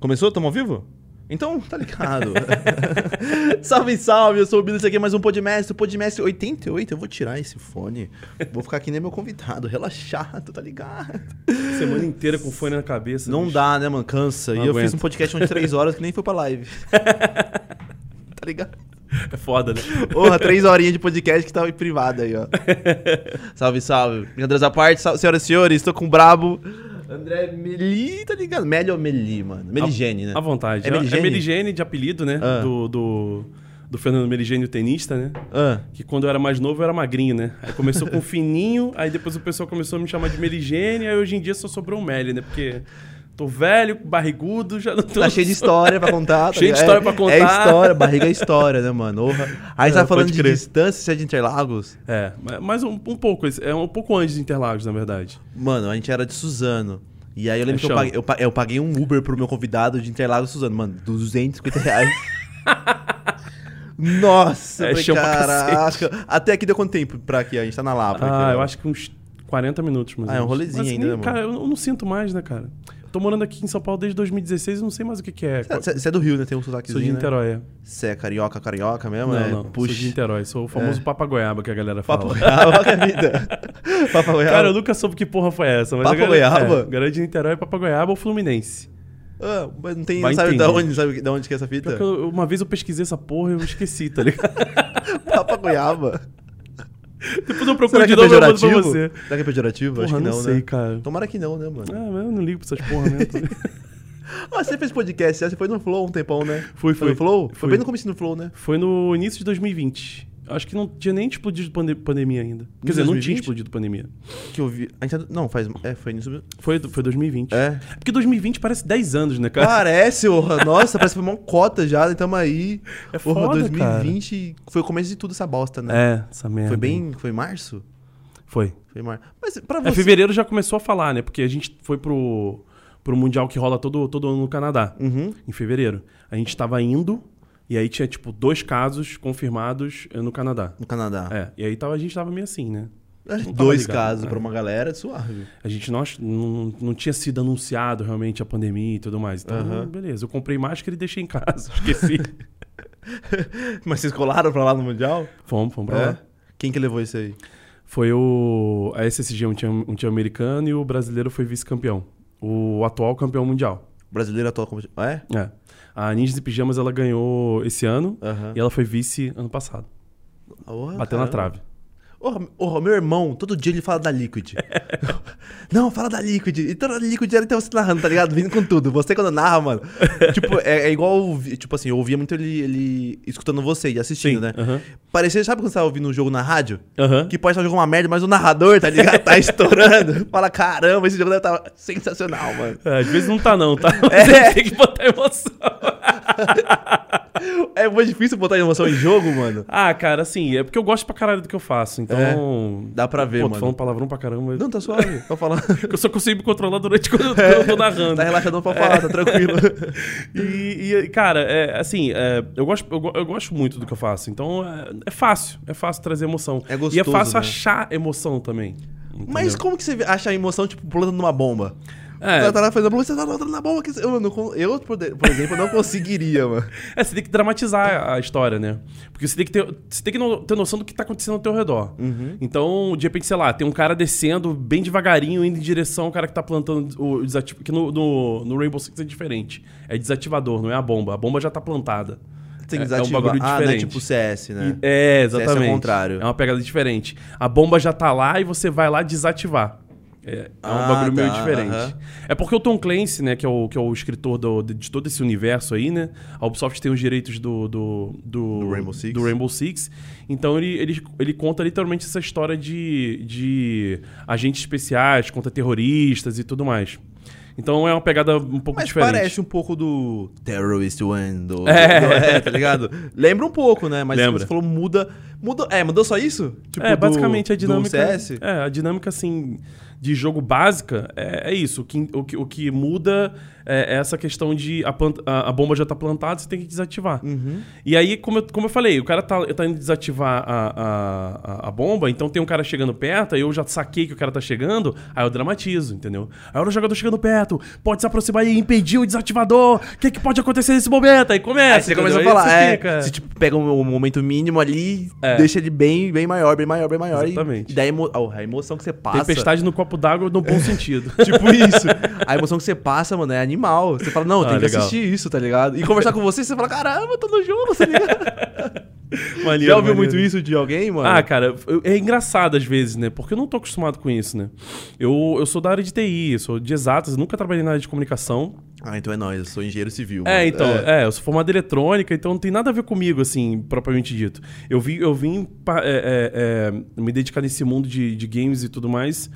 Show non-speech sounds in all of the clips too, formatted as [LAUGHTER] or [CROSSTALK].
Começou? Tamo ao vivo? Então, tá ligado. [LAUGHS] salve, salve, eu sou o Billy, esse aqui é mais um Podmestre, Podmestre 88. Eu vou tirar esse fone, vou ficar aqui nem meu convidado, relaxado, tá ligado? Semana inteira com fone na cabeça. Não bicho. dá, né, mano? Cansa. Não e eu aguento. fiz um podcast de 3 horas que nem foi pra live. [LAUGHS] tá ligado? É foda, né? Porra, 3 horinhas de podcast que tava em privado aí, ó. salve, salve. Brincadeiras à parte, salve, senhoras e senhores, tô com o brabo. André Meli, tá ligado? Meli ou Meli, mano? Meligene, né? À vontade. É É Meligene? Meligene de apelido, né? Ah. Do, do, do Fernando Meligene, o tenista, né? Ah. Que quando eu era mais novo eu era magrinho, né? Aí começou com [LAUGHS] fininho, aí depois o pessoal começou a me chamar de Meligene, aí hoje em dia só sobrou o Meli, né? Porque tô velho, barrigudo, já não tô. Tá cheio de história pra contar. tá Cheio de ligado? história pra É- contar. É história, barriga é história, né, mano? Orra. Aí você É, tá falando de distância, você é de Interlagos? É, mas- mas um, um pouco, é um pouco antes de Interlagos, na verdade. Mano, a gente era de Suzano. E aí eu lembro É que eu paguei, eu, eu paguei um Uber pro meu convidado de Interlagos Suzano. Mano, 250 reais. [LAUGHS] Nossa, É falei, caraca. Até aqui deu quanto tempo pra aqui? A gente tá na Lapa. Ah, aqui, eu acho que uns 40 minutos, mais Ah, é um rolezinho Mas, ainda, nem- né, Cara, eu não, eu não sinto mais, né, cara? Tô morando aqui em São Paulo desde 2016 e não sei mais o que, que é. Você você é do Rio, né? Tem um Sou sotaquezinho, de né? Niterói, é. Você é carioca, carioca mesmo? Não, é? não. Puxa. Sou de Niterói. Sou o famoso papagoiaba que a galera fala. Papo goiaba, que vida. [LAUGHS] Papo goiaba. Cara, eu nunca soube que porra foi essa. Mas a Papo galera- goiaba? É, galera de Niterói é papagoiaba ou Fluminense. Ah, mas não tem, Vai não sabe de onde, sabe de onde que é essa fita? Eu- uma vez eu pesquisei essa porra e eu esqueci, tá ligado? [LAUGHS] Papa goiaba. Depois eu procuro Será de é novo e eu mando pra pejorativo? você. Será que é pejorativo? Porra, Acho que não, não, sei, né? cara. Tomara que não, né, mano? Ah, mas eu não ligo pra essas porra mesmo. [LAUGHS] Ah, você fez podcast, você foi no Flow um tempão, né? Fui, Foi fui. no Flow? Foi Fui. bem no começo do Flow, né? Foi no início de 2020. Acho que não tinha nem explodido pande- pandemia ainda. Quer Em dizer, não 2020? tinha explodido pandemia. Que eu vi. A gente tá- Não, faz. É, foi nisso. Foi, foi 2020. É. Porque 2020 parece 10 anos, né, cara? Parece, orra. Nossa, parece que foi uma cota já, né? Tamo aí. É foda, 2020 foi o começo de tudo essa bosta, né? É, essa merda. Foi bem. Foi março? Foi. Foi março. Mas pra É, você. fevereiro já começou a falar, né? Porque a gente foi pro, pro Mundial que rola todo, todo ano no Canadá, Uhum. em fevereiro. A gente tava indo e aí tinha, tipo, dois casos confirmados eh, no Canadá. No Canadá. É, e aí tava, a gente tava meio assim, né? É, Dois ligado, casos é. pra uma galera, suave. A gente não, não, não tinha sido anunciado realmente a pandemia e tudo mais. Então, Aham. beleza. Eu comprei máscara e deixei em casa. [LAUGHS] Esqueci. [LAUGHS] Mas vocês colaram pra lá no Mundial? fomos, fomos pra É? lá. Quem que levou isso aí? Foi o. A SSG um time, um time americano e o brasileiro foi vice-campeão. O atual campeão mundial. O brasileiro atual. Ah, é? É. A Ninjas e Pijamas ela ganhou esse ano e ela foi vice ano passado. Porra, Bateu na caramba. trave. Porra, porra, meu irmão, todo dia ele fala da Liquid. [LAUGHS] não, fala da Liquid. Então a Liquid era até você narrando, tá ligado? Vindo com tudo. Você quando narra, mano. [LAUGHS] tipo, é, é igual. Tipo assim, eu ouvia muito ele, ele escutando você e assistindo, né? Aham. Parecia, sabe quando você tá ouvindo um jogo na rádio? Aham. Que pode estar jogando uma merda, mas o narrador, tá ligado? Tá estourando. [LAUGHS] Fala, caramba, esse jogo deve estar sensacional, mano. É, às vezes não tá, não, tá? É. tem que botar emoção. É muito difícil botar emoção em jogo, mano. Ah, cara, assim, é porque eu gosto pra caralho do que eu faço. Então. Dá pra ver, Pô, tô mano. falando palavrão pra caramba. Não, tá suave. Tô falando. [LAUGHS] Eu só consigo me controlar durante quando eu tô, [LAUGHS] eu tô narrando. Tá relaxadão pra falar, tá tranquilo. [LAUGHS] E, e, cara, é, assim, é, eu, gosto, eu, eu gosto muito do que eu faço. Então é, é fácil, é fácil trazer emoção. É e é gostoso, fácil né? achar emoção também. Mas entendeu? como que você acha a emoção, tipo, pulando numa bomba? É. Ela tá lá fazendo você tá na bomba. Que... Eu, não eu, por exemplo, não conseguiria, mano. [LAUGHS] É, você tem que dramatizar a história, né? Porque você tem que ter, você tem que no- ter noção do que tá acontecendo ao teu redor. Uhum. Então, de repente, sei lá, tem um cara descendo bem devagarinho, indo em direção ao cara que tá plantando o desativo. Que no, no, no Rainbow Six é diferente. É desativador, não é a bomba. A bomba já tá plantada. Tem que É- é um desativar. bagulho ah, não é diferente. tipo CS, né? É, CS é o exatamente. contrário. É uma pegada diferente. A bomba já tá lá e você vai lá desativar. É, é um Ah, bagulho meio tá, diferente. aham. É porque o Tom Clancy, né, que é o, que é o escritor do- de, de todo esse universo aí, né? A Ubisoft tem os direitos do, do, do, Do Rainbow Six. do Rainbow Six. Então ele, ele, ele conta literalmente essa história de, de agentes especiais contra terroristas e tudo mais. Então é uma pegada um pouco Mas diferente. parece um pouco do Terrorist One, do, [LAUGHS] É. do- [LAUGHS] é, tá ligado? Lembra um pouco, né? Mas Lembra. você falou muda, muda... É, mudou só isso? Tipo, é, do- basicamente a do dinâmica. CS? É, a dinâmica assim de jogo básica, é, é isso. O que, o, que, o que muda é essa questão de a, planta- a- a bomba já tá plantada, você tem que desativar. Uhum. E aí, como eu, como eu falei, o cara tá, tá indo desativar a, a, a- bomba, então tem um cara chegando perto, aí eu já saquei que o cara tá chegando, aí eu dramatizo, entendeu? Aí o jogador chegando perto, pode se aproximar e impedir o desativador, o que, que pode acontecer nesse momento? Aí começa. Aí você começa a entendeu? falar, Aí é, fica- você tipo, pega um, um momento mínimo ali, É. deixa ele bem, bem maior, bem maior, bem maior. Exatamente. E, daí a, emo- a emoção que você passa. Tempestade no copo d'água no bom [LAUGHS] sentido. Tipo isso. A emoção que você passa, mano, é animal. Você fala, não, Ah, tem que assistir isso, tá ligado? E conversar com você, você fala, caramba, tô no jogo, tá ligado? [LAUGHS] Maneiro, Já ouviu maneiro. muito isso de alguém, mano? Ah, cara, é engraçado às vezes, né? Porque eu não tô acostumado com isso, né? Eu, eu sou da área de TI, sou de exatas, nunca trabalhei na área de comunicação. Ah, então é nóis, eu sou engenheiro civil. É, mano. então, é. eu sou formado em eletrônica, então não tem nada a ver comigo, assim, propriamente dito. Eu, vi, eu vim é, é, é, me dedicar nesse mundo de, de games e tudo mais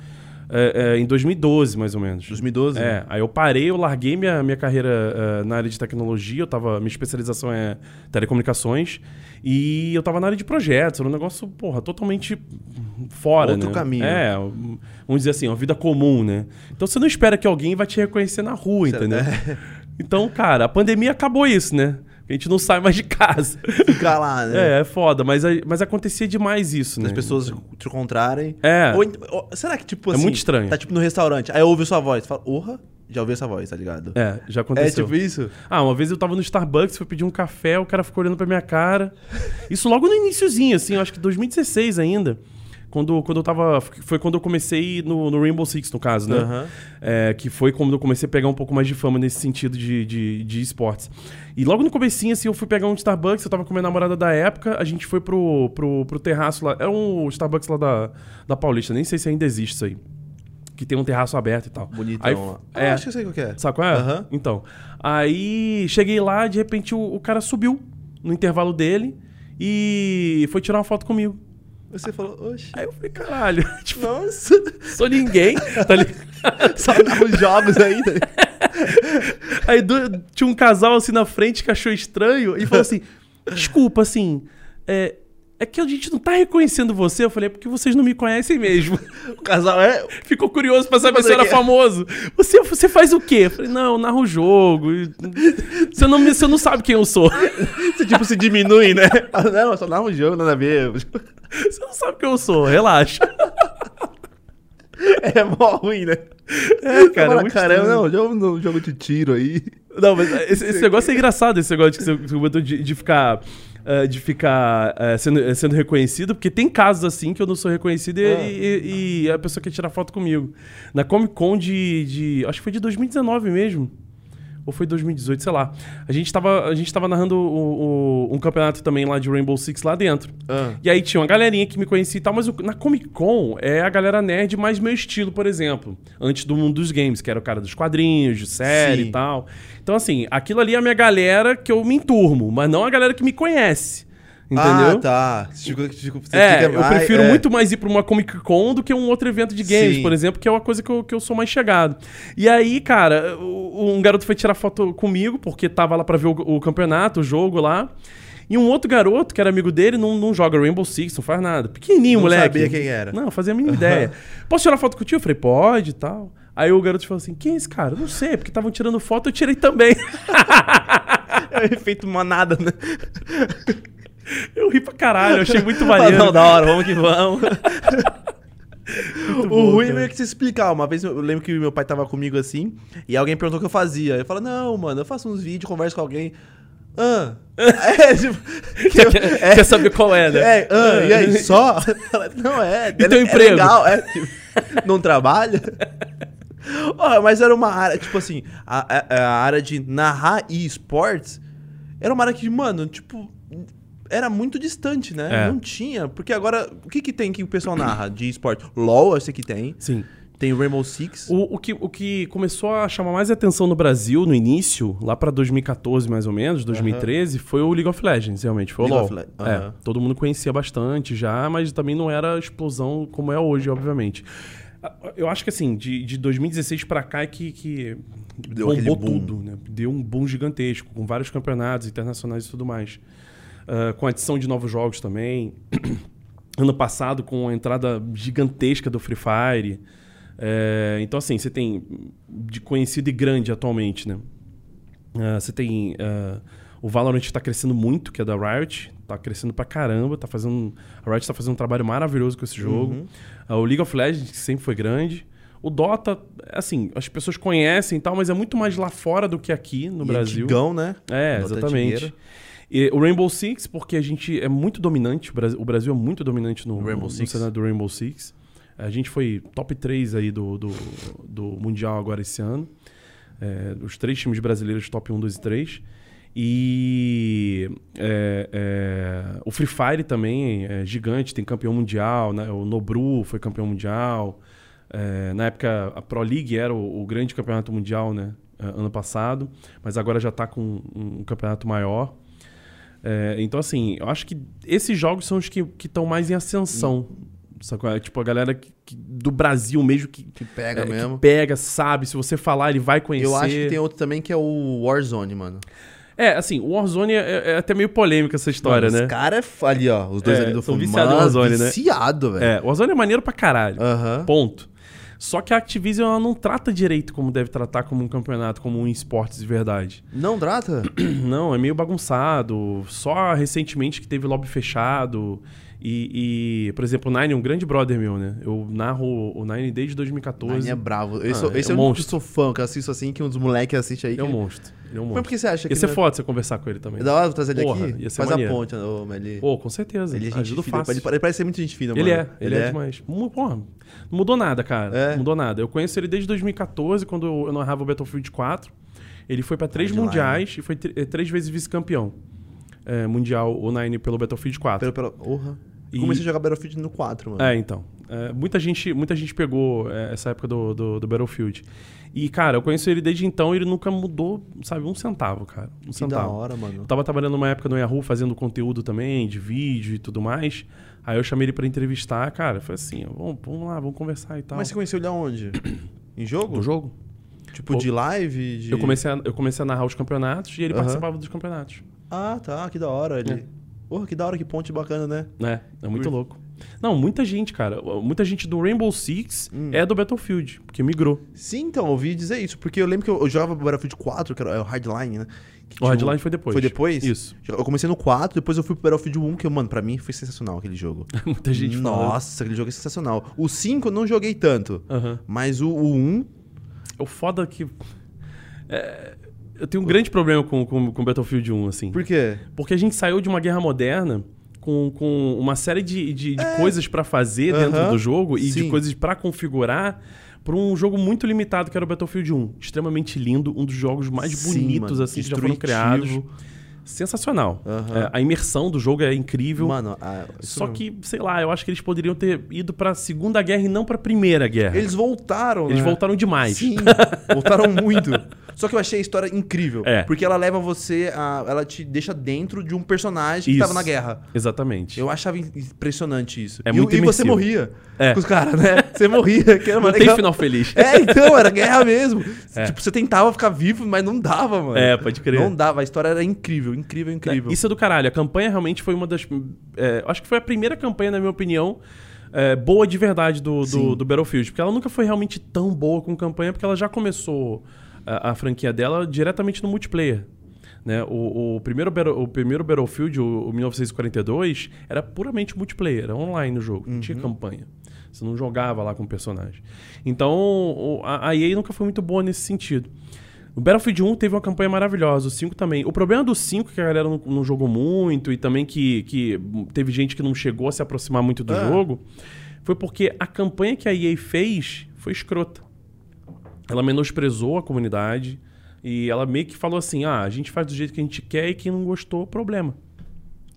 é, é, em 2012, mais ou menos. 2012? É, aí eu parei, eu larguei minha, minha carreira eh, na área de tecnologia, eu tava, minha especialização é telecomunicações, e eu tava na área de projetos, era um negócio, porra, totalmente fora, Outro né? caminho. É, vamos dizer assim, uma vida comum, né? Então você não espera que alguém vai te reconhecer na rua, entendeu? é. [LAUGHS] Então, cara, a pandemia acabou isso, né? A gente não sai mais de casa. Ficar lá, [LAUGHS] né? É, é foda, mas, a- mas acontecia demais isso, né? As pessoas te encontrarem. É. Ou ou- será que, tipo É assim. muito estranho. Tá tipo no restaurante, aí ouve sua voz. Fala, orra, já ouvi essa voz, tá ligado? É, já É aconteceu. tipo isso? Ah, uma vez eu tava no Starbucks, fui pedir um café, o cara ficou olhando pra minha cara. Isso logo no iniciozinho, assim, eu acho que 2016 ainda. Quando, quando eu tava. Foi quando eu comecei no, no Rainbow Six, no caso, né? Aham. É, que foi quando eu comecei a pegar um pouco mais de fama nesse sentido de, de, de esportes. E logo no comecinho, assim, eu fui pegar um Starbucks, eu tava com minha namorada da época, a gente foi pro, pro, pro terraço lá. É um Starbucks lá da, da Paulista, nem sei se ainda existe isso aí. Que tem um terraço aberto e tal. Bonitão. Aí, lá. é, Ah, acho que eu sei qual que é. Sabe qual é? Aham. Então. Aí cheguei lá, de repente o, o cara subiu no intervalo dele e foi tirar uma foto comigo. Você falou, oxe. Aí eu falei, caralho, [LAUGHS] tipo, Nossa. sou ninguém, tá ligado? [LAUGHS] Só nos jogos ainda. Aí [LAUGHS] do- tinha um casal assim na frente que achou estranho e falou assim: desculpa, assim, é, é que a gente não tá reconhecendo você. Eu falei, é porque vocês não me conhecem mesmo. O casal é. Ficou curioso pra saber se eu era o famoso. Você, você faz o quê? Eu falei, não, eu narro o jogo. Você não, você não sabe quem eu sou. Você tipo se diminui, né? Não, eu só narro um jogo, nada a ver. Você não sabe quem eu sou, relaxa. É mó ruim, né? É, cara, muito caramba, não, jogo, jogo de tiro aí. Não, mas esse, esse negócio é engraçado, esse negócio que você que você comentou de, de ficar. Eh, de ficar eh, sendo, eh, sendo reconhecido, porque tem casos assim que eu não sou reconhecido e, Ah. e- e a pessoa quer tirar foto comigo. Na Comic Con de, de- Acho que foi de 2019 mesmo. Ou foi 2018, sei lá. A gente tava, a gente tava narrando o- o- um campeonato também lá de Rainbow Six lá dentro. Ah. E aí tinha uma galerinha que me conhecia e tal, mas o- na Comic Con é a galera nerd mais meu estilo, por exemplo. Antes do mundo dos games, que era o cara dos quadrinhos, de série Sim. e tal. Então, assim, aquilo ali é a minha galera que eu me enturmo, mas não a galera que me conhece. Entendeu? Ah, tá. Tipo, tipo, você É, fica eu mais- prefiro é. muito mais ir pra uma Comic Con do que um outro evento de games, Sim. por exemplo, que é uma coisa que eu, que eu sou mais chegado. E aí, cara, um garoto foi tirar foto comigo, porque tava lá pra ver o, o campeonato, o jogo lá. E um outro garoto, que era amigo dele, não, não joga Rainbow Six, não faz nada. Pequenininho, Não moleque. sabia quem era. Não, fazia a mínima ideia. Posso tirar foto contigo? Eu falei, pode e tal. Aí o garoto falou assim: quem é esse cara? Não sei, porque estavam tirando foto, eu tirei também. [LAUGHS] É o efeito manada, né? [LAUGHS] [LAUGHS] eu ri pra caralho, eu achei muito Ah, maneiro. não, da hora, vamos que vamos. [LAUGHS] o bom, ruim é cara. meio que se explicar. Uma vez eu lembro que meu pai tava comigo assim, e alguém perguntou o que eu fazia. Eu falo, não, mano, eu faço uns vídeos, converso com alguém. Ah. [LAUGHS] é, tipo, Quer, quer saber qual é, né? É, ah, e aí, só? Não, é. teu é emprego? legal, é. tipo, não trabalha? Ó, mas era uma área, tipo assim, a, a, a área de narrar e esportes era uma área que, mano, tipo, era muito distante, né? É. Não tinha. Porque agora, o que que tem que o pessoal narra de esporte? LOL, eu sei que tem. Sim. Tem o Rainbow Six. O, o que, o que começou a chamar mais atenção no Brasil no início, lá pra 2014 mais ou menos, 2013, foi o League of Legends, realmente. Foi o League LoL. of Le- É, todo mundo conhecia bastante já, mas também não era a explosão como é hoje, obviamente. Eu acho que assim, de, de 2016 pra cá é que, que Deu bombou boom. tudo, né? Deu um boom gigantesco, com vários campeonatos internacionais e tudo mais. Ah, com a adição de novos jogos também. [CLEARS THROAT] ano passado, com a entrada gigantesca do Free Fire. É, então, assim, você tem de conhecido e grande atualmente, né? Ah, você tem. ah, o Valorant está crescendo muito, que é da Riot. Tá crescendo pra caramba. Tá fazendo, a Riot tá fazendo um trabalho maravilhoso com esse jogo. Uhum. Ah, o League of Legends, que sempre foi grande. O Dota, assim, as pessoas conhecem e tal, mas é muito mais lá fora do que aqui no E Brasil. antigão, né? É, Dota exatamente. antigueira. E o Rainbow Six, porque a gente é muito dominante, o Brasil, é muito dominante no, Rainbow no Six. cenário do Rainbow Six. A gente foi top 3 aí do, do, do Mundial agora esse ano. É, os três times brasileiros, top 1, 2 e 3. E é, é, o Free Fire também é gigante, tem campeão mundial, né? o Nobru foi campeão mundial. É, na época, a Pro League era o, o grande campeonato mundial, né? é, ano passado, mas agora já está com um, um campeonato maior. É, então, assim, eu acho que esses jogos são os que estão mais em ascensão. Sacou? É, Tipo, a galera que- que- do Brasil mesmo que, Que pega é, mesmo. que pega, sabe. Se você falar, ele vai conhecer. Eu acho que tem outro também que é o Warzone, mano. É, assim, o Warzone é, é até meio polêmica essa história, Mano, né? Os caras é ali, ó. Os dois É, ali do fundo. Mano, Warzone, né? Viciado, velho. É, o Warzone é maneiro pra caralho. Ponto. Só que a Activision ela não trata direito como deve tratar como um campeonato, como um esportes de verdade. [CLEARS THROAT] Não trata? Não, é meio bagunçado. Só recentemente que teve lobby fechado. E, e, por exemplo, o Nine é um grande brother meu, né? Eu narro o Nine desde 2014. Nine é bravo. Ah, Esse, é esse é um que monstro. eu sou fã, que eu assisto assim, que um dos moleques assiste aí. Ele é um que- monstro. Ele é um Mas por monstro. que você acha que. Ia ser não é- foda você conversar com ele também. É da hora trazer ele Porra, aqui? ia ser Faz maneiro. a ponte, ô, Meli. Pô, com certeza. Ele é gente Ajuda fina. fácil. Ele, ele parece ser muito gente fina, mano. Ele é, ele, é, demais. Mu- Porra, não mudou nada, cara. É? Não mudou nada. Eu conheço ele desde 2014, quando eu narrava o Battlefield 4. Ele foi pra três mundiais e foi eh, três vezes vice-campeão. É, mundial, o Nine pelo Battlefield 4. Pelo, pelo, Porra. E- Comecei a jogar Battlefield no 4, mano. É, então. É, muita, gente, muita gente pegou é, essa época do, do, do Battlefield. E, cara, eu conheço ele desde então e ele nunca mudou, sabe, um centavo, cara. Um que da centavo. hora, mano. Eu tava trabalhando numa época no Yahoo fazendo conteúdo também, de vídeo e tudo mais. Aí eu chamei ele pra entrevistar, cara. Foi assim, vamos, vamos lá, vamos conversar e tal. Mas você conheceu ele aonde? [CLEARS THROAT] em jogo? Do jogo? Tipo, Pô, de live? De... Eu, comecei a, eu comecei a narrar os campeonatos e ele Aham. participava dos campeonatos. Ah, tá. Que da hora. Ele... É. Porra, que da hora, que ponte bacana, né? É, é muito Curto. louco. Não, muita gente, cara. Muita gente do Rainbow Six Hum. é do Battlefield, porque migrou. Sim, então, eu ouvi dizer isso. Porque eu lembro que eu, eu jogava Battlefield 4, que era é o Hardline, né? Que O tinha Hardline foi depois. Foi depois? Isso. Eu comecei no 4, depois eu fui pro Battlefield 1, que, mano, pra mim foi sensacional aquele jogo. [LAUGHS] muita gente fala. Nossa, aquele jogo é sensacional. O 5 eu não joguei tanto, Aham. mas o, o 1... O foda é que. é, eu tenho um grande problema com, com, com Battlefield 1, assim. Por quê? Porque a gente saiu de uma guerra moderna com, com uma série de, de, de coisas pra fazer dentro É. Aham. do jogo e de Sim. coisas pra configurar pra um jogo muito limitado que era o Battlefield 1. Extremamente lindo, um dos jogos mais Sim, bonitos mano. assim que já foram criados. Sensacional. Aham. É, a imersão do jogo é incrível. Mano, ah, isso Só que, sei lá, eu acho que eles poderiam ter ido pra Segunda Guerra e não pra Primeira Guerra. Eles voltaram, Eles né? voltaram demais. Sim, [LAUGHS] voltaram muito. Só que eu achei a história incrível. É. Porque ela leva você a. Ela te deixa dentro de um personagem que Isso. tava na guerra. Exatamente. Eu achava impressionante isso. É e, muito e você morria É. com os caras, né? [LAUGHS] Você morria. Que era Não mais tem legal. final feliz. É, então, era guerra mesmo. É. Tipo, você tentava ficar vivo, mas não dava, mano. É, pode crer. Não dava. A história era incrível, incrível, incrível. Isso é do caralho. A campanha realmente foi uma das. é, acho que foi a primeira campanha, na minha opinião, é, boa de verdade do, do, do Battlefield. Porque ela nunca foi realmente tão boa com campanha, porque ela já começou a, a franquia dela diretamente no multiplayer. Né? O, o primeiro, o primeiro Battlefield, o, o 1942, era puramente multiplayer, era online no jogo, não Uhum. tinha campanha. Você não jogava lá com o personagem. Então, o- a, a EA nunca foi muito boa nesse sentido. O Battlefield 1 teve uma campanha maravilhosa, o 5 também. O problema do 5, que a galera não, não jogou muito, e também que, que teve gente que não chegou a se aproximar muito do Ah. jogo, foi porque a campanha que a EA fez foi escrota. Ela menosprezou a comunidade e ela meio que falou assim: ah, a gente faz do jeito que a gente quer e quem não gostou, problema.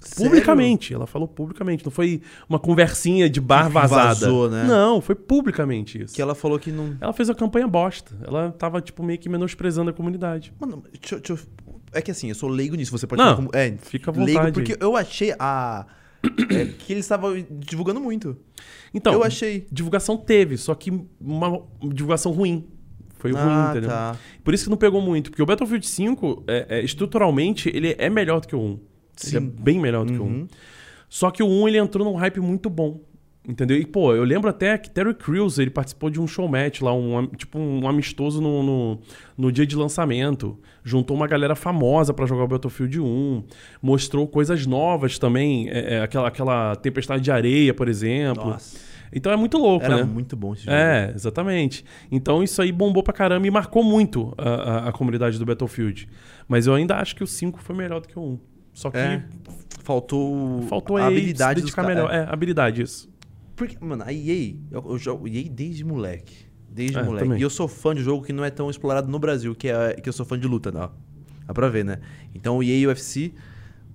Sério? Publicamente, ela falou publicamente, não foi uma conversinha de bar vazada. vazou, né? Não, foi publicamente isso. Que ela falou que não. Ela fez a campanha bosta. Ela tava, tipo, meio que menosprezando a comunidade. Mano, deixa, deixa eu- É que assim, eu sou leigo nisso. Você pode Não, como. É, fica à leigo, vontade porque aí. eu achei a. é, que eles estavam divulgando muito. Então, eu achei. divulgação teve, só que uma divulgação ruim. Foi ruim, Ah, entendeu? tá. Por isso que não pegou muito. Porque o Battlefield 5, é, é, estruturalmente, ele é melhor do que o 1. Ele é Sim. bem melhor do que o 1. Uhum. Só que o 1 ele entrou num hype muito bom. Entendeu? E, pô, eu lembro até que Terry Crews, ele participou de um showmatch lá, um, tipo um amistoso no, no, no dia de lançamento. Juntou uma galera famosa pra jogar o Battlefield 1. Mostrou coisas novas também. é, é, aquela, aquela Tempestade de Areia, por exemplo. Nossa. Então é muito louco, Era né? muito bom esse jogo. É, exatamente. Então isso aí bombou pra caramba e marcou muito a, a- a comunidade do Battlefield. Mas eu ainda acho que o 5 foi melhor do que o 1. Só que É. Faltou, faltou a habilidade dos melhor. é. É, habilidade, isso. Porque, mano, a EA, eu, eu jogo EA desde moleque. Desde É, moleque. também. E eu sou fã de jogo que não é tão explorado no Brasil, que é que eu sou fã de luta, não. Dá pra ver, né? Então o EA UFC,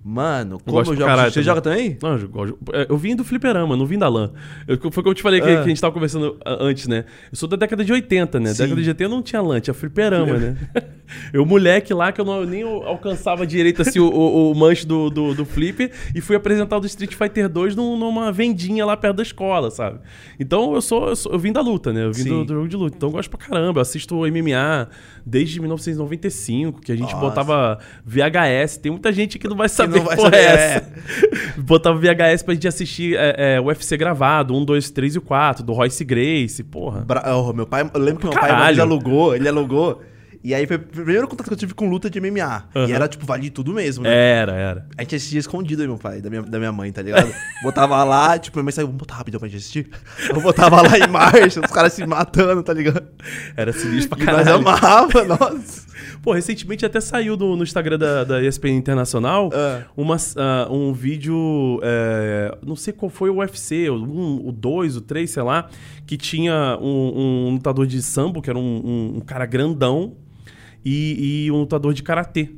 mano, como eu pra jogo. Você também. joga também? Não, eu, é, eu vim do fliperama, não vim da LAN. Eu, foi o que eu te falei que, Ah. que a gente tava conversando antes, né? Eu sou da década de 80, né? Sim. Década de 80 não tinha LAN, tinha fliperama, né? [LAUGHS] Eu, moleque lá, que eu, não, eu nem alcançava direito assim, o, o, o manche do, do, do flip, e fui apresentar o do Street Fighter 2 num- numa vendinha lá perto da escola, sabe? Então eu sou, eu, sou- eu vim da luta, né? Eu vim do, do jogo de luta. Então eu gosto pra caramba. Eu assisto MMA desde 1995, que a gente Nossa. botava VHS. Tem muita gente que não vai saber não vai saber, é é. essa. Botava VHS pra gente assistir é, é, UFC gravado, 1, 2, 3 e o 4, do Royce Grace, porra. Bra- oh, meu pai, eu lembro que meu pai Caralho. ele alugou, ele alugou. E aí foi o primeiro contato que eu tive com luta de MMA. Aham. E era, tipo, valia tudo mesmo, né? Era, era. A gente assistia escondido aí, meu pai, da minha, da minha mãe, tá ligado? Botava lá, tipo, minha mãe saiu, vamos botar rapidão pra gente assistir. Eu botava lá em marcha, os caras se matando, tá ligado? Era sinistro pra E nós caralho. amava, [LAUGHS] nossa. Pô, recentemente até saiu do- no Instagram da, da ESPN Internacional Ah. uma, ah, um vídeo, é, não sei qual foi o UFC, o 1, o 2, o 3, sei lá, que tinha um, um lutador de sambo, que era um, um- cara grandão, e, e um lutador de karatê.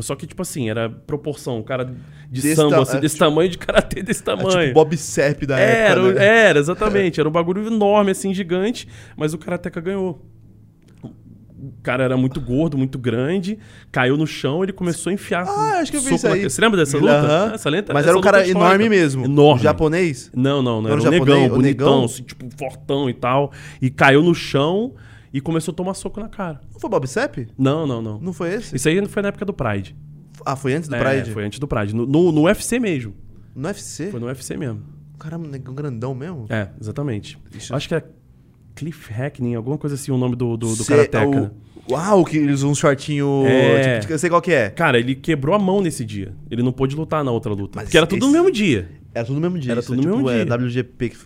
Só que, tipo assim, era proporção, um cara de Desse sambo, ta- assim, é, desse tipo- tamanho de karatê desse É tamanho. tipo Bob Sepp da Era, época, né? era, exatamente. Era um bagulho enorme, assim, gigante, mas o Karateka ganhou. O cara era muito gordo, muito grande, caiu no chão, ele começou a enfiar. Ah, acho que eu vi isso na- aí. Você lembra dessa luta? Aham. Essa lenta, Mas essa era um cara é histórica. enorme mesmo. Enorme. Japonês? Não, não, não. Era Era, um negão, japonês? O bonitão, negão? assim, tipo, fortão e tal. E caiu no chão e começou a tomar soco na cara. Não foi Bob Sepp? Não, não, não. Não foi esse? Isso aí foi na época do Pride. Ah, foi antes do É, Pride? Foi antes do Pride. No, no, no UFC mesmo. No UFC? Foi no UFC mesmo. Caramba, negão grandão mesmo? É, exatamente. Acho que é Cliff Hackney, alguma coisa assim, o nome do, do, do Cê- Karateka. o- né? Uau, que eles usam um shortinho. É. Tipo, eu sei qual que é. Cara, ele quebrou a mão nesse dia. Ele não pôde lutar na outra luta. Mas porque era tudo esse- no mesmo dia. Era tudo no mesmo dia. Era tudo é no tipo, mesmo é, dia. WGP que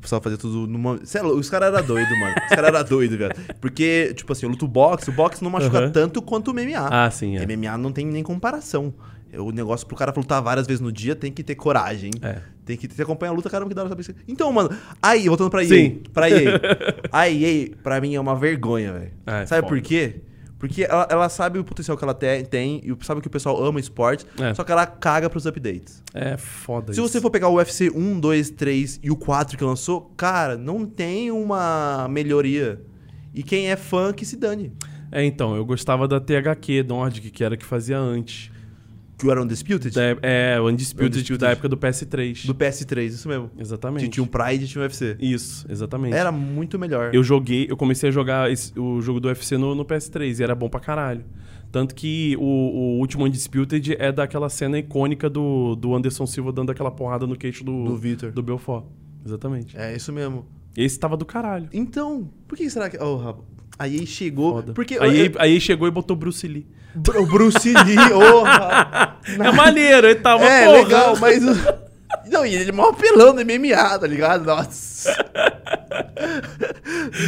pessoal fazer tudo numa. Sei lá, os caras eram doidos, mano. Os caras eram doidos, velho. Porque, tipo assim, eu luto boxe, o boxe não machuca Aham. tanto quanto o MMA. Ah, sim, é. MMA não tem nem comparação. O negócio pro cara lutar várias vezes no dia tem que ter coragem. É. Tem que ter, acompanhar a luta, caramba, que dá pra saber. se- Então, mano, aí, voltando pra EA. Sim. Pra EA. [LAUGHS] A EA, pra mim, é uma vergonha, velho. Ah, é Sabe foda. por quê? Porque ela, ela sabe o potencial que ela te- tem e sabe que o pessoal ama esportes, É. só que ela caga pros updates. É foda Se isso. você for pegar o UFC 1, 2, 3 e o 4 que lançou, cara, não tem uma melhoria. E quem é fã que se dane. É, então, eu gostava da THQ Nordic, que era que fazia antes. Que era Undisputed? Da- é, o Undisputed, Undisputed. da época do PS3. Do PS3, isso mesmo. Exatamente. Tinha um Pride e tinha um UFC. Isso, exatamente. Era muito melhor. Eu joguei, eu comecei a jogar esse- o jogo do UFC no, no PS3 e era bom pra caralho. Tanto que o, o último Undisputed é daquela cena icônica do, do Anderson Silva dando aquela porrada no queixo do, Do Vitor. do Belfort. Exatamente. É isso mesmo. Esse tava do caralho. Então, por que será que. Oh. A EA chegou. Foda. Porque. aí, eu- aí, aí chegou e botou Bruce Lee. O Bruce Lee, [LAUGHS] oh, É maneiro, ele tava, É, porra. legal, mas. Não, e ele é mó apelão no MMA, tá ligado? Nossa. [LAUGHS]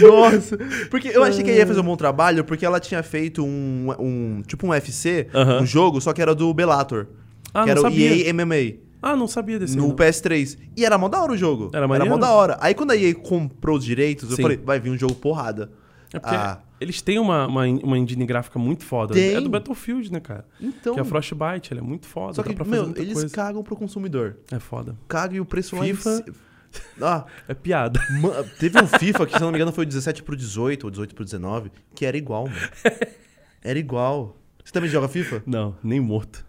Nossa. Porque eu achei que ela ia fazer um bom trabalho, porque ela tinha feito um. um tipo um UFC, Aham. um jogo, só que era do Bellator. Ah, que não era sabia. o EA MMA. Ah, não sabia desse no não. PS3. E era mó da hora o jogo. Era maneiro? mó da hora. Aí quando a EA comprou os direitos, eu Sim. falei, vai vir um jogo porrada. É porque Ah. eles têm uma, uma, uma engine gráfica muito foda. Tem. É do Battlefield, né, cara? Então. Que é a Frostbite, ela é muito foda. Só que, meu, eles coisa. cagam pro consumidor. É foda. Cagam e o preço FIFA- lá em Ah, [LAUGHS] É piada. Teve um FIFA que, se não me engano, foi o 17 pro 18 ou 18 pro 19, que era igual, mano. [LAUGHS] Era igual. Você também joga FIFA? Não, nem morto.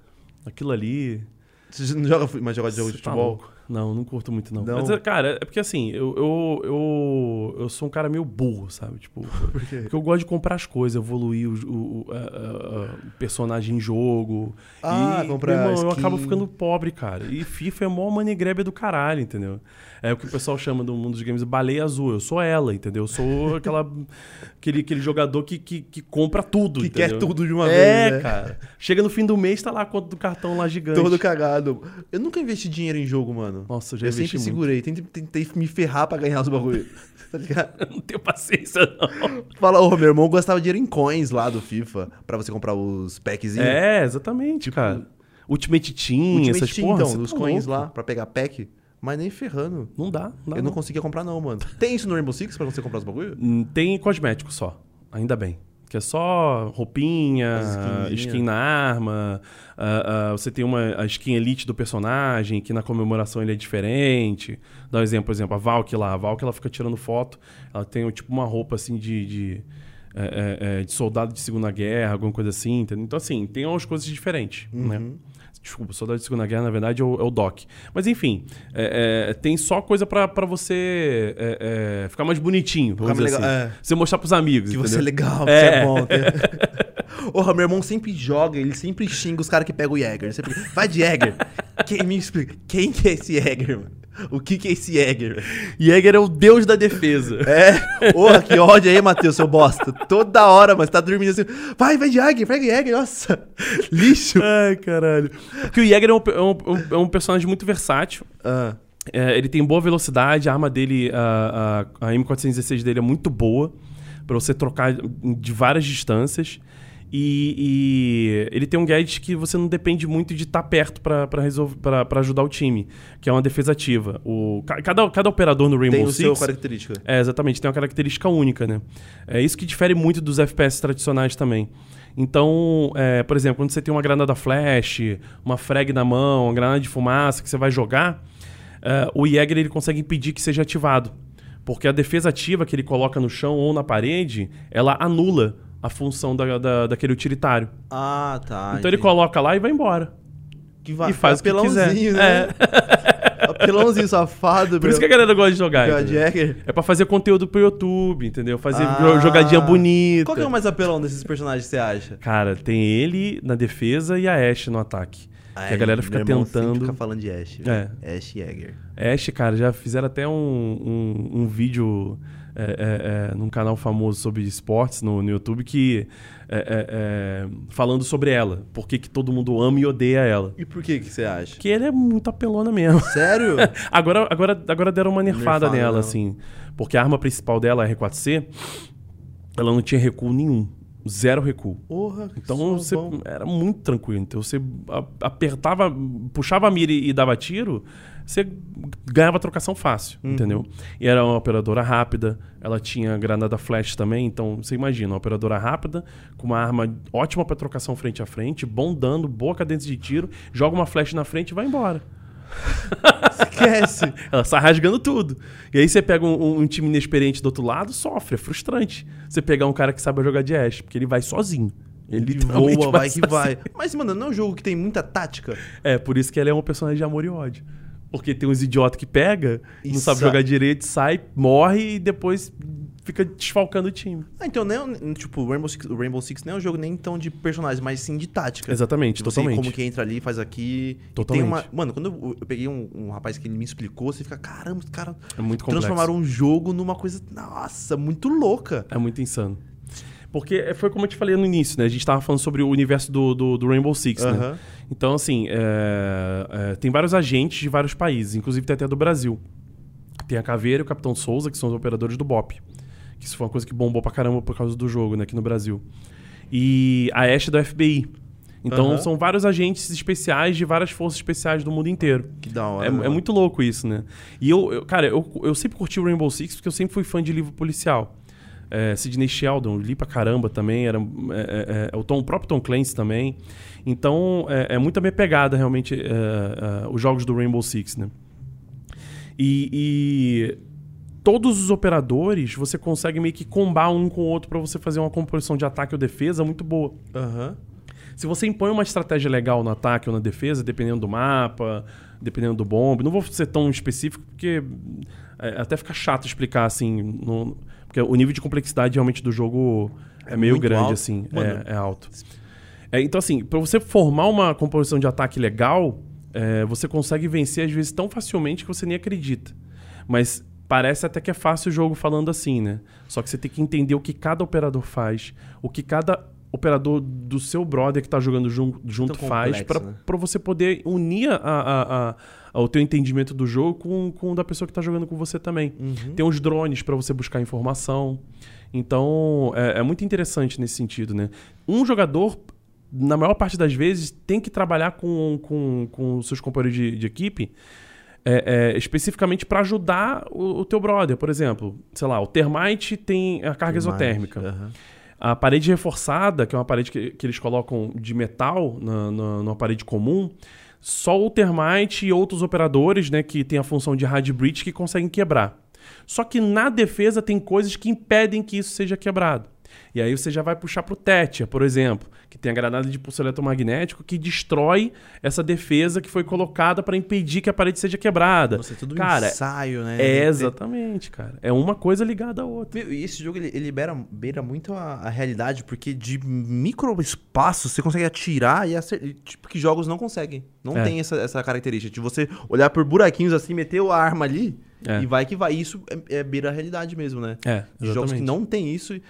Aquilo ali. Você não joga, mas joga jogo de Cê tá futebol? louco. Não, não curto muito, não. Não? Mas, cara, é porque assim, eu, eu, eu, eu sou um cara meio burro, sabe? Tipo, [LAUGHS] Por quê? porque eu gosto de comprar as coisas, evoluir o, o, o- a- a- personagem em jogo. Ah, e, comprar irmão, eu skin. acabo ficando pobre, cara. E FIFA é mó money grab do caralho, entendeu? É o que o pessoal chama do mundo dos games baleia azul. Eu sou ela, entendeu? Eu sou [LAUGHS] aquela, aquele, aquele jogador que, que, que compra tudo, Que entendeu? quer tudo de uma É, vez, né? cara. Chega no fim do mês, tá lá a conta do cartão lá gigante. Todo cagado. Eu nunca investi dinheiro em jogo, mano. Nossa, eu já eu investi sempre muito. segurei. Tentei, tentei me ferrar pra ganhar os bagulho. [LAUGHS] tá ligado? Não tenho paciência, não. Fala, ô, meu irmão gastava dinheiro em coins lá do FIFA pra você comprar os packzinhos. É, exatamente, cara. Ultimate Team, Ultimate essas Team, porra, então, dos tá coins louco. lá pra pegar pack. Mas nem ferrando. Não dá, não dá. eu não conseguia comprar, não, mano. Tem isso no Rainbow Six pra você comprar os bagulho? Hum, Tem cosmético só, ainda bem. Que é só roupinha, skin na arma, ah, ah, você tem uma, a skin elite do personagem, que na comemoração ele é diferente. Dá um exemplo, por exemplo, a Valk lá. A Valk ela fica tirando foto, ela tem tipo uma roupa assim de... de é, é, é, de soldado de Segunda Guerra, alguma coisa assim. entendeu? Então, assim, tem umas coisas diferentes, né? Desculpa, soldado de Segunda Guerra, na verdade, é o, é o Doc. Mas, enfim, é, é, tem só coisa pra, pra você é, é, ficar mais bonitinho, vamos dizer legal, assim. Você mostrar pros amigos, Que você é entendeu? legal, que você é bom. [LAUGHS] Porra, meu irmão sempre joga, ele sempre xinga os caras que pegam o Jäger. Sempre... Vai de Jäger. Quem me explica? Quem que é esse Jäger, mano? O que que é esse Jäger? Jäger é o deus da defesa. É, porra, que ódio aí, Matheus, seu bosta. Toda hora, mas tá dormindo assim. Vai, vai de Jäger, pega Jäger, nossa. Lixo. Ai, caralho. Porque o Jäger é um, é um- é um personagem muito versátil. Ah, É, ele tem boa velocidade, a arma dele, a, a, a M416 dele é muito boa pra você trocar de várias distâncias. E, e ele tem um gadget que você não depende muito de estar perto resolver- pra pra ajudar o time, que é uma defesa ativa. O, ca- cada, cada operador no Rainbow tem Six característica. É, exatamente, tem uma característica única, né? É isso que difere muito dos FPS tradicionais também. Então, é, por exemplo, quando você tem uma granada flash, uma frag na mão, uma granada de fumaça que você vai jogar, é, o Jäger ele consegue impedir que seja ativado. Porque a defesa ativa que ele coloca no chão ou na parede, ela anula a função da, da- daquele utilitário. Ah, tá. então ele coloca lá e vai embora. que vai, e faz o que quiser. apelãozinho, né? [LAUGHS] Apelãozinho safado, Por isso que a galera gosta de jogar. É pra fazer conteúdo pro YouTube, entendeu? Fazer Ah. jogadinha bonita. Qual que é o mais apelão desses personagens que você acha? Cara, tem ele na defesa e a Ashe no ataque. que a galera fica tentando. fica falando de Ash. É. Ash Jäger. Ashe, cara, já fizeram até um, um, um vídeo é, é, é, num canal famoso sobre esportes no, no YouTube que. é, é, é, falando sobre ela. Por que que todo mundo ama e odeia ela. E por que que você acha? Porque ela é muito apelona mesmo. Sério? [LAUGHS] Agora, agora, agora deram uma nerfada, Nerfada nela, nela. assim. Porque a arma principal dela, a R4C, ela não tinha recuo nenhum. Zero recuo. Porra, que Então você bom. era muito tranquilo. Então você apertava, puxava a mira e dava tiro, você ganhava trocação fácil, Uhum. entendeu? E era uma operadora rápida, ela tinha granada flash também, então você imagina, uma operadora rápida, com uma arma ótima para trocação frente a frente, bom dano, boa cadência de tiro, joga uma flash na frente e vai embora. [LAUGHS] Esquece. Ela sai rasgando tudo. E aí você pega um, um time inexperiente do outro lado, sofre, é frustrante. Você pegar um cara que sabe jogar de Ash, porque ele vai sozinho. Ele voa, vai que sozinho. vai. Mas, mano, não é um jogo que tem muita tática. É, por isso que ela é um personagem de amor e ódio. Porque tem uns idiotas que pega, E não sabe jogar direito, sai, morre e depois fica desfalcando o time. Ah, então, não é, tipo, o Rainbow Six, o Rainbow Six não é um jogo nem tão de personagens, mas sim de tática. Exatamente, você totalmente. como que entra ali, faz aqui. Totalmente. uma... Mano, quando eu, eu peguei um, um rapaz que ele me explicou, você fica, caramba, os caras É muito complexo. transformaram um jogo numa coisa, nossa, muito louca. É muito insano. Porque é, foi como eu te falei no início, né? A gente tava falando sobre o universo do, do, do Rainbow Six, né? Então, assim, é, é, tem vários agentes de vários países, inclusive tem até do Brasil. Tem a Caveira e o Capitão Souza, que são os operadores do BOP. Que isso foi uma coisa que bombou pra caramba por causa do jogo, né, aqui no Brasil. E a Ashe do FBI. Então, Aham. são vários agentes especiais de várias forças especiais do mundo inteiro. Que da É, hora. é mano. muito louco isso, né? E eu, eu- cara, eu, eu sempre curti o Rainbow Six porque eu sempre fui fã de livro policial. É, Sidney Sheldon, li pra caramba também, era é, é, é, o, Tom, o próprio Tom Clancy também. Então, é, é muito a minha pegada, realmente, é, é, os jogos do Rainbow Six, né? E, e todos os operadores, você consegue meio que combar um com o outro pra você fazer uma composição de ataque ou defesa muito boa. Aham. Se você impõe uma estratégia legal no ataque ou na defesa, dependendo do mapa, dependendo do bombe, não vou ser tão específico porque é, até fica chato explicar assim, no- porque o nível de complexidade realmente do jogo é, É meio grande alto. assim, Mano. é, é alto. É, então assim, pra você formar uma composição de ataque legal, é, você consegue vencer às vezes tão facilmente que você nem acredita. Mas parece até que é fácil o jogo falando assim, né? Só que você tem que entender o que cada operador faz, o que cada operador do seu brother que tá jogando jun- junto faz, pra né? pra você poder unir a- a- a- o teu entendimento do jogo com, com o da pessoa que tá jogando com você também. Uhum. Tem os drones para você buscar informação. Então, é, é muito interessante nesse sentido, né? Um jogador, na maior parte das vezes, tem que trabalhar com, com, com os seus companheiros de, de equipe é, é, especificamente para ajudar o, o teu brother. Por exemplo, sei lá, o Termite tem a carga exotérmica. Aham. A parede reforçada, que é uma parede que, que eles colocam de metal na, na, numa parede comum, só o Termite e outros operadores, né, que tem a função de hard breach, que conseguem quebrar. Só que na defesa tem coisas que impedem que isso seja quebrado. E aí você já vai puxar pro Tether, por exemplo, que tem a granada de pulso eletromagnético que destrói essa defesa que foi colocada para impedir que a parede seja quebrada. Nossa, é tudo um Cara, ensaio, né? é exatamente, cara. É uma coisa ligada à outra. E esse jogo ele, ele beira, beira muito a, a realidade, porque de micro espaço você consegue atirar e acertar. Tipo, que jogos não conseguem. Não É. tem essa, essa característica. De você olhar por buraquinhos assim, meter a arma ali É. e vai que vai. Isso é, é beira a realidade mesmo, né? É, De jogos que exatamente. não tem isso. E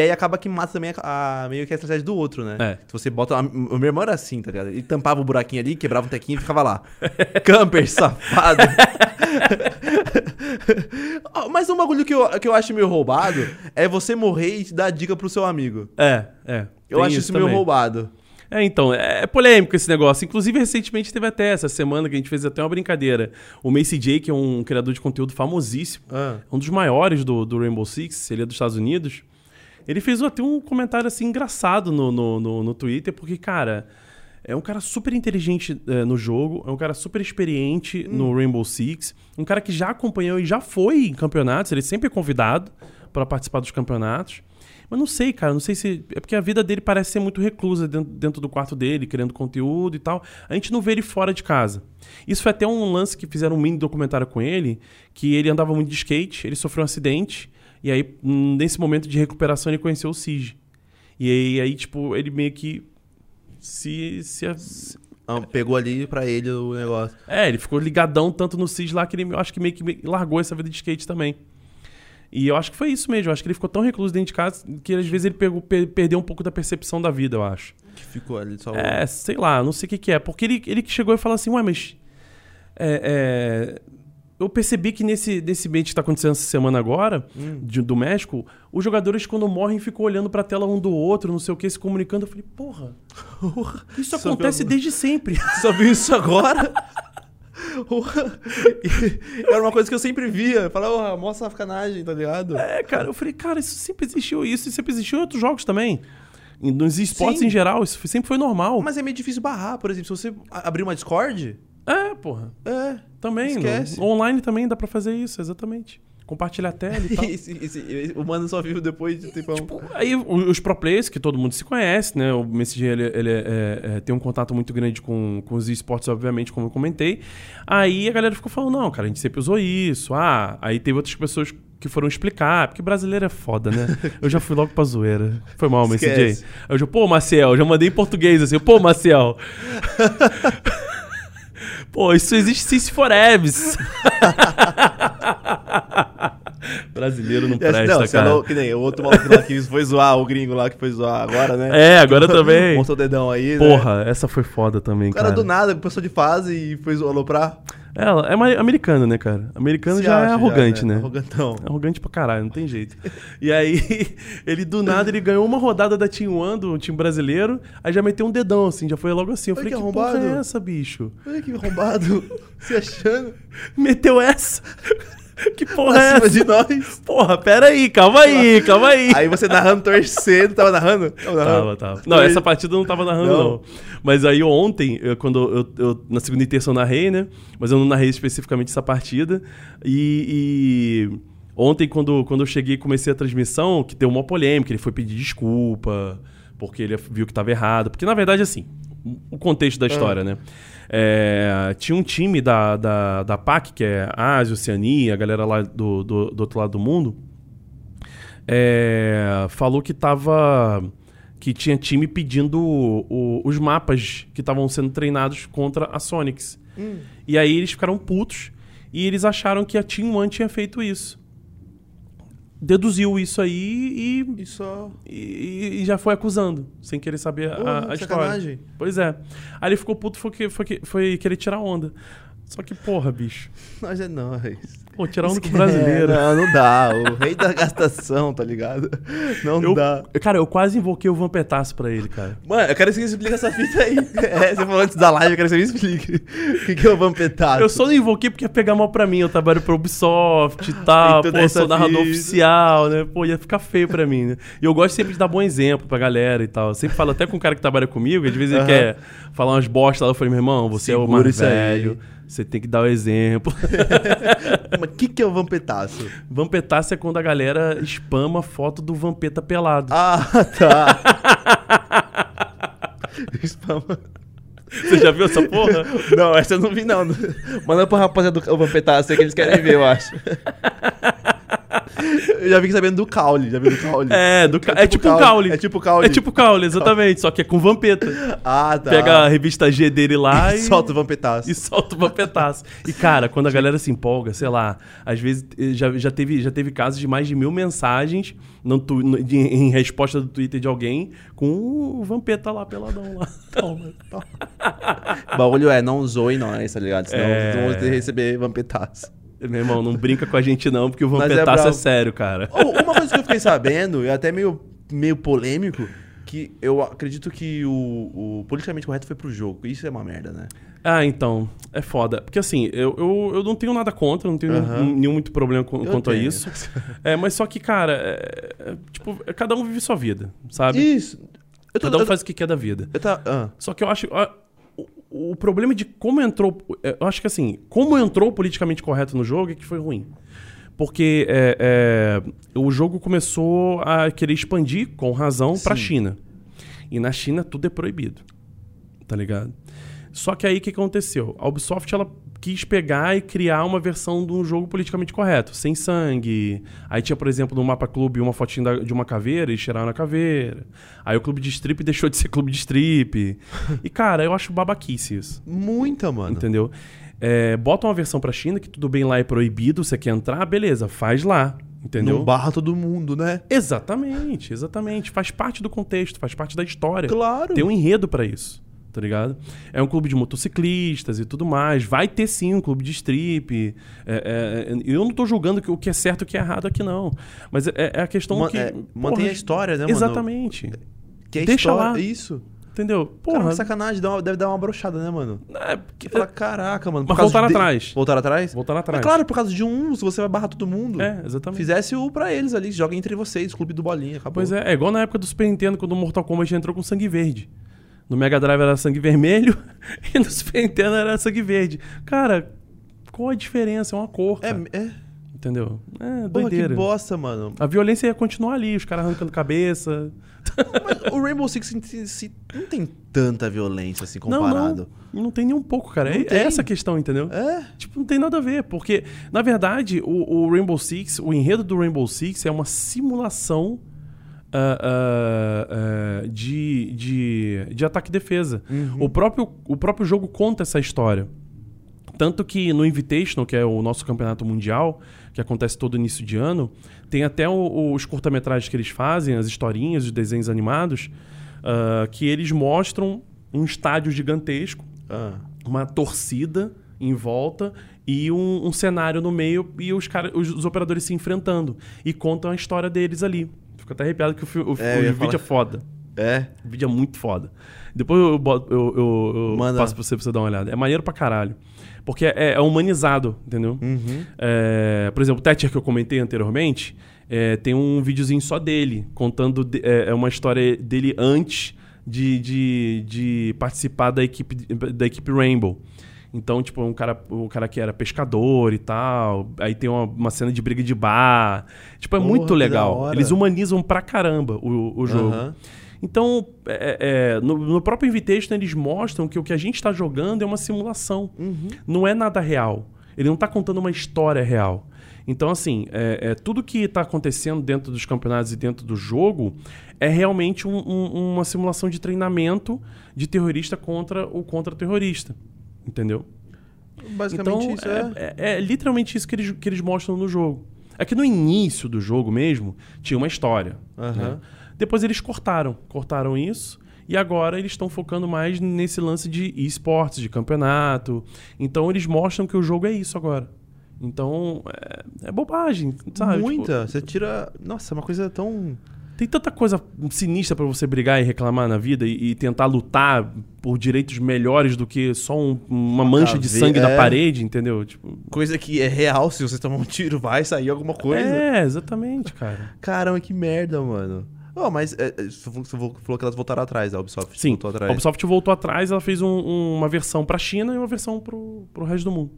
aí acaba que mata também a, a- meio que a estratégia do outro, né? É. Se você bota. a- o meu irmão era assim, tá ligado? Ele tampava o buraquinho ali, quebrava um tequinho e ficava lá. [LAUGHS] Camper, safado. [LAUGHS] Mas um bagulho que eu, que eu acho meio roubado é você morrer e dar dica pro seu amigo. É, é. Eu acho isso meio também. roubado. É, então, é polêmico esse negócio. Inclusive, recentemente teve até essa semana que a gente fez até uma brincadeira. O Macy J, que é um criador de conteúdo famosíssimo, Ah. um dos maiores do, do Rainbow Six, ele é dos Estados Unidos. Ele fez até um comentário assim engraçado no, no, no, no Twitter, porque, cara, é um cara super inteligente é, no jogo, é um cara super experiente no Rainbow Six, um cara que já acompanhou e já foi em campeonatos, ele sempre é convidado para participar dos campeonatos. Mas não sei, cara, não sei se. É porque a vida dele parece ser muito reclusa dentro, dentro do quarto dele, criando conteúdo e tal. A gente não vê ele fora de casa. Isso foi até um lance que fizeram um mini documentário com ele, que ele andava muito de skate, ele sofreu um acidente, e aí, nesse momento de recuperação, ele conheceu o Sige. E aí, aí, tipo, ele meio que se, se. Ah, Pegou ali pra ele o negócio. É, ele ficou ligadão tanto no Cis lá que ele eu acho que meio que largou essa vida de skate também. E eu acho que foi isso mesmo. Eu acho que ele ficou tão recluso dentro de casa que às vezes ele pegou, pe- perdeu um pouco da percepção da vida, eu acho. Que ficou ali só. É, sei lá, não sei o que, que é. Porque ele, ele que chegou e falou assim, ué, mas. é, é, eu percebi que nesse, nesse ambiente que tá acontecendo essa semana agora, Hum. de- do México, os jogadores, quando morrem, ficam olhando pra tela um do outro, não sei o que, se comunicando. Eu falei, porra, [LAUGHS] isso acontece desde sempre. [LAUGHS] Só viu isso agora? Era uma coisa que eu sempre via. Falava, oh, mostra a sacanagem, tá ligado? É, cara, eu falei, cara, isso sempre existiu, isso sempre existiu em outros jogos também. Nos esportes Sim. em geral, isso sempre foi normal. Mas é meio difícil barrar, por exemplo, se você abrir uma Discord. É, porra. É. Também. Esquece. no- online também dá pra fazer isso, exatamente. Compartilhar a tela e [LAUGHS] tal. Esse- esse- o mano só viu depois de tipo. Tipo, aí os pro players, que todo mundo se conhece, né? O MSG ele, ele é- é- é- tem um contato muito grande com, com os esportes, obviamente, como eu comentei. Aí a galera ficou falando, não, cara, a gente sempre usou isso. Ah, aí teve outras pessoas que foram explicar, porque brasileiro é foda, né? Eu já fui logo pra zoeira. Foi mal. Esquece. Aí eu já, pô, Maciel, já mandei em português assim, pô, Maciel. [LAUGHS] pô, isso existe sim se for Eves. [LAUGHS] [LAUGHS] Brasileiro não presta, não, cara. falou que nem o outro maluco lá que foi zoar, o gringo lá que foi zoar agora, né? É, agora também. [LAUGHS] Mostrou o dedão aí, né? Porra, essa foi foda também, O cara cara. do nada passou de fase e foi aloprar. Ela é uma- americana, né, cara? Americano Se já é acha, arrogante, né? Arrogantão. É arrogante pra caralho, não tem jeito. E aí, [LAUGHS] ele do nada, ele ganhou uma rodada da Team One, do time brasileiro, aí já meteu um dedão, assim, já foi logo assim. Eu Olha falei, que que, porra arrombado." é essa, bicho? Olha que arrombado. Se achando. Meteu essa? [LAUGHS] que porra é essa? de nós. Porra, pera aí, calma aí, calma aí. Aí você narrando, torcendo. Tava narrando? Tava narrando. Tava, tava. Não, Foi- essa partida eu não tava narrando, Não. não. Mas aí ontem, eu- quando eu, eu- Na segunda e terça eu narrei, né? Mas eu não narrei especificamente essa partida. E. e Ontem, quando, quando eu cheguei e comecei a transmissão, que deu uma polêmica, ele foi pedir desculpa porque ele viu que tava errado. Porque, na verdade, assim, o contexto da história, né? É, tinha um time da, da, da PAC, que é Ásia, Oceania, a galera lá do, do, do outro lado do mundo, é, falou que tava. que tinha time pedindo o- o- os mapas que estavam sendo treinados contra a Sonics. E aí eles ficaram putos e eles acharam que a Team One tinha feito isso. Deduziu isso aí e, E só. e, e já foi acusando, sem querer saber a, Porra, a que história. Pois é. Aí ele ficou puto foi, que, foi, que, foi querer tirar onda. Só que, porra, bicho. Nós é nós. Pô, tirar onda com o brasileiro. É, não, não dá. O rei da gastação, tá ligado? Não Eu, dá. cara, eu quase invoquei o Vampetaço pra ele, cara. Mano, eu quero que você explique essa fita aí. [LAUGHS] É, você falou antes da live, eu quero que você me explique. O que, que é o Vampetato? Eu só não invoquei porque ia pegar mal pra mim. Eu trabalho pro Ubisoft e tal. Tem Pô, sou narrador fita. oficial, né? Pô, ia ficar feio pra mim, né? E eu gosto sempre de dar bom exemplo pra galera e tal. Eu sempre falo até com o cara que trabalha comigo, às vezes ele Aham. quer falar umas bostas lá. Eu falei, meu irmão, você é o Segura mais isso aí. velho. Você tem que dar o exemplo. [LAUGHS] Mas o que, que é o Vampetaço? Vampetaço é quando a galera spama foto do Vampeta pelado. Ah, tá. [LAUGHS] Spama. Você já viu essa porra? Não, essa eu não vi, não. Manda pro rapaziada do Vampetaço aí que eles querem ver, eu acho. Eu já fiquei sabendo do Caule, já viu do Caule? É, do ca- é, tipo um caule. É tipo Caule. É tipo caule, exatamente. Só que é com Vampeta. Ah, tá. Pega a revista G dele lá [LAUGHS] e, Solta o Vampetaço. e solta o Vampetaço. E, cara, quando a galera se empolga, sei lá, às vezes eh, já, já, teve, já teve casos de mais de mil mensagens no no- de- em resposta do Twitter de alguém com o Vampeta lá, peladão lá. [LAUGHS] Toma, toma. O bagulho é, não zoe nós, tá ligado? Senão É. vamos receber Vampetaço. Meu irmão, não brinca com a gente não, porque o é Vampetaço é, bravo. sério, cara. Uma coisa que eu fiquei sabendo, e até meio, meio polêmico, que eu acredito que o, o politicamente correto foi pro jogo. Isso é uma merda, né? Ah, então, é foda. Porque assim, eu, eu, eu não tenho nada contra, não tenho Aham. nenhum, nenhum muito problema com- quanto a tenho. isso. É, mas só que, cara, é- é, tipo, cada um vive sua vida, sabe? Isso. Tô, Cada um faz o que quer da vida. tá, ah, Só que eu acho. O, problema de como entrou. Eu acho que assim, como entrou politicamente correto no jogo é que foi ruim. Porque é, é, o jogo começou a querer expandir, com razão, pra Sim. China. E na China tudo é proibido. Tá ligado? Só que aí o que aconteceu? A Ubisoft ela quis pegar e criar uma versão de um jogo politicamente correto, sem sangue. Aí tinha, por exemplo, no mapa clube uma fotinha da- de uma caveira e tiraram a caveira. Aí o clube de strip [LAUGHS] deixou de ser clube de strip. E, cara, eu acho babaquice isso. muita, mano. Entendeu? É, bota uma versão pra China que tudo bem lá é proibido, você quer entrar, beleza, faz lá. Entendeu? Não barra todo mundo, né? Exatamente, exatamente. Faz parte do contexto, faz parte da história. Claro. Tem um enredo pra isso, tá ligado? É um clube de motociclistas e tudo mais. Vai ter sim um clube de strip. É, é, eu não tô julgando o que é certo e o que é errado aqui, não. Mas é, é a questão Ma- que. é, porra, mantém a história, né, mano? Exatamente. Que é Deixa história, lá. Isso. Entendeu? Porra, Porra. sacanagem, dá uma- deve dar uma brochada, né, mano? é, porque- Fala, caraca, mano. Mas voltaram de- atrás. Voltaram atrás? Voltaram atrás. Mas claro, por causa de um, se você vai barrar todo mundo. É, exatamente. Fizesse o pra eles ali, joga entre vocês, clube do bolinha, acabou. Pois é, é igual na época do Super Nintendo, quando o Mortal Kombat entrou com sangue verde. No Mega Drive era sangue vermelho [LAUGHS] e no Super Nintendo era sangue verde. Cara, qual a diferença? É uma cor, cara. É, é. Entendeu? É Porra, que doideira. bosta, mano. A violência ia continuar ali, os caras arrancando cabeça. Mas o Rainbow Six não tem tanta violência assim Não, comparado. não, não tem nem um pouco, cara. Não É, é essa a questão, entendeu? É? Tipo, não tem nada a ver, porque, na verdade, o, o Rainbow Six, o enredo do Rainbow Six é uma simulação ah, ah, de, de, de ataque e defesa. O, próprio, o próprio jogo conta essa história. Tanto que no Invitational, que é o nosso campeonato mundial, que acontece todo início de ano, tem até o- os curta-metragens que eles fazem, as historinhas, os desenhos animados, ah, que eles mostram um estádio gigantesco Ah. uma torcida em volta e um, um cenário no meio e os, cara, os, os operadores se enfrentando. E contam a história deles ali. Fico até arrepiado que o, fi- o, É, o vídeo falar. é foda. É. O vídeo é muito foda. Depois eu, boto- eu, eu, passo pra você, pra você dar uma olhada. É maneiro pra caralho. Porque é, é humanizado, entendeu? Uhum. É, por exemplo, o Thatcher que eu comentei anteriormente, é, tem um videozinho só dele, contando de- é, é uma história dele antes de, de, de participar da equipe, da equipe Rainbow. Então, tipo, um cara, um cara que era pescador e tal. Aí tem uma, uma cena de briga de bar. Tipo, é Porra, muito legal. Eles humanizam pra caramba o, o jogo. Aham. Então, é, é, no, no, próprio Invitation, eles mostram que o que a gente está jogando é uma simulação. Uhum. Não é nada real. Ele não está contando uma história real. Então, assim, é, é tudo que está acontecendo dentro dos campeonatos e dentro do jogo é realmente um, um, uma simulação de treinamento de terrorista contra o contra-terrorista. Entendeu? Basicamente então, isso é, é... é, é literalmente isso que eles, que eles mostram no jogo. É que no início do jogo mesmo tinha uma história. Aham. né? Depois eles cortaram, cortaram isso. E agora eles estão focando mais nesse lance de esportes, de campeonato. Então eles mostram que o jogo é isso agora. Então é, é bobagem, sabe? Tipo, Muita. Você tira. Nossa, é uma coisa tão. Tem tanta coisa sinistra pra você brigar e reclamar na vida e, e tentar lutar por direitos melhores do que só um- uma mancha de sangue na é. parede, entendeu? Tipo, Coisa que é real, se você tomar um tiro, vai sair alguma coisa. É, exatamente, cara. Caramba, que merda, mano. Oh, mas é, é, você falou- você falou que elas voltaram atrás, a Ubisoft Sim, voltou atrás. a Ubisoft voltou atrás, ela fez um- um- uma versão pra China e uma versão pro, pro resto do mundo.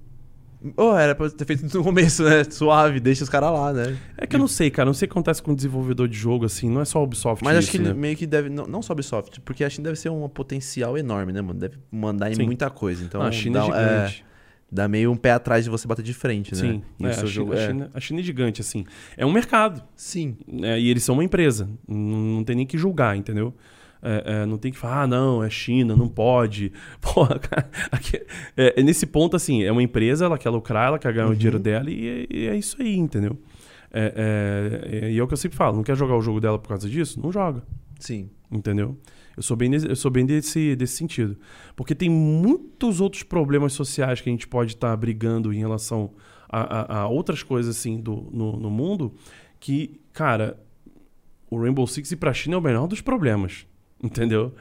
Oh, era pra ter feito no começo, né? Suave, deixa os caras lá, né? É que eu não sei, cara, não sei o que acontece com o desenvolvedor de jogo, assim, não é só a Ubisoft Mas acho isso, que ele né? meio que deve. Não, não só Ubisoft, porque a China deve ser um potencial enorme, né, mano? Deve mandar em Sim. muita coisa. Então a China dá, é gigante. dá meio um pé atrás de você bater de frente, né? Sim, é, a, jogo a é- China- a China é gigante, assim. É um mercado, Sim. né? E eles são uma empresa. Não, não tem nem que julgar, entendeu? É, é, não tem que falar, ah, não, é China, não pode. [LAUGHS] Porra, cara, aqui- é, é nesse ponto, assim, é uma empresa, ela quer lucrar, ela quer ganhar o Uhum. dinheiro dela e, e é isso aí, entendeu? É, e é o que eu sempre falo, não quer jogar o jogo dela por causa disso? Não joga. Sim. Entendeu? Eu sou bem, eu sou bem desse, desse sentido. Porque tem muitos outros problemas sociais que a gente pode estar brigando em relação a, a- a outras coisas assim do, no, no mundo que, cara, o Rainbow Six ir pra China é o menor dos problemas. Entendeu?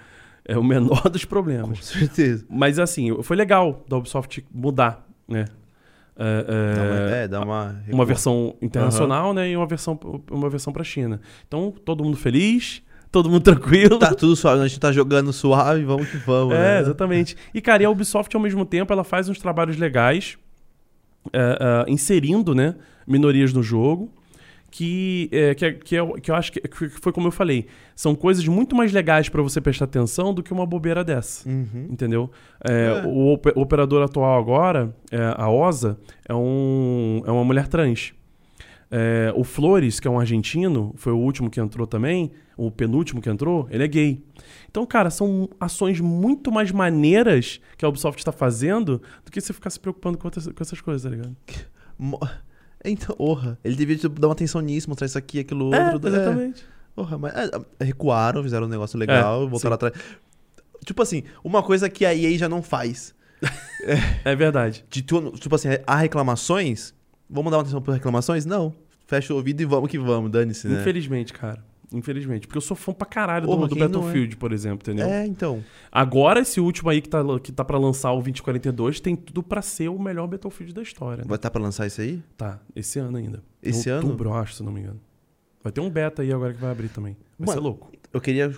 É o menor [LAUGHS] dos Com problemas. certeza. Mas assim, foi legal da Ubisoft mudar, né? É, é, Dá uma, é, dá uma. uma versão internacional, né? E uma versão, uma versão pra China. Então, todo mundo feliz, todo mundo [LAUGHS] tranquilo. Tá tudo suave, a gente tá jogando suave, vamos que vamos, É, né? exatamente. E, cara, e a Ubisoft, ao mesmo tempo, ela faz uns trabalhos legais, é, é, inserindo, né, minorias no jogo, que, é, que, é- que, é- que eu acho que, que foi como eu falei, são coisas muito mais legais pra você prestar atenção do que uma bobeira dessa. Uhum. Entendeu? É, É. O op- operador atual agora, é, a Osa, é, um, é uma mulher trans. É, o Flores, que é um argentino, foi o último que entrou também, o penúltimo que entrou, ele é gay. Então, cara, são ações muito mais maneiras que a Ubisoft está fazendo do que você ficar se preocupando com, outras- com essas coisas, tá ligado? Então, porra, ele devia tipo, dar uma atenção nisso, mostrar isso aqui, aquilo É, outro. exatamente. Porra, mas é, recuaram, fizeram um negócio legal, É, voltaram atrás. Tipo assim, uma coisa que a EA já não faz. [LAUGHS] É verdade. De tipo assim, há reclamações? Vamos dar uma atenção para reclamações? Não. Fecha o ouvido e vamos que vamos, dane-se, né? Infelizmente, cara. Infelizmente. Porque eu sou fã pra caralho do, Porra, do não é? Battlefield, por exemplo, entendeu? É, então. Agora, esse último aí que tá, que tá pra lançar o 2042 tem tudo pra ser o melhor Battlefield da história. né? Vai estar pra lançar isso aí? Tá, esse ano ainda. Esse Em ano? outubro, acho, se não me engano. Vai ter um beta aí agora que vai abrir também. Vai Mano, ser louco. Eu queria.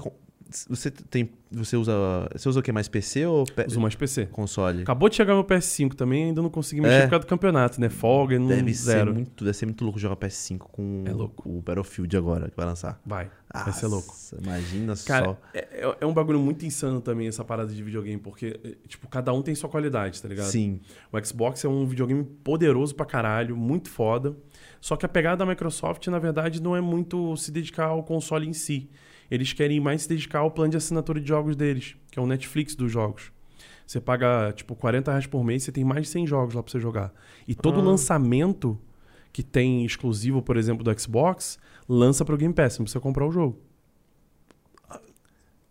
Você tem. Você usa. Você usa o que? Mais PC ou pe- Uso mais PC. console? Acabou de chegar meu PS5 também, ainda não consegui mexer É. por causa do campeonato, né? Folga, não Deve ser, zero. muito, deve ser muito louco jogar PS5 com É louco. o Battlefield agora que vai lançar. Vai, vai ser louco. Nossa, Imagina Cara, só. é, é- é um bagulho muito insano também essa parada de videogame, porque, é, tipo, cada um tem sua qualidade, tá ligado? Sim. O Xbox é um videogame poderoso pra caralho, muito foda. Só que a pegada da Microsoft, na verdade, não é muito se dedicar ao console em si. Eles querem mais se dedicar ao plano de assinatura de jogos deles, que é o Netflix dos jogos. Você paga, tipo, 40 reais por mês, você tem mais de 100 jogos lá pra você jogar. E todo Ah. lançamento que tem exclusivo, por exemplo, do Xbox, lança pro Game Pass, não precisa comprar o jogo.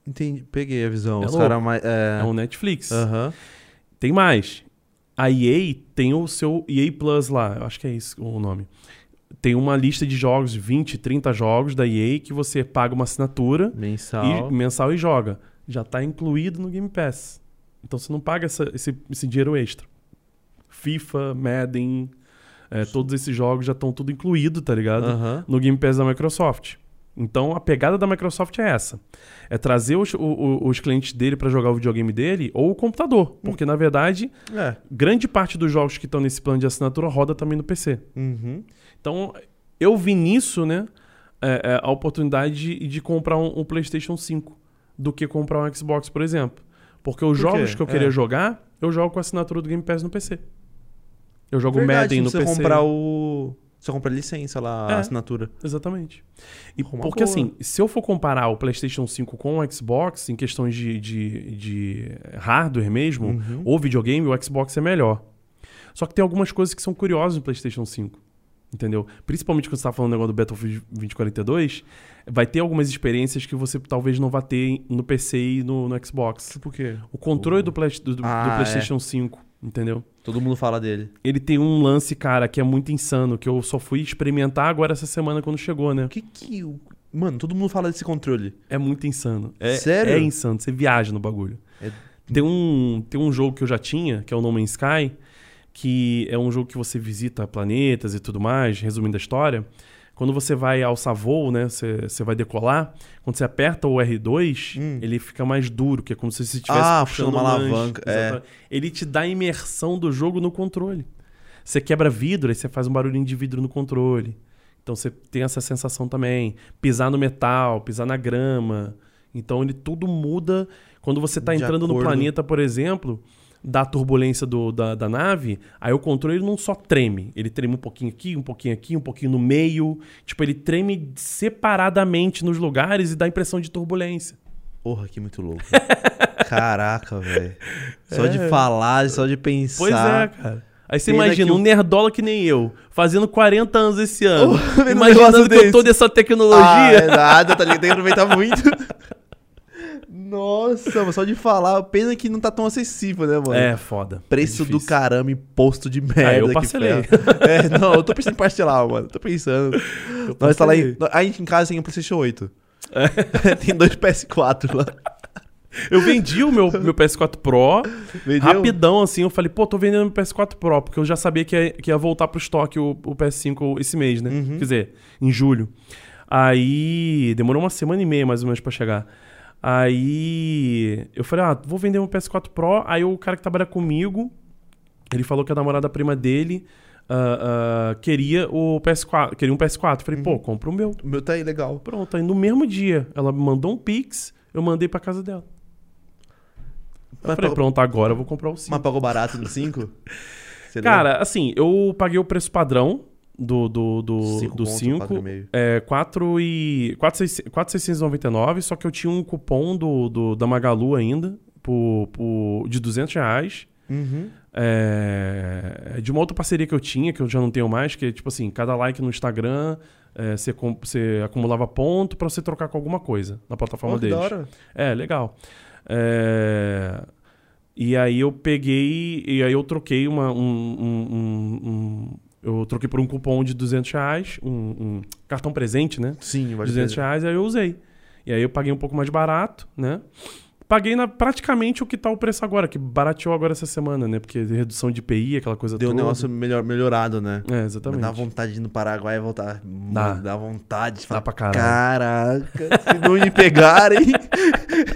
Entendi. Peguei a visão. É Os caras mais. É. É um Netflix. Aham. Tem mais. A EA tem o seu EA Plus lá, eu acho que é isso o nome. Tem uma lista de jogos, 20, 30 jogos da EA que você paga uma assinatura Mensal. e, mensal e joga. Já está incluído no Game Pass. Então você não paga essa- esse, esse dinheiro extra. FIFA, Madden, é, todos esses jogos já estão tudo incluído, tá ligado? No Game Pass da Microsoft. Então a pegada da Microsoft é essa: é trazer os, o- o- os clientes dele para jogar o videogame dele ou o computador, porque na verdade É. grande parte dos jogos que estão nesse plano de assinatura roda também no PC. Uhum. Então eu vi nisso, né, é, é, a oportunidade de, de comprar um, um PlayStation 5 do que comprar um Xbox, por exemplo. Porque os Por jogos que eu queria É. jogar, eu jogo com a assinatura do Game Pass no PC. Eu jogo Verdade, Madden no você PC. comprar o. Você compra a licença lá, É. a assinatura. Exatamente. E Uma porque boa. assim, se eu for comparar o PlayStation 5 com o Xbox, em questões de, de, de hardware mesmo, Uhum. ou videogame, o Xbox é melhor. Só que tem algumas coisas que são curiosas no PlayStation 5. Entendeu? Principalmente quando você tá falando do negócio do Battlefield 2042, vai ter algumas experiências que você talvez não vá ter no PC e no, no Xbox. Por quê? O controle do, Play- do- do- Ah, do é. PlayStation 5, entendeu? Todo mundo fala dele. Ele tem um lance, cara, que é muito insano, que eu só fui experimentar agora essa semana quando chegou, né? O que que. o- Mano, todo mundo fala desse controle. É muito insano. É, Sério? É insano. Você viaja no bagulho. É- Tem, um, tem um jogo que eu já tinha, que é o No Man's Sky, que é um jogo que você visita planetas e tudo mais, resumindo a história. Quando você vai alçar voo, né? Você, você vai decolar. Quando você aperta o R2, Hum. ele fica mais duro, que é como se você estivesse Ah, puxando uma um alavanca, é. Ele te dá a imersão do jogo no controle. Você quebra vidro, aí você faz um barulhinho de vidro no controle. Então você tem essa sensação também. Pisar no metal, pisar na grama. Então ele tudo muda. Quando você tá De entrando no acordo. planeta, por exemplo, da turbulência do- da, da nave, aí o controle não só treme. Ele treme um pouquinho aqui, um pouquinho aqui, um pouquinho no meio. Tipo, ele treme separadamente nos lugares e dá a impressão de turbulência. Porra, que muito louco. [LAUGHS] Caraca, velho. Só É. de falar, só de pensar. Pois é, cara. Aí você Pena imagina, um o- nerdola que nem eu, fazendo 40 anos esse ano. [LAUGHS] um imaginando que eu tô desse. dessa Ah, tecnologia. é nada, tá ligado? Tem que aproveitar muito. [LAUGHS] Nossa, mas só de falar, pena que não tá tão acessível, né, mano? É, foda. Preço É do caramba, imposto de merda. Ah, eu parcelei. [LAUGHS] É, não, eu tô pensando em parcelar, mano. Tô pensando. Eu Nós tá lá em, a gente em casa tem um PlayStation 8. [LAUGHS] tem dois PS4 lá. Eu vendi o meu, meu PS4 Pro Vendeu? rapidão, assim. Eu falei, pô, tô vendendo meu PS4 Pro, porque eu já sabia que ia, que ia voltar pro estoque o, o PS5 esse mês, né? Uhum. Quer dizer, em julho. Aí demorou uma semana e meia mais ou menos pra chegar. Aí eu falei, ah, vou vender meu PS4 Pro. Aí o cara que trabalha comigo, ele falou que a namorada prima dele ah, ah, queria o PS4, queria um PS4. Eu falei, pô, compra o meu. O meu tá aí legal. Pronto, aí no mesmo dia ela me mandou um Pix, eu mandei pra casa dela. Eu Mas falei, pagou- pronto, agora eu vou comprar o 5. Mas pagou barato no 5? [LAUGHS] Cara, assim, eu paguei o preço padrão do 5. Do, do, Cinco do conto, 5. quatro e meio. É, 4 e... 4,699, só que eu tinha um cupom do, do, da Magalu ainda, por, por, de 200 reais. Uhum. É, de uma outra parceria que eu tinha, que eu já não tenho mais, que é tipo assim, cada like no Instagram, é, você, você acumulava ponto pra você trocar com alguma coisa na plataforma que deles. É, legal. É, E aí eu peguei, e aí eu troquei uma, um, um- um- um- eu troquei por um cupom de 200 reais, um, um cartão presente, né? Sim, vai 200 reais, aí eu usei. E aí eu paguei um pouco mais barato, né? Paguei na, praticamente o que tá o preço agora, que barateou agora essa semana, né? Porque redução de IPI, aquela coisa Deu um toda. negócio melhor, melhorado, né? É, Mas exatamente. dá vontade de ir no Paraguai e voltar. Dá. Dá vontade de falar. pra caralho. Caraca, se não me pegarem. [LAUGHS]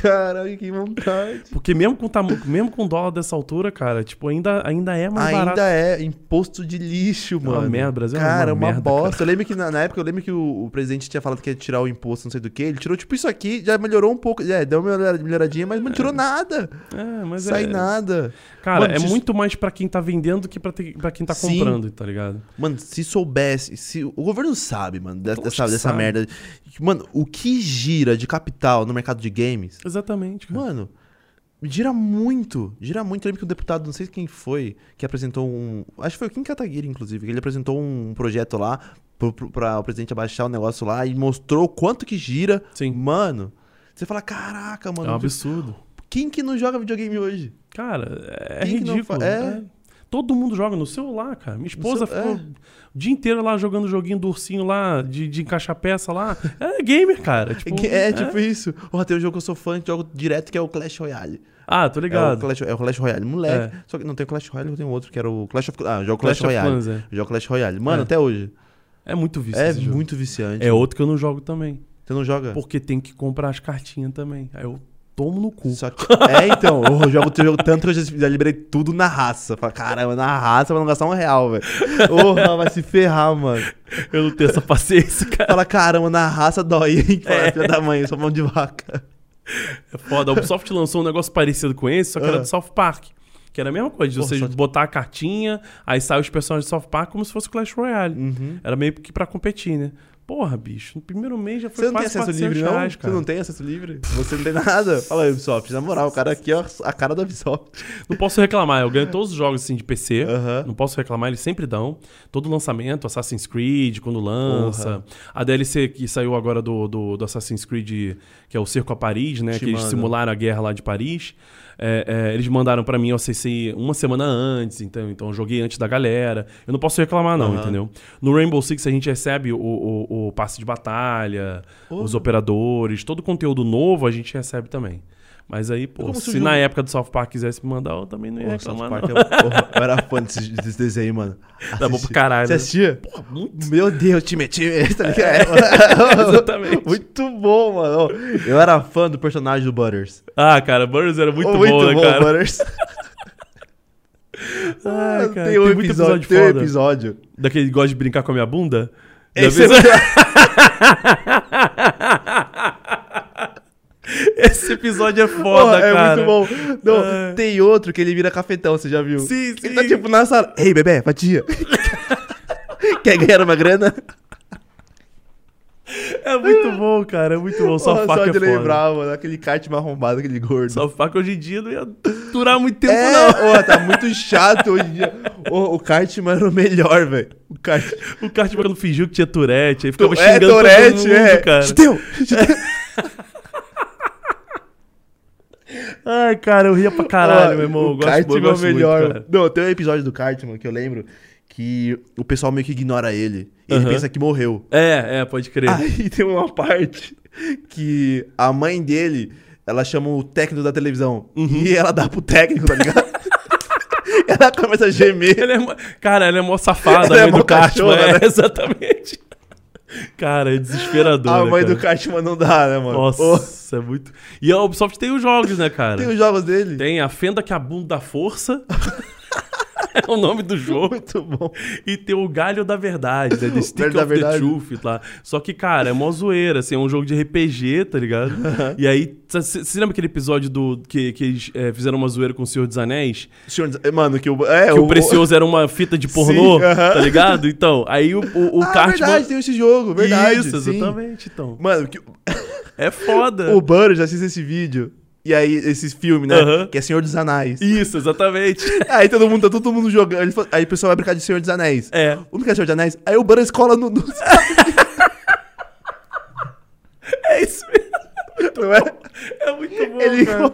Caraca, que vontade. Porque mesmo com, mesmo com dólar dessa altura, cara, tipo, ainda, ainda é mais Ainda barato. é imposto de lixo, É uma mano. merda, Brasil é Cara, uma uma, merda, bosta. Eu lembro que na, na época, eu lembro que o, o presidente tinha falado que ia tirar o imposto, não sei do que. Ele tirou tipo isso aqui, já melhorou um pouco. É, deu uma melhora- melhoradinha, mas não tirou nada. É, mas Sai é... nada. Cara, Mano, é se- muito mais pra quem tá vendendo do que pra, ter- pra quem tá Sim. comprando, tá ligado? Mano, se soubesse, se o governo sabe, mano, Lógico dessa, dessa sabe. merda. Mano, o que gira de capital no mercado de games, Exatamente, cara. mano, gira muito. Gira muito. Eu lembro que o deputado, não sei quem foi, que apresentou um. Acho que foi o Kim Kataguiri, inclusive, que ele apresentou um projeto lá pra o presidente abaixar o negócio lá e mostrou quanto que gira. Sim. Mano, você fala, caraca, É um mano, absurdo. quem que não joga videogame hoje? Cara, é Quem ridículo. é? É. Todo mundo joga no celular, cara. Minha esposa cel- ficou é. o dia inteiro lá jogando o joguinho do ursinho lá, de, de encaixar peça lá. É gamer, cara. Tipo, É, tipo isso. Porra, tem um jogo que eu sou fã, jogo direto, que é o Clash Royale. Ah, tô É o, ligado. Clash, é o Clash Royale, moleque. É. Só que não tem o Clash Royale, eu tenho outro, que era o Clash of Ah, jogo Clash, Clash Royale. Clans, é. Jogo Clash Royale. Mano, É. até hoje. É muito vício é muito viciante. É outro que eu não jogo também. Você não joga? Porque tem que comprar as cartinhas também. Aí eu tomo no cu. Só que- É, então, eu jogo, eu jogo tanto que eu já, já liberei tudo na raça. Fala, caramba, na raça pra não gastar um real, velho. Porra, vai se ferrar, mano. Eu não tenho essa paciência, cara. Fala, caramba, na raça dói, hein? Fala, É. filha da mãe, sua mão de vaca. É foda. A Ubisoft lançou um negócio parecido com esse, só que era Ah. do South Park. Que era a mesma coisa, de Pô, você só- botar a cartinha, aí sai os personagens do South Park como se fosse Clash Royale. Uhum. Era meio que pra competir, né? Porra, bicho, no primeiro mês já foi Você não tem quase acesso 400 livre, não? reais, Você não tem acesso livre? Você não tem nada? Fala aí, Ubisoft. Na moral, o cara aqui é a cara da Ubisoft. Não posso reclamar, eu ganho todos os jogos assim de PC. Aham. Não posso reclamar, eles sempre dão. Todo lançamento, Assassin's Creed, quando lança. A DLC que saiu agora do, do, do Assassin's Creed, que é o Cerco a Paris, né? Te que eles mandam. simularam a guerra lá de Paris. É, é, eles mandaram pra mim, eu acessei uma semana antes, então, então eu joguei antes da galera. Eu não posso reclamar, não, Aham. entendeu? No Rainbow Six a gente recebe o, o, o passe de batalha, Oh. os operadores, todo conteúdo novo a gente recebe também. Mas aí, pô, como se surgiu- na época do South Park quisesse me mandar, eu também não ia Pô, South reclamar, Park, não. eu, porra, eu era fã desse, desse desenho, mano. Dá bom Assisti- pro caralho, Você assistia? Pô, muito. Meu Deus, time, time, [LAUGHS] tá ligado? [LAUGHS] Exatamente. Muito bom, mano. Eu era fã do personagem do Butters. Ah, cara, Burns era muito, Oh, bom, né, cara? Butters. [LAUGHS] Ah, cara, tem um tem muito episódio, tem um episódio. Daquele que gosta de brincar com a minha bunda? Esse é- Esse episódio é foda, é cara. muito bom. Não, Ai. tem outro que ele vira cafetão, você já viu? Sim, Ele sim. tá tipo na sala. Ei, bebê, fatia. [LAUGHS] Quer ganhar uma grana? É muito bom, cara. É muito bom. South Porra, Park só é de lembrar, mano. Aquele kart arrombado, aquele gordo. South Park hoje em dia não ia durar muito tempo, é, não. porra, tá muito chato hoje em dia. O, o Cartman era o melhor, velho. O Kart... O fingiu que tinha Tourette, aí ficava é, xingando todo Tourette, mundo, é. cara. Chuteu! [LAUGHS] Ai, cara, eu ria pra caralho, meu irmão. Eu O gosto, eu Cartman é o gosto muito, melhor. cara. Não, tem um episódio do Cartman que eu lembro que o pessoal meio que ignora ele. Ele pensa que morreu. É, é, pode crer. Aí [LAUGHS] tem uma parte que a mãe dele, ela chama o técnico da televisão. Uhum. E ela dá pro técnico, tá ligado? [LAUGHS] ela começa a gemer. É, cara, ela é mó safada, Ela é mó do Cartman. cachorra, É, né? [LAUGHS] exatamente. Cara, é desesperador. A né, mãe cara? do Cartman não dá, né, mano? Nossa, Ô, é muito. E a Ubisoft tem os jogos, né, cara? tem os jogos dele. Tem a Fenda que abunda da força. [LAUGHS] [LAUGHS] é o nome do jogo. Muito bom. E tem o Galho da Verdade, né? [LAUGHS] The Stick of the Verdade. Truth lá. Só que, cara, é mó zoeira, assim, é um jogo de RPG, tá ligado? [LAUGHS] E aí, você lembra aquele episódio do que, que eles é, fizeram uma zoeira com o Senhor dos Anéis? Senhor, mano, que o. É, Que o, Precioso era uma fita de pornô, Sim, aham. tá ligado? Então, aí o, o, o ah, Cartman... verdade, tem esse jogo, verdade. Isso, sim. exatamente, então. Mano, que, É foda. o Butter já assiste esse vídeo. E aí, esse filme, né? Aham. Que é Senhor dos Anéis. Isso, exatamente. [LAUGHS] Aí todo mundo, tá todo mundo jogando. ele fala- Aí o pessoal vai brincar de Senhor dos Anéis. É. Vamos brincar de Senhor dos Anéis? Aí o Butter escola no. no... [LAUGHS] É isso mesmo. não é? É muito bom, Ele- cara.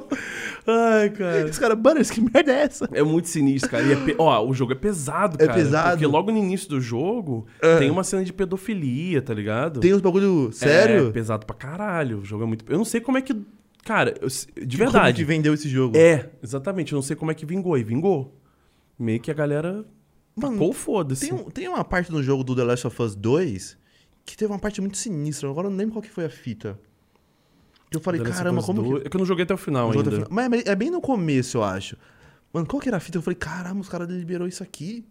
Ai, cara. Os caras, Butters, que merda é essa? É muito sinistro, cara. E é pe- Ó, o jogo é pesado, É cara. pesado. Porque logo no início do jogo Ah. tem uma cena de pedofilia, tá ligado? Tem uns bagulho É sério? pesado pra caralho. O jogo é muito. Eu não sei como é que. Cara, eu de Como verdade. que vendeu esse jogo? É, exatamente. Eu não sei como é que vingou. E vingou. Meio que a galera. Mano, foda-se. Tem, um- tem uma parte no jogo do The Last of Us 2 que teve uma parte muito sinistra. Agora eu não lembro qual que foi a fita. Eu falei, The caramba, como 2 que. É que eu não joguei até o final o ainda. tá final- Mas é bem no começo, eu acho. Mano, qual que era a fita? Eu falei, caramba, os caras liberou isso aqui.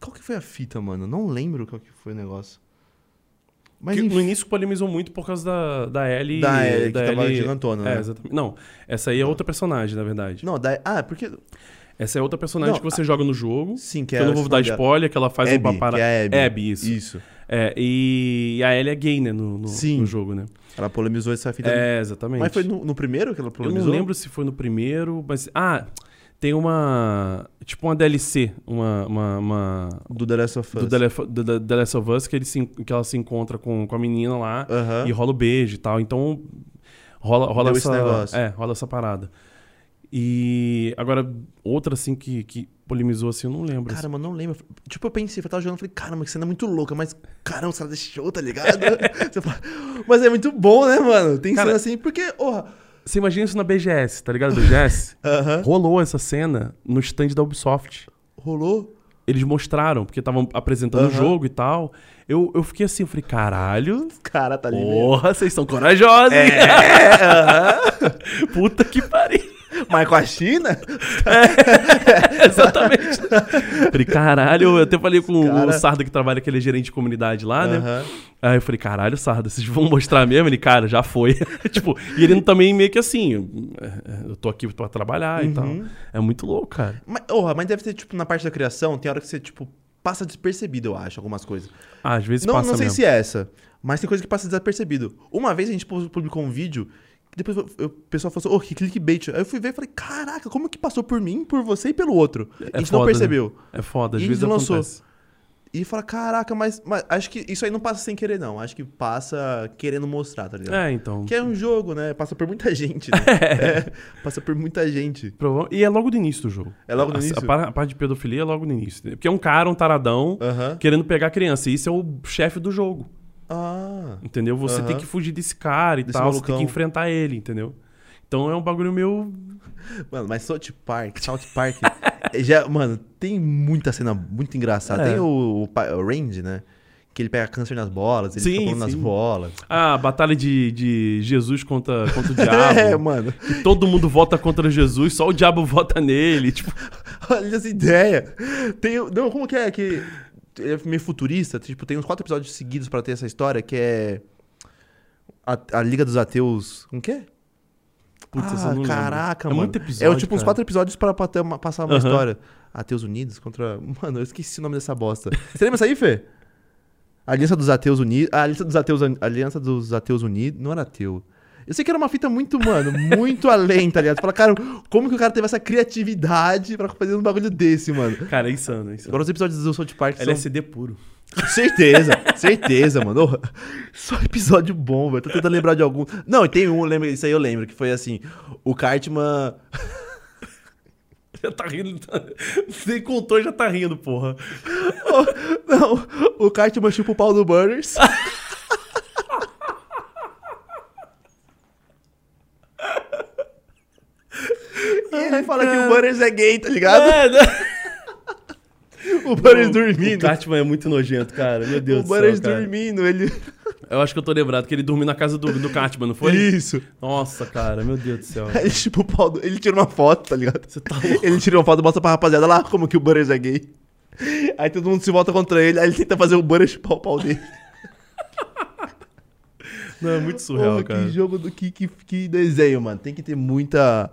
Qual que foi a fita, mano? Não lembro qual que foi o negócio. Mas Que enfim, no início polemizou muito por causa da, da Ellie. Da Ellie, que da tava Ellie- gigantona, É, né? exatamente. Não, essa aí é outra personagem, na verdade. Não, da... ah, porque. Essa é outra personagem Não, que você joga no jogo. Sim, que Que é eu não a vou dar spoiler, que ela faz um Abby, papará. que é a Abby. Abby, isso. Isso. É, e a Ellie é gay, né, no, no, Sim. no jogo, né? Ela polemizou essa fita. É, exatamente. Mas foi no, no primeiro que ela Eu polemizou? não lembro se foi no primeiro, mas... Ah, tem uma... Tipo uma DLC, uma... uma, uma Do The Last of Us. do The, do The- Last of Us, que, ele se, que ela se encontra com, com a menina lá Aham. e rola o beijo e tal. Então, rola, rola Deu esse essa... negócio. É, rola essa parada. E agora, outra assim que, que polemizou assim, eu não lembro. Caramba, eu não lembro. Tipo, eu pensei, eu tava jogando, eu falei, caramba, que cena muito louca, mas caramba, os caras deixou, tá ligado? [LAUGHS] Você fala, mas é muito bom, né, mano? Tem Cara- cena assim, porque, porra. Você imagina isso na BGS, tá ligado? BGS? [LAUGHS] Rolou essa cena no stand da Ubisoft. Rolou? Eles mostraram, porque estavam apresentando o jogo e tal. Eu, eu fiquei assim, eu falei, caralho. Cara, tá ali. Porra, vocês são corajosos, hein? É. [LAUGHS] Puta que pariu. Mas com a China? [LAUGHS] Exatamente. falei, caralho, eu até falei com Cara- o Sarda que trabalha, aquele gerente de comunidade lá, né? Aham. Aí eu falei, caralho, Sarda, vocês vão mostrar mesmo? Ele, cara, já foi. [LAUGHS] tipo, e ele também meio que assim, é, é, eu tô aqui pra trabalhar e tal. Uhum. É muito louco, cara. Mas, orra, mas deve ter, tipo, na parte da criação, tem hora que você, tipo, passa despercebido, eu acho, algumas coisas. Ah, às vezes Não, passa não sei mesmo. se é essa, mas tem coisa que passa despercebido. Uma vez a gente pu- publicou um vídeo, depois o pessoal falou assim, oh, que clickbait. Aí eu fui ver e falei, caraca, como que passou por mim, por você e pelo outro? a gente não foda, né? percebeu. É foda, às E vezes lançou. acontece. E fala, caraca, mas, mas acho que isso aí não passa sem querer, não. Acho que passa querendo mostrar, tá ligado? É, então. Que é um jogo, né? Passa por muita gente, né? [LAUGHS] É, passa por muita gente. E é logo no início do jogo. É logo no início? A, a parte de pedofilia é logo no início. Porque é um cara, um taradão, Aham. querendo pegar a criança. E isso é o chefe do jogo. Ah. Entendeu? Você Aham. tem que fugir desse cara e Desse tal. Você tem malucão. que enfrentar ele, entendeu? Então é um bagulho meio. Mano, mas South Park, South Park, [LAUGHS] já, mano, tem muita cena muito engraçada. É. Tem o, o, Randy, né? Que ele pega câncer nas bolas, ele Sim, fica pulando nas sim. bolas. Ah, a batalha de, de Jesus contra, contra o [LAUGHS] diabo. É, mano. que todo mundo vota contra Jesus, só o diabo vota nele. Tipo, [LAUGHS] Olha essa ideia. Tem, não, como que é? Que é meio futurista. Tipo, tem uns quatro episódios seguidos pra ter essa história, que é a, a Liga dos Ateus. Como que é? putz, ah, lembro. caraca, é mano. muito episódio. é tipo uns cara. quatro episódios pra, pra ter uma- passar uma Aham. história. Ateus Unidos contra. [LAUGHS] Mano, eu esqueci o nome dessa bosta. Você lembra isso aí, Fê? Aliança dos Ateus Unidos. A Aliança dos Ateus, Aliança dos Ateus Unidos. Não era ateu. Eu sei que era uma fita muito, mano, muito além, tá ligado? Você fala, cara, como que o cara teve essa criatividade pra fazer um bagulho desse, mano? Cara, é insano, é insano. Agora os episódios do South Park são... LSD puro. Certeza, certeza, mano. Só episódio bom, velho. Tô tentando lembrar de algum. Não, tem um, lembra, isso aí eu lembro, que foi assim: o Cartman. [LAUGHS] Já tá rindo. Tá... Você contou já tá rindo, porra. Não, o Cartman chupa o pau do Burners. [LAUGHS] e ele fala que o Burners é gay, tá ligado? É, né? [LAUGHS] O Burners O dormindo. Cartman é muito nojento, cara. Meu Deus O do céu, Burners cara. dormindo, ele. Eu acho que eu tô lembrado que ele dormiu na casa do, do Cartman, não foi? Isso. Nossa, cara, meu Deus do céu. Aí ele chupa o pau do... Ele tira uma foto, tá ligado? Você tá louco. Ele tira uma foto e mostra pra rapaziada lá como que o Butters é gay. Aí todo mundo se volta contra ele, aí ele tenta fazer o Butters chupar o pau dele. Não, é muito surreal, Porra, cara. que jogo do que, que, que desenho, mano. Tem que ter muita.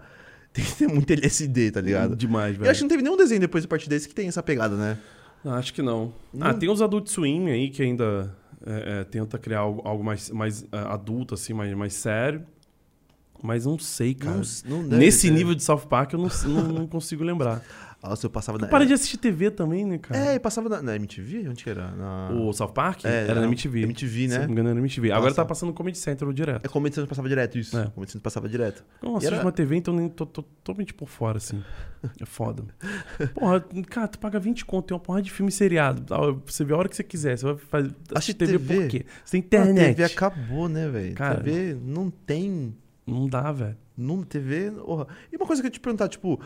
[LAUGHS] Tem que ter muito LSD, tá ligado? Demais, Eu velho. acho que não teve nenhum desenho depois da parte desse que tem essa pegada, né? Não, acho que não. Ah, tem os Adult Swim aí que ainda é, é, tenta criar algo, algo mais, mais é, adulto, assim, mais, mais sério. Mas não sei, cara. Não, não Nesse nível de South Park eu não, não, não consigo lembrar. [LAUGHS] Nossa, eu passava na. Eu parei de assistir TV também, né, cara? É, e passava na, na MTV? Onde que era? Na... O South Park? É, era na MTV. MTV, né? Se não me engano, era na MTV. Agora Nossa. tá passando no Comedy Central direto. É como a passava direto, isso. É. Como a passava direto. Eu não E assisto era- uma TV, então nem tô, tô totalmente por fora, assim. É foda. [LAUGHS] Porra, cara, tu paga 20 conto, tem uma porra de filme seriado. Ah, Você vê a hora que você quiser. Você vai fazer, assistir TV, TV. por quê? Você tem A internet. TV acabou, né, velho? Cara. TV não tem. Não dá, velho. Não, TV. Porra. E uma coisa que eu ia te perguntar, tipo,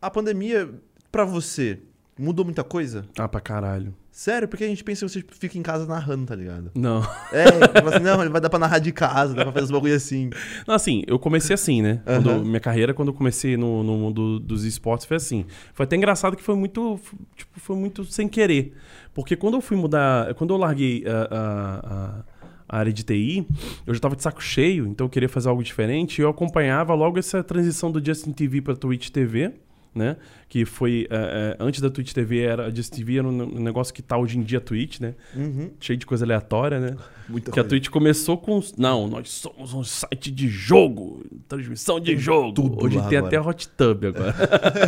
a pandemia, pra você, mudou muita coisa? Ah, pra caralho. Sério, porque a gente pensa que você fica em casa narrando, tá ligado? Não. É, [LAUGHS] tipo assim, não, ele vai dar pra narrar de casa, dá pra fazer os bagulho assim. Não, assim, eu comecei assim, né? Quando- minha carreira, quando eu comecei no, no mundo dos esportes, foi assim. Foi até engraçado que foi muito, tipo, foi muito sem querer. Porque quando eu fui mudar, quando eu larguei a, a- a- a área de TI, eu já tava de saco cheio, então eu queria fazer algo diferente. E eu acompanhava logo essa transição do Justin TV pra Twitch TV. Né? Que foi. é, é, antes da Twitch TV, era, a TV era um negócio que tá hoje em dia a Twitch, né? Uhum. Cheio de coisa aleatória, né? Muita Que a. Twitch começou com. Não, nós somos um site de jogo, transmissão de jogo. tudo Hoje tem agora. até Hot Tub agora.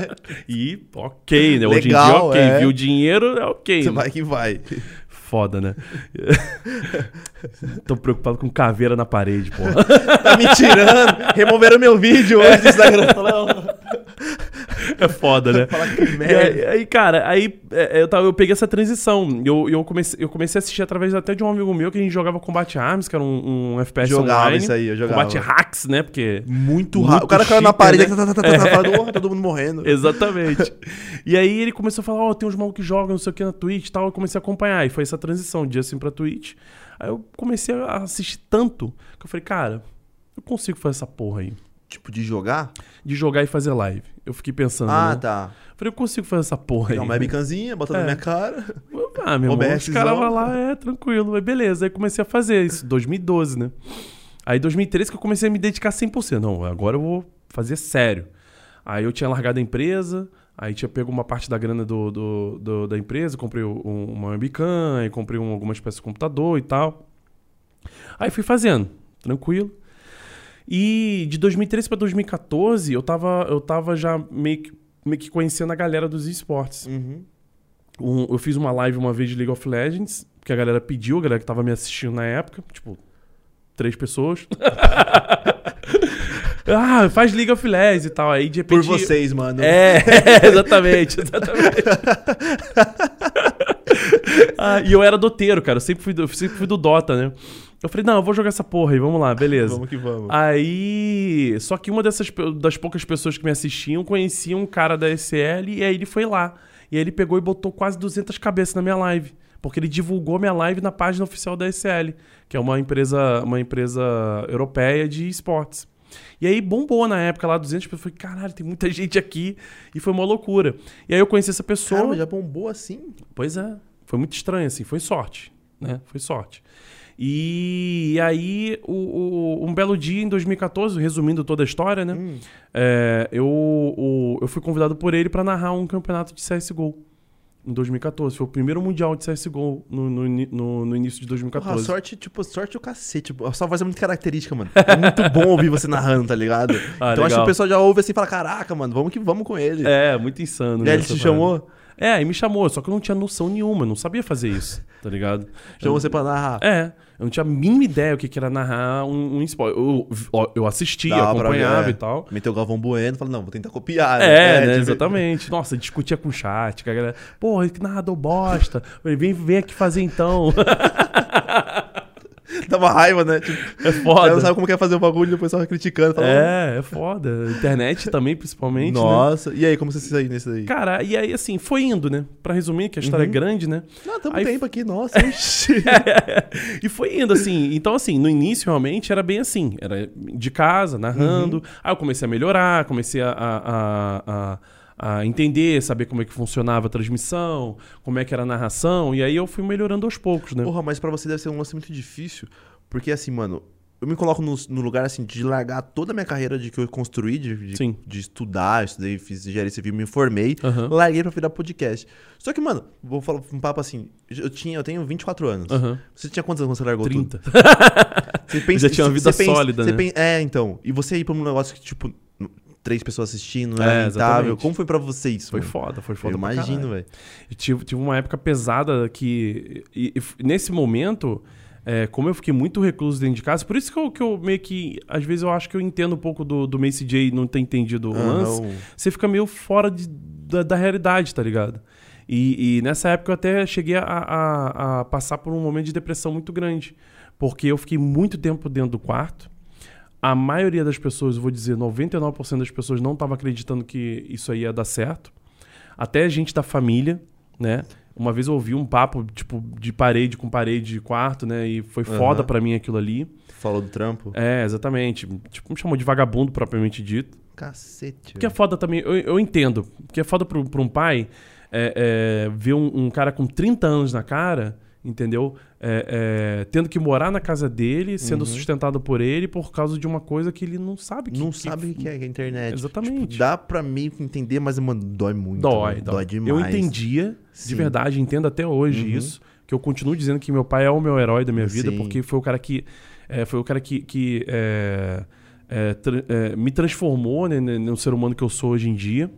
[LAUGHS] e ok, né? Hoje em dia Legal, ok. é. Viu dinheiro, é ok. Você né? vai que vai. Foda, né? [LAUGHS] Tô preocupado com caveira na parede, porra. Tá me tirando. Removeram meu vídeo hoje do Instagram. É foda, né? [LAUGHS] Fala que E merda. aí, aí, cara, aí é, eu, tava, eu peguei essa transição. Eu, eu, comecei, eu comecei a assistir através até de um amigo meu que a gente jogava Combate Arms, que era um, um FPS Jogava online. isso aí, eu jogava. Combate Hacks, né? Porque Muito rápido. O cara caiu na parede, né? tá, tá, tá, tá, tá, [LAUGHS] falando, "Porra, todo mundo morrendo. Exatamente. [LAUGHS] e aí ele começou a falar, ó, tem uns malucos que jogam, não sei o que na Twitch e tal. Eu comecei a acompanhar. E foi essa transição de assim pra Twitch. Aí eu comecei a assistir tanto que eu falei, cara, eu consigo fazer essa porra aí. Tipo, de jogar? de jogar e fazer live. Eu fiquei pensando, Ah, né? tá. Falei, eu consigo fazer essa porra aí. Pegar uma webcamzinha, botar na É. minha cara. [LAUGHS] Ah, meu irmão, os caras vão lá, é, tranquilo. Aí beleza, aí comecei a fazer isso, 2012, né? Aí 2013 que eu comecei a me dedicar 100%. Não, agora eu vou fazer sério. Aí eu tinha largado a empresa, aí tinha pego uma parte da grana do, do- do- da empresa, comprei um- uma webcam, aí comprei um- algumas peças de computador e tal. Aí fui fazendo, tranquilo. E de 2013 pra 2014, eu tava, eu tava já meio que, meio que conhecendo a galera dos esportes. Uhum. Um- eu fiz uma live uma vez de League of Legends, que a galera pediu, a galera que tava me assistindo na época, tipo, três pessoas. [LAUGHS] ah, faz League of Legends e tal. Aí de repente. Por vocês, mano. É, [LAUGHS] exatamente, exatamente. [LAUGHS] Ah, e eu era doteiro, cara. Eu sempre fui eu sempre fui do Dota, né? Eu falei, não, eu vou jogar essa porra aí, vamos lá, beleza. [LAUGHS] Vamos que vamos. Aí. Só que uma dessas das poucas pessoas que me assistiam conhecia um cara da SL e aí ele foi lá. E aí ele pegou e botou quase 200 cabeças na minha live. Porque ele divulgou minha live na página oficial da SL, que é uma empresa, uma empresa europeia de esportes. E aí bombou na época lá, 200 pessoas. Eu falei, caralho, tem muita [LAUGHS] gente aqui. E foi uma loucura. E aí eu conheci essa pessoa. Caramba, já bombou assim? Pois é. Foi muito estranho, assim. Foi sorte, né? Foi sorte. E aí, o, o- um belo dia, em 2014, resumindo toda a história, né? Hum. é, eu, o- eu fui convidado por ele para narrar um campeonato de CSGO. Em 2014. Foi o primeiro mundial de CSGO no, no, no- no início de Porra, 2014. sorte, tipo, sorte o cacete. Tipo, a sua voz é muito característica, mano. É muito bom ouvir você narrando, tá ligado? [LAUGHS] Ah, então acho que legal. o pessoal já ouve assim e fala: caraca, mano, vamos que vamos com ele. É, muito insano. e aí ele nessa te chamou? É, aí me chamou, só que eu não tinha noção nenhuma, não sabia fazer isso, tá ligado? Chamou você pra narrar. É, eu não tinha a mínima ideia o que que era narrar um, um esporte. Eu, eu assistia, Dá acompanhava é. e tal. Meteu o Galvão Bueno, falou: não, vou tentar copiar. É, né, tipo, exatamente. Nossa, discutia com o chat, com a galera. Porra, que narrador bosta. Vem, vem aqui fazer então. [LAUGHS] [LAUGHS] Dá uma raiva, né? Tipo, É ela não foda. sabe como quer fazer o bagulho, depois só criticando. Fala, É, é foda. Internet também, principalmente. né? Nossa, e aí, como você se saiu nesse aí? Cara, e aí assim, foi indo, né? Pra resumir, que a história Uhum. é grande, né? Não, tamo aí- tempo aqui, nossa. [LAUGHS] ixi. [LAUGHS] e foi indo, assim. Então, assim, no início realmente era bem assim. Era de casa, narrando. Uhum. Aí eu comecei a melhorar, comecei a, a, a, a- a entender, saber como é que funcionava a transmissão, como é que era a narração. E aí eu fui melhorando aos poucos, né? Porra, mas pra você deve ser um lance muito difícil. Porque assim, mano, eu me coloco no, no lugar assim de largar toda a minha carreira de que eu construí, de, de, de estudar, estudei, fiz engenharia civil, me formei, Aham. larguei pra virar podcast. Só que, mano, vou falar um papo assim, eu tinha, eu tenho 24 anos. Aham. Você tinha quantos anos quando você largou tudo? 30. Você [LAUGHS] pensa, Já tinha uma vida pensa- sólida, você né? pensa- é, então. E você ir pra um negócio que, tipo, três pessoas assistindo, não É, é, rentável. exatamente. Como foi pra você isso? Foi mano? foda, foi foda Eu imagino, velho. Tive, tive uma época pesada que. e- e nesse momento, é, como eu fiquei muito recluso dentro de casa, por isso que eu, que eu meio que. Às vezes eu acho que eu entendo um pouco do, do Macy J não ter entendido o lance. Você fica meio fora de- da, da realidade, tá ligado? E, e nessa época eu até cheguei a, a- a passar por um momento de depressão muito grande. Porque eu fiquei muito tempo dentro do quarto. A maioria das pessoas, eu vou dizer, 99% das pessoas não estava acreditando que isso aí ia dar certo. Até gente da família, né? Uma vez eu ouvi um papo, tipo, de parede com parede de quarto, né? E foi foda pra mim aquilo ali. Falou do trampo? É, exatamente. Tipo, me chamou de vagabundo propriamente dito. Cacete. Porque é foda também, eu, eu entendo. Porque é foda pro, pra um pai é, é, ver um, um cara com 30 anos na cara, entendeu? É, é, tendo que morar na casa dele, sendo Uhum. sustentado por ele por causa de uma coisa que ele não sabe que não que- sabe o que é a internet. Exatamente. Tipo, dá pra meio que entender, mas, mano, dói muito. Dói, mano. dói. Dói demais. Eu entendia, de Sim. verdade, entendo até hoje Uhum. isso. Que eu continuo dizendo que meu pai é o meu herói da minha vida, Sim. porque foi o cara que. é, foi o cara que. que, é, é, tra- é, me transformou né, né, no ser humano que eu sou hoje em dia.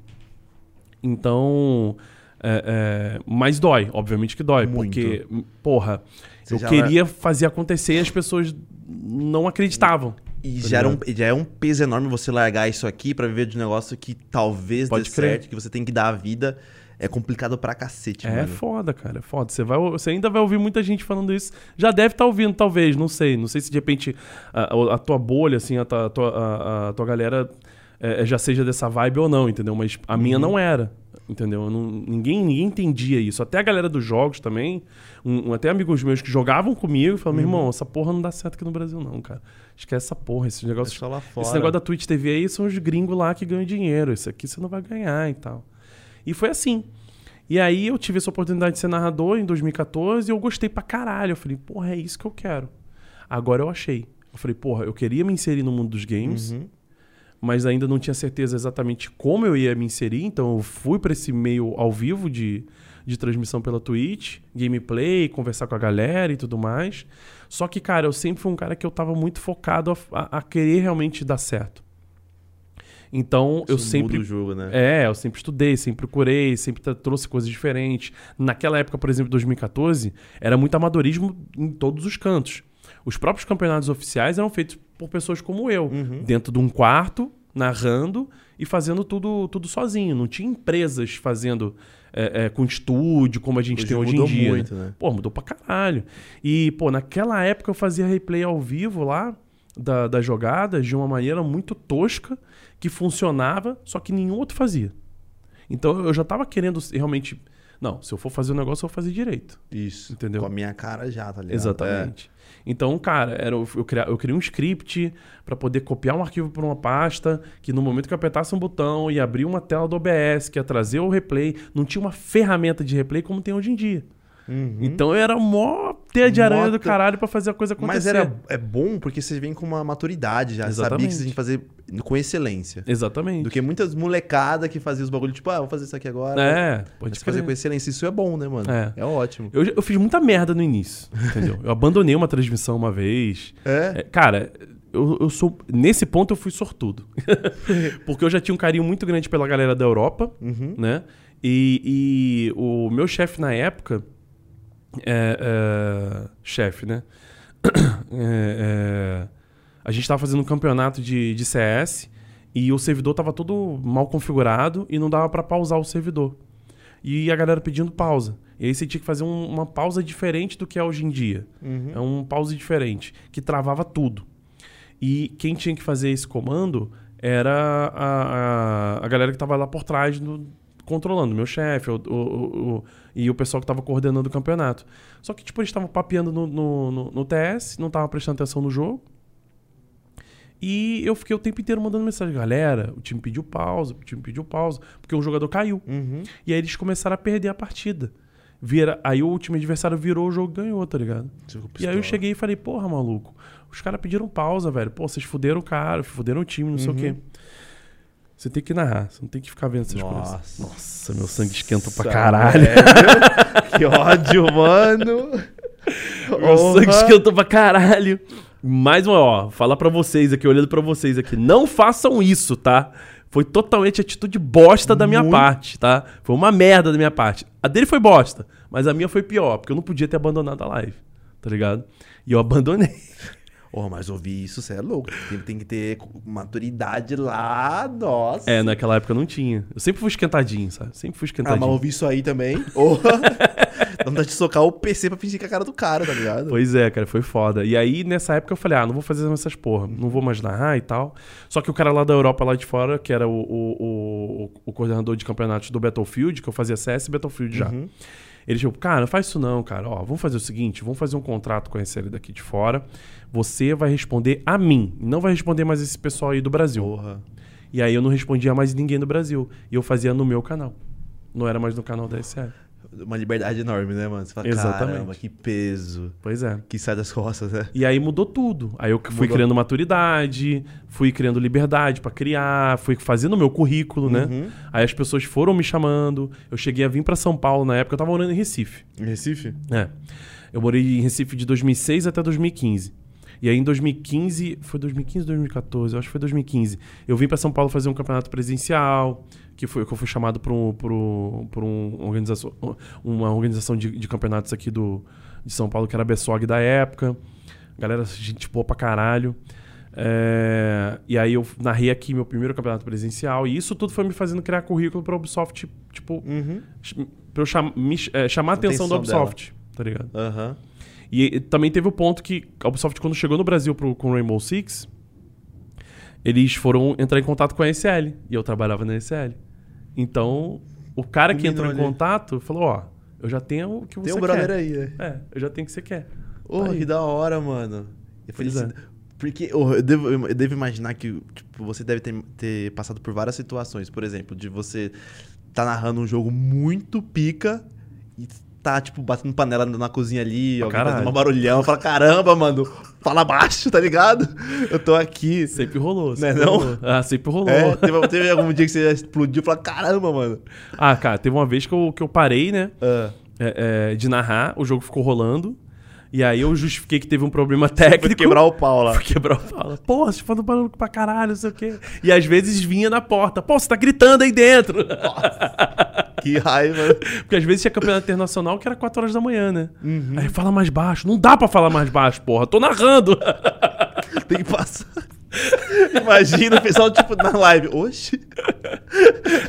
Então. É, é, mas dói, obviamente que dói. Muito. Porque, porra, Você eu queria fazer acontecer e as pessoas não acreditavam. E Tá já, era um, já é um peso enorme você largar isso aqui pra viver de um negócio que talvez Pode dê crer. certo, que você tem que dar a vida. É complicado pra cacete, É mano. foda, cara, é foda. Você, vai, você ainda vai ouvir muita gente falando isso. Já deve estar ouvindo, talvez, não sei. Não sei se de repente a, a tua bolha, assim, a tua, a- a tua galera é, já seja dessa vibe ou não, entendeu? Mas a minha Uhum. não era, entendeu? Eu não- ninguém, ninguém entendia isso. Até a galera dos jogos também, um, um- até amigos meus que jogavam comigo, falavam, Uhum. meu irmão, essa porra não dá certo aqui no Brasil não, cara. Esquece essa porra, esses É negócios... só lá fora. Esse negócio da Twitch TV aí são os gringos lá que ganham dinheiro. Isso aqui você não vai ganhar e tal. E foi assim. E aí eu tive essa oportunidade de ser narrador em 2014 e eu gostei pra caralho. Eu falei, porra, é isso que eu quero. Agora eu achei. Eu falei, porra, eu queria me inserir no mundo dos games, Uhum. Mas ainda não tinha certeza exatamente como eu ia me inserir. Então eu fui pra esse meio ao vivo de, de transmissão pela Twitch, gameplay, conversar com a galera e tudo mais. Só que, cara, eu sempre fui um cara que eu tava muito focado a, a- a querer realmente dar certo. Então eu Isso sempre muda o jogo, né? é, eu sempre estudei, sempre procurei, sempre trouxe coisas diferentes. Naquela época, por exemplo, 2014, era muito amadorismo em todos os cantos. Os próprios campeonatos oficiais eram feitos por pessoas como eu, Uhum. dentro de um quarto, narrando e fazendo tudo, tudo sozinho. Não tinha empresas fazendo é, é, com estúdio, como a gente tem hoje em mudou dia. muito, né? Pô, mudou pra caralho. E, pô, naquela época eu fazia replay ao vivo lá da, das jogadas de uma maneira muito tosca, que funcionava, só que nenhum outro fazia. Então eu já tava querendo realmente. Não, se eu for fazer o negócio, eu vou fazer direito. Isso. Entendeu? Com a minha cara já, tá ligado? Exatamente. Então, cara, era, eu, criei, eu criei um script pra poder copiar um arquivo pra uma pasta, que no momento que eu apertasse um botão e abrir uma tela do OBS, que ia trazer o replay, não tinha uma ferramenta de replay como tem hoje em dia. Uhum. Então eu era mó teia de aranha do caralho pra fazer a coisa acontecer. Mas era, é bom porque você vem com uma maturidade já. Sabia Exatamente. que você tem que fazer com excelência. Exatamente. Do que muitas molecadas que faziam os bagulhos, tipo, ah, vou fazer isso aqui agora. É, pode fazer com excelência. Isso é bom, né, mano? É. É, ótimo. Eu, eu fiz muita merda no início, [LAUGHS] entendeu? Eu abandonei uma transmissão uma vez. É? É, cara, eu, eu sou. Nesse ponto eu fui sortudo. [LAUGHS] Porque eu já tinha um carinho muito grande pela galera da Europa, Uhum. né? E, e o meu chefe na época. É, é, chefe, né? [CLEARS THROAT] É, é, a gente tava fazendo um campeonato de, de CS e o servidor tava todo mal configurado e não dava pra pausar o servidor. E a galera pedindo pausa. E aí você tinha que fazer um- uma pausa diferente do que é hoje em dia. Uhum. É um pause diferente, que travava tudo. E quem tinha que fazer esse comando era a, a, a galera que estava lá por trás, no- controlando, meu chefe o, o- o- e o pessoal que estava coordenando o campeonato. Só que, tipo, eles estavam papeando no, no, no- no TS, não estavam prestando atenção no jogo. E eu fiquei o tempo inteiro mandando mensagem. Galera, o time pediu pausa, o time pediu pausa, porque um jogador caiu. Uhum. E aí eles começaram a perder a partida. Vira, aí o time adversário virou o jogo e ganhou, tá ligado? E aí eu cheguei e falei, porra, maluco, os caras pediram pausa, velho. Pô, vocês fuderam o cara, fuderam o time, não sei o quê. Você tem que narrar, você não tem que ficar vendo essas Nossa. coisas. Nossa, meu sangue esquenta pra caralho. velho. que ódio, mano. [LAUGHS] Meu sangue Porra. esquentou pra caralho. Mais uma, ó, falar pra vocês aqui, olhando pra vocês aqui. Não façam isso, tá? Foi totalmente atitude bosta da minha Muito. parte, tá? Foi uma merda da minha parte. A dele foi bosta, mas a minha foi pior, porque eu não podia ter abandonado a live, tá ligado? E eu abandonei. Oh, mas ouvir isso, você é louco. Tem, tem que ter maturidade lá, nossa. É, naquela época eu não tinha. Eu sempre fui esquentadinho, sabe? Sempre fui Ah, mas esquentadinho. ouvir isso aí também. [LAUGHS] Porra. Dá vontade de socar o PC pra fingir que é a cara do cara, tá ligado? Pois é, cara, foi foda. E aí, nessa época, eu falei, ah, não vou fazer essas porra, não vou mais narrar e tal. Só que o cara lá da Europa, lá de fora, que era o, o, o, o coordenador de campeonatos do Battlefield, que eu fazia CS e Battlefield já. Uhum. Ele tipo, cara, não faz isso não, cara. Ó, vamos fazer o seguinte, vamos fazer um contrato com a SL daqui de fora. Você vai responder a mim, não vai responder mais esse pessoal aí do Brasil. Porra. E aí eu não respondia mais ninguém do Brasil. E eu fazia no meu canal. Não era mais no canal da SL. Uma liberdade enorme, né, mano? Você fala, Exatamente. caramba, que peso. Pois é. Que sai das costas, né? E aí mudou tudo. Aí eu fui Mudou. criando maturidade, fui criando liberdade pra criar, fui fazendo o meu currículo, né? Uhum. Aí as pessoas foram me chamando. Eu cheguei a vir pra São Paulo na época, eu tava morando em Recife. Em Recife? É. Eu morei em Recife de 2006 até 2015. E aí em 2015, foi 2015 ou 2014? Eu acho que foi 2015. Eu vim pra São Paulo fazer um campeonato presencial, que foi que eu fui chamado para um, por um, organização, uma organização de, de campeonatos aqui do, de São Paulo, que era a Bessog da época. Galera, gente boa pra caralho. É, e aí eu narrei aqui meu primeiro campeonato presencial. E isso tudo foi me fazendo criar currículo pra Ubisoft, tipo, Uhum. pra eu cham, me, é, chamar a atenção, da Atenção Ubisoft, tá ligado? Aham. E, e também teve o ponto que a Ubisoft, quando chegou no Brasil pro, com Rainbow Six, eles foram entrar em contato com a SL. E eu trabalhava na SL. Então, o cara que Combinou entrou em ali. contato falou: Ó, eu já tenho o que você Tem um quer. brother aí, né? É, eu já tenho o que você quer. Ô, Tá aí. que da hora, mano. Eu Pois falei é. assim, Porque ô, eu devo, eu devo imaginar que tipo, você deve ter, ter passado por várias situações. Por exemplo, de você tá narrando um jogo muito pica e tá, tipo, batendo panela na cozinha ali, alguém caralho. fazendo um barulhão. Fala, caramba, mano, fala baixo, tá ligado? Eu tô aqui. Sempre rolou. Né, Sempre não? rolou. Ah, sempre rolou. É, teve, teve algum dia que você explodiu e falou, caramba, mano. Ah, cara, teve uma vez que eu, que eu parei, né? Ah, é, é, de narrar, o jogo ficou rolando. E aí eu justifiquei que teve um problema [LAUGHS] técnico. foi quebrar o pau lá. Fui quebrar o fala. Pô, vocês falando barulho pra caralho, não sei o quê. E às vezes vinha na porta. Pô, você tá gritando aí dentro. Que [LAUGHS] raiva. Porque às vezes tinha campeonato internacional que era 4 horas da manhã, né? Uhum. Aí fala mais baixo. Não dá pra falar mais baixo, porra. Tô narrando. [LAUGHS] Tem que passar. Imagina o pessoal, tipo, na live. Oxi.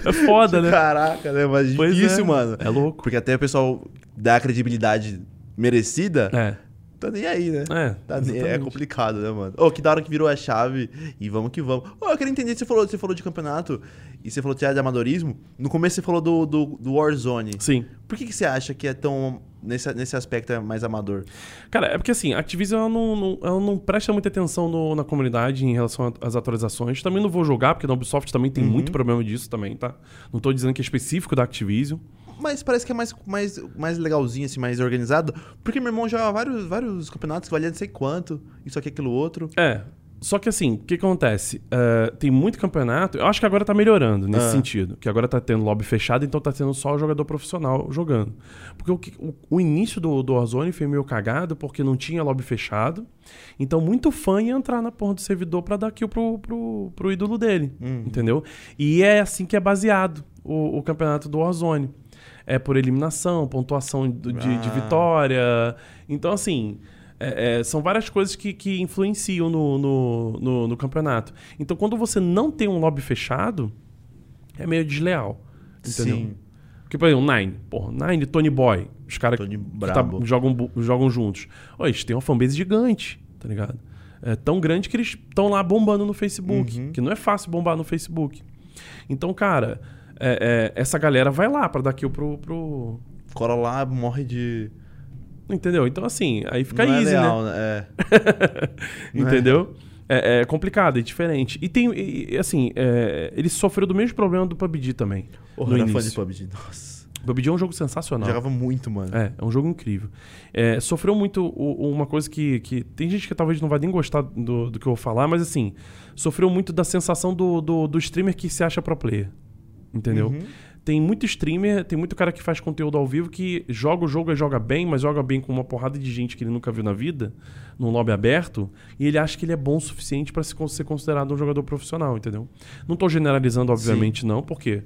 É foda, né? Caraca, né? Mas Pois difícil, é. mano. É louco. Porque até o pessoal dá credibilidade merecida, É. tá nem aí, né? É, Tá nem- é complicado, né, mano? Ô, que da hora que virou a chave e vamos que vamos. Ô, eu queria entender, você falou, você falou de campeonato e você falou de amadorismo. No começo você falou do, do, do Warzone. Sim. Por que, que você acha que é tão. Nesse, nesse aspecto é mais amador? Cara, é porque assim, a Activision ela não, não- ela não presta muita atenção no- na comunidade em relação às atualizações. Também não vou jogar, porque na Ubisoft também tem Uhum. muito problema disso também, tá? Não tô dizendo que é específico da Activision. Mas parece que é mais, mais, mais legalzinho, assim, mais organizado. Porque meu irmão joga vários, vários campeonatos que valia não sei quanto, isso aqui, aquilo outro. É. Só que assim, o que acontece? É, tem muito campeonato. Eu acho que agora tá melhorando nesse Ah. sentido. Que agora tá tendo lobby fechado, então tá tendo só o jogador profissional jogando. Porque o, o- o início do, do Warzone foi meio cagado porque não tinha lobby fechado. Então muito fã ia entrar na porra do servidor pra dar kill pro, pro, pro ídolo dele. Uhum. Entendeu? E é assim que é baseado o, o campeonato do Warzone. É por eliminação, pontuação de, de Ah. vitória. Então, assim. é- é, são várias coisas que, que influenciam no, no, no- no campeonato. Então, quando você não tem um lobby fechado, é meio desleal. Entendeu? Sim. Porque, por exemplo, Nine. Porra, Nine, Tony Boy. Os caras que tá- jogam, jogam juntos. Ó, eles têm uma fanbase gigante, tá ligado? É tão grande que eles estão lá bombando no Facebook. Uhum. Que não é fácil bombar no Facebook. Então, cara, é- é, essa galera vai lá pra dar kill pro, pro. Cola lá, morre de. Entendeu? Então, assim, aí fica não easy, é né? leal, né? É. [LAUGHS] Não é? Entendeu? É, é complicado, é diferente. E tem, e, assim, é, ele sofreu do mesmo problema do PUBG também. Porra, no era fã início. de PUBG. Nossa. PUBG é um jogo sensacional. Jogava muito, mano. É, é um jogo incrível. É, sofreu muito o- uma coisa que, que. Tem gente que talvez não vai nem gostar do, do que eu vou falar, mas assim, sofreu muito da sensação do, do, do streamer que se acha pro player. Entendeu? Uhum. Tem muito streamer, tem muito cara que faz conteúdo ao vivo que joga o jogo e joga bem, mas joga bem com uma porrada de gente que ele nunca viu na vida, num lobby aberto, e ele acha que ele é bom o suficiente con- ser considerado um jogador profissional, entendeu? Não tô generalizando, obviamente, não, porque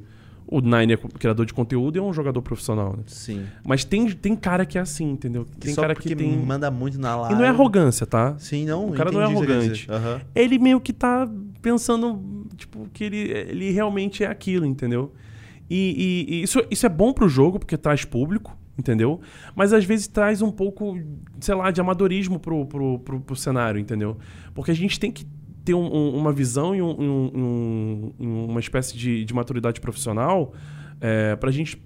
o Nine é criador de conteúdo e é um jogador profissional, né? Sim. Mas tem, tem cara que é assim, entendeu? Que Tem só cara que tem. manda muito na E live. não é arrogância, tá? Sim, não. O cara não é arrogante. Aham. Ele meio que tá pensando, tipo, que ele, ele realmente é aquilo, entendeu? E, e- e isso, isso é bom pro jogo, porque traz público, entendeu? Mas às vezes traz um pouco, sei lá, de amadorismo pro, pro, pro, pro cenário, entendeu? Porque a gente tem que ter um- um- uma visão e um- um- um- uma espécie de, de maturidade profissional é, pra gente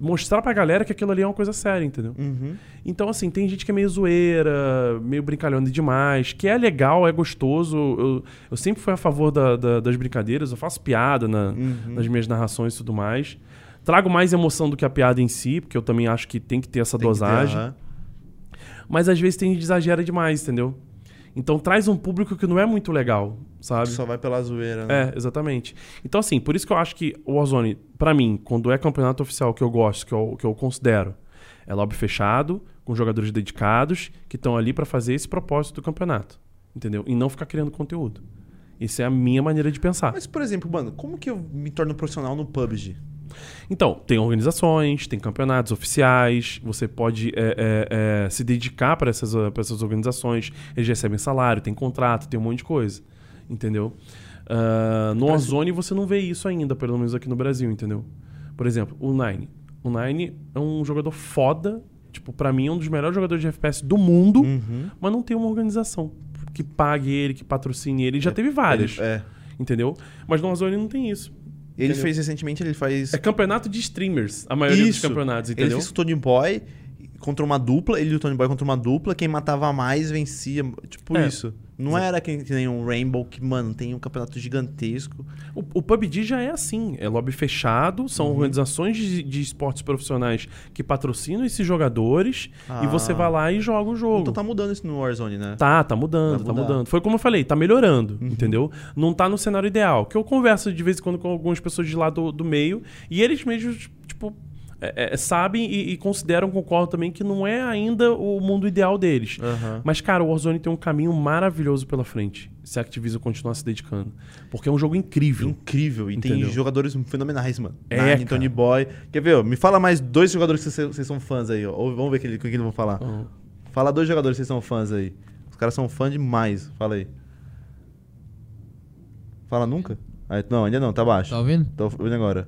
mostrar pra galera que aquilo ali é uma coisa séria, entendeu? Uhum. Então, assim, tem gente que é meio zoeira, meio brincalhona demais, que é legal, é gostoso. Eu, eu sempre fui a favor da- da- das brincadeiras, eu faço piada na- Uhum. nas minhas narrações e tudo mais. Trago mais emoção do que a piada em si, porque eu também acho que tem que ter essa Tem que ter, dosagem. aham. Mas às vezes tem exagera demais, entendeu? Então traz um público que não é muito legal, sabe? Só vai pela zoeira, né? É, exatamente. Então, assim, por isso que eu acho que o Warzone, pra mim, quando é campeonato oficial que eu gosto, que eu, que eu considero, é lobby fechado, com jogadores dedicados, que estão ali pra fazer esse propósito do campeonato. Entendeu? E não ficar criando conteúdo. Isso é a minha maneira de pensar. Mas, por exemplo, mano, como que eu me torno profissional no PUBG? Então, tem organizações, tem campeonatos oficiais, você pode é, é, é, se dedicar para essas, pra essas organizações, eles recebem salário, tem contrato, tem um monte de coisa. Entendeu? Ah, no Warzone você não vê isso ainda, pelo menos aqui no Brasil, entendeu? Por exemplo, o Nine. O Nine é um jogador foda, tipo, pra mim é um dos melhores jogadores de FPS do mundo, Uhum. mas não tem uma organização que pague ele, que patrocine ele. Já teve várias, Ele- é. entendeu? Mas no Warzone não tem isso. Ele Entendeu? fez recentemente, ele faz. É campeonato de streamers, a maioria dos Isso. campeonatos, Ele entendeu? fez o Tony Boy contra uma dupla, ele e o Tony Boy contra uma dupla, quem matava mais vencia. Tipo É. isso. Não era que, que nem um Rainbow que, mano, tem um campeonato gigantesco. O, o PUBG já é assim, é lobby fechado, são Uhum. organizações de, de esportes profissionais que patrocinam esses jogadores Ah. e você vai lá e joga o jogo. Então tá mudando isso no Warzone, né? Tá, tá mudando, tá mudando. Foi como eu falei, tá melhorando, Uhum. entendeu? Não tá no cenário ideal. Que eu converso de vez em quando com algumas pessoas de lá do, do meio e eles mesmos, tipo, é, é, sabem e, e consideram, concordam também, que não é ainda o mundo ideal deles. Aham. Mas, cara, o Warzone tem um caminho maravilhoso pela frente, se a Activision continuar se dedicando. Porque é um jogo incrível. Incrível. E Entendeu? tem jogadores fenomenais, mano. É, Nine. Tony Boy. Quer ver? ó? Me fala mais dois jogadores que vocês, são fãs aí, ó. Ou Vamos ver quem, quem eles vão falar. Uhum. Fala dois jogadores que vocês são fãs aí. Os caras são fãs demais. Fala aí. Fala nunca? Ah, não, ainda não, tá baixo. Tá ouvindo? Tô ouvindo agora.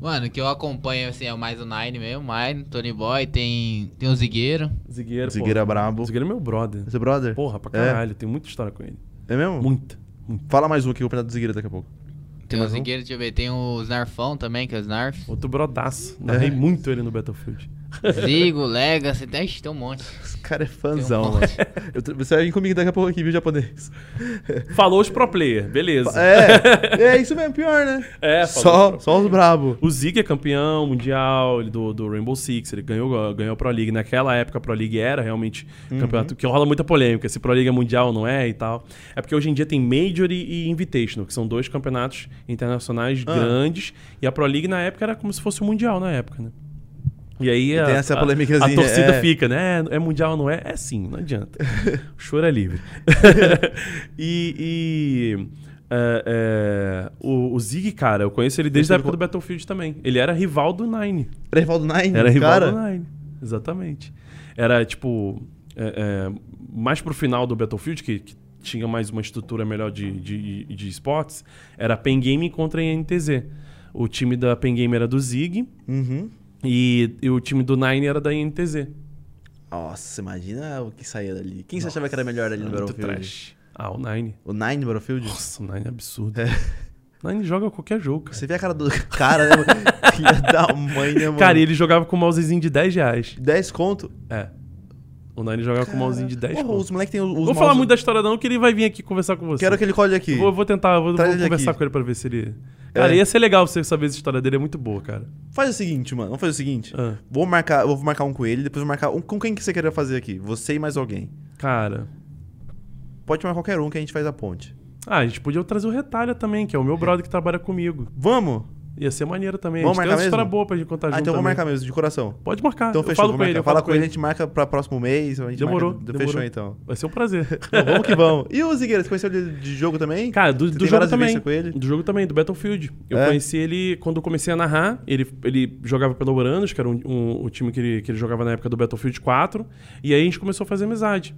Mano, o que eu acompanho assim é mais o Nine mesmo, Mine, Tony Boy, tem, tem o Zigueiro. Zigueira, Zigueira pô. brabo. Zigueira é meu brother. Esse brother? Porra, pra É? caralho. Tem muita história com ele. É mesmo? Muita. Fala mais um aqui, eu vou pegar do Zigueira daqui a pouco. Tem, o mais um? Zigueiro, deixa eu ver, tem o Snarfão também, que é o Snarf. Outro brodaço. Narrei É. muito ele no Battlefield. Zigo, Legacy, tem, ixi, tem um monte. Esse cara é Tem um fãzão, mano. monte. [LAUGHS] Eu tô- você vai vir comigo daqui a pouco aqui, viu, japonês? [LAUGHS] Falou os pro player, beleza. É, [LAUGHS] é isso mesmo, pior, né? É, só, os só os brabo. O Zig é campeão mundial ele do, do Rainbow Six, ele ganhou, ganhou a Pro League. Naquela época a Pro League era realmente um Uhum. campeonato que rola muita polêmica, se Pro League é mundial ou não é e tal. É porque hoje em dia tem Major e, e Invitational, que são dois campeonatos internacionais Ah. grandes, e a Pro League na época era como se fosse o mundial na época, né? E aí a, tem essa a- polêmicazinha, a torcida é. fica, né? É mundial ou não é? É sim, não adianta. o [LAUGHS] choro é livre. [LAUGHS] e... e, é, é, o, o Zig, cara, eu conheço ele desde a época do Battlefield também. Ele era rival do Nine. Era rival do Nine? Era rival cara? do Nine. Exatamente. Era tipo. é, é, mais pro final do Battlefield, que, que tinha mais uma estrutura melhor de, de, de esportes, era Pen Game contra a INTZ. O time da Pen Game era do Zig Uhum. E, e o time do Nine era da INTZ. Nossa, imagina o que saía dali. Quem você achava que era melhor ali no Muito Battlefield? trash. Ah, o Nine. O Nine no Battlefield? Nossa, o Nine é absurdo. Nine joga qualquer jogo, cara. Você vê a cara do cara, né? [LAUGHS] Filha da mãe, né, mano? Cara, ele jogava com um mousezinho de 10 reais. 10 conto? É. O Nine jogava com um mousezinho de 10 Porra, conto. os moleques tem os Não vou mouse- falar muito da história não, que ele vai vir aqui conversar com você. Quero que ele colhe aqui. Vou, vou tentar, vou, vou conversar aqui. com ele pra ver se ele... Cara, É. ia ser legal você saber essa história dele, é muito boa, cara. Faz o seguinte, mano. Vamos fazer o seguinte. Ah, Vou marcar, vou marcar um com ele, depois vou marcar um com quem que você queria fazer aqui? Você e mais alguém. cara... Pode marcar qualquer um que a gente faz a ponte. Ah, a gente podia trazer o Retalha também, que é o meu brother que trabalha comigo. Vamos? Ia ser maneiro também. Vamos a gente tem marcar uma história mesmo? boa pra gente contar Ah, junto então vou também. marcar mesmo, de coração. Pode marcar. Então eu fechou, falo com ele, eu Fala falo com ele, a gente marca pra próximo mês. A gente Demorou, marca... demorou. Fechou então. Vai ser um prazer. [LAUGHS] Então, vamos que vamos. E o Zigueira, você conheceu ele de jogo também? Cara, do, do tem jogo também. vivências com ele? Do jogo também, do Battlefield. Eu É? conheci ele quando eu comecei a narrar. Ele, ele jogava pelo Oranos, que era um, um- o time que ele, que ele jogava na época do Battlefield 4. E aí a gente começou a fazer amizade.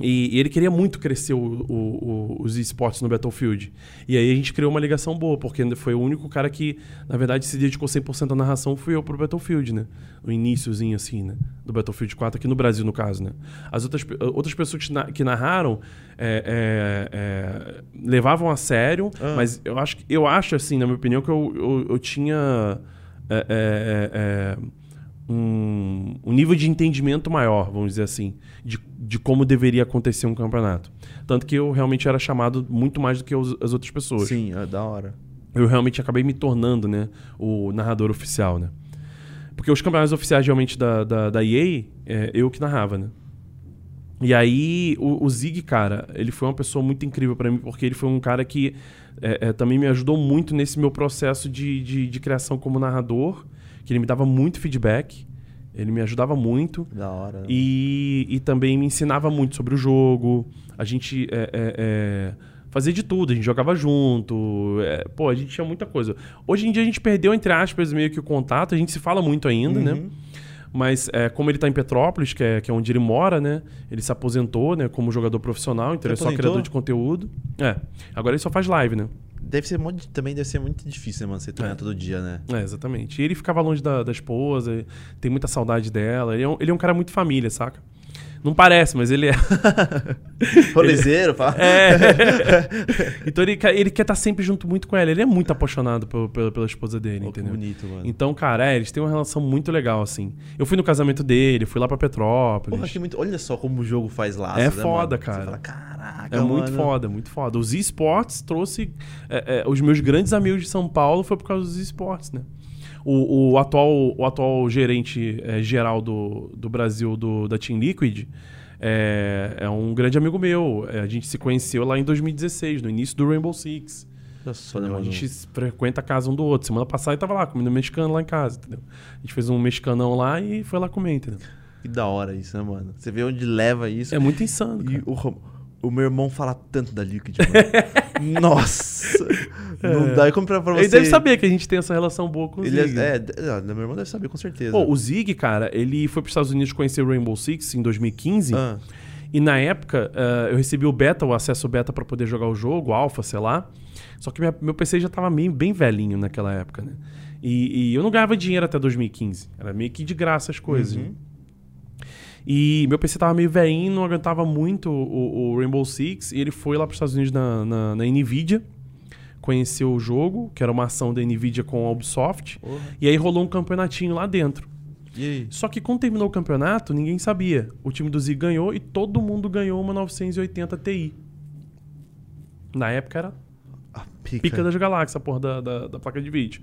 E, e ele queria muito crescer o- o- o- os esportes no Battlefield. E aí a gente criou uma ligação boa, porque foi o único cara que, na verdade, se dedicou 100% à narração, fui eu pro Battlefield, né? O iníciozinho, assim, né? Do Battlefield 4, aqui no Brasil, no caso, né? As outras, outras pessoas que, na- que narraram é, é, é, levavam a sério, Ah. mas eu acho, eu acho, assim, na minha opinião, que eu, eu, eu tinha... é, é, é, um, um nível de entendimento maior, vamos dizer assim, de, de como deveria acontecer um campeonato. Tanto que eu realmente era chamado muito mais do que os- as outras pessoas. Sim, é da hora. Eu realmente acabei me tornando né, o narrador oficial, né? Porque os campeonatos oficiais realmente da, da, da EA, é eu que narrava, né? E aí, o, o Zig, cara, ele foi uma pessoa muito incrível pra mim, porque ele foi um cara que é, é, também me ajudou muito nesse meu processo de, de, de criação como narrador, que ele me dava muito feedback, ele me ajudava muito. Da hora. né? E, e também me ensinava muito sobre o jogo. A gente é, é, é, fazia de tudo, a gente jogava junto. é, pô, a gente tinha muita coisa. Hoje em dia a gente perdeu, entre aspas, meio que o contato, a gente se fala muito ainda, né? Uhum. Mas é, como ele tá em Petrópolis, que é, que é onde ele mora, né? Ele se aposentou, né? Como jogador profissional, então ele é só criador de conteúdo. É. Agora ele só faz live, né? Deve ser muito, também deve ser muito difícil, né, mano? Você treinar todo dia, né? É, exatamente. E ele ficava longe da, da esposa, tem muita saudade dela. Ele é, um, ele é um cara muito família, saca? Não parece, mas ele é. [LAUGHS] Rolezeiro, fala. [LAUGHS] É. então ele, quer- ele quer estar sempre junto muito com ela. Ele é muito apaixonado pelo- pela, pela esposa dele, que entendeu? bonito, mano. Então, cara, é, eles têm uma relação muito legal, assim. Eu fui no casamento dele, fui lá pra Petrópolis. Porra, muito... Olha só como o jogo faz laços, É né, foda, mano? cara. Você fala, caraca, É muito mano. foda, muito foda. Os esportes trouxe. é, é, os meus grandes amigos de São Paulo foi por causa dos esportes, né? O, o atual, o atual gerente é, geral do, do Brasil do, da Team Liquid é, é um grande amigo meu. É, a gente se conheceu lá em 2016, no início do Rainbow Six. Né, Entendeu? a gente frequenta a casa um do outro. Semana passada eu tava lá comendo mexicano lá em casa, entendeu? A gente fez um mexicanão lá e foi lá comer, entendeu? Que da hora isso, né, mano? Você vê onde leva isso. É muito insano, E cara. o, o meu irmão fala tanto da Liquid, mano. [LAUGHS] Nossa! Não dá. E como pra, você... Ele deve saber que a gente tem essa relação boa com o Ele Zig. é, é, meu irmão deve saber, com certeza. Pô, o Zig, cara, ele foi para os Estados Unidos conhecer o Rainbow Six em 2015. Ah, E na época, eh, eu recebi o beta, o acesso beta pra poder jogar o jogo, o alpha, sei lá. Só que minha- meu PC já tava meio, bem velhinho naquela época, né? E, e eu não ganhava dinheiro até 2015. Era meio que de graça as coisas. Uhum. né? E meu PC tava meio velhinho, não aguentava muito o, o Rainbow Six. E ele foi lá pros Estados Unidos na, na, na NVIDIA. Conheceu o jogo, que era uma ação da NVIDIA com a Ubisoft. porra. E aí rolou um campeonatinho lá dentro. Só que quando terminou o campeonato, ninguém sabia. O time do Zig ganhou e todo mundo ganhou uma 980 Ti. Na época era A pica. pica das galáxias, a porra da, da, da placa de vídeo.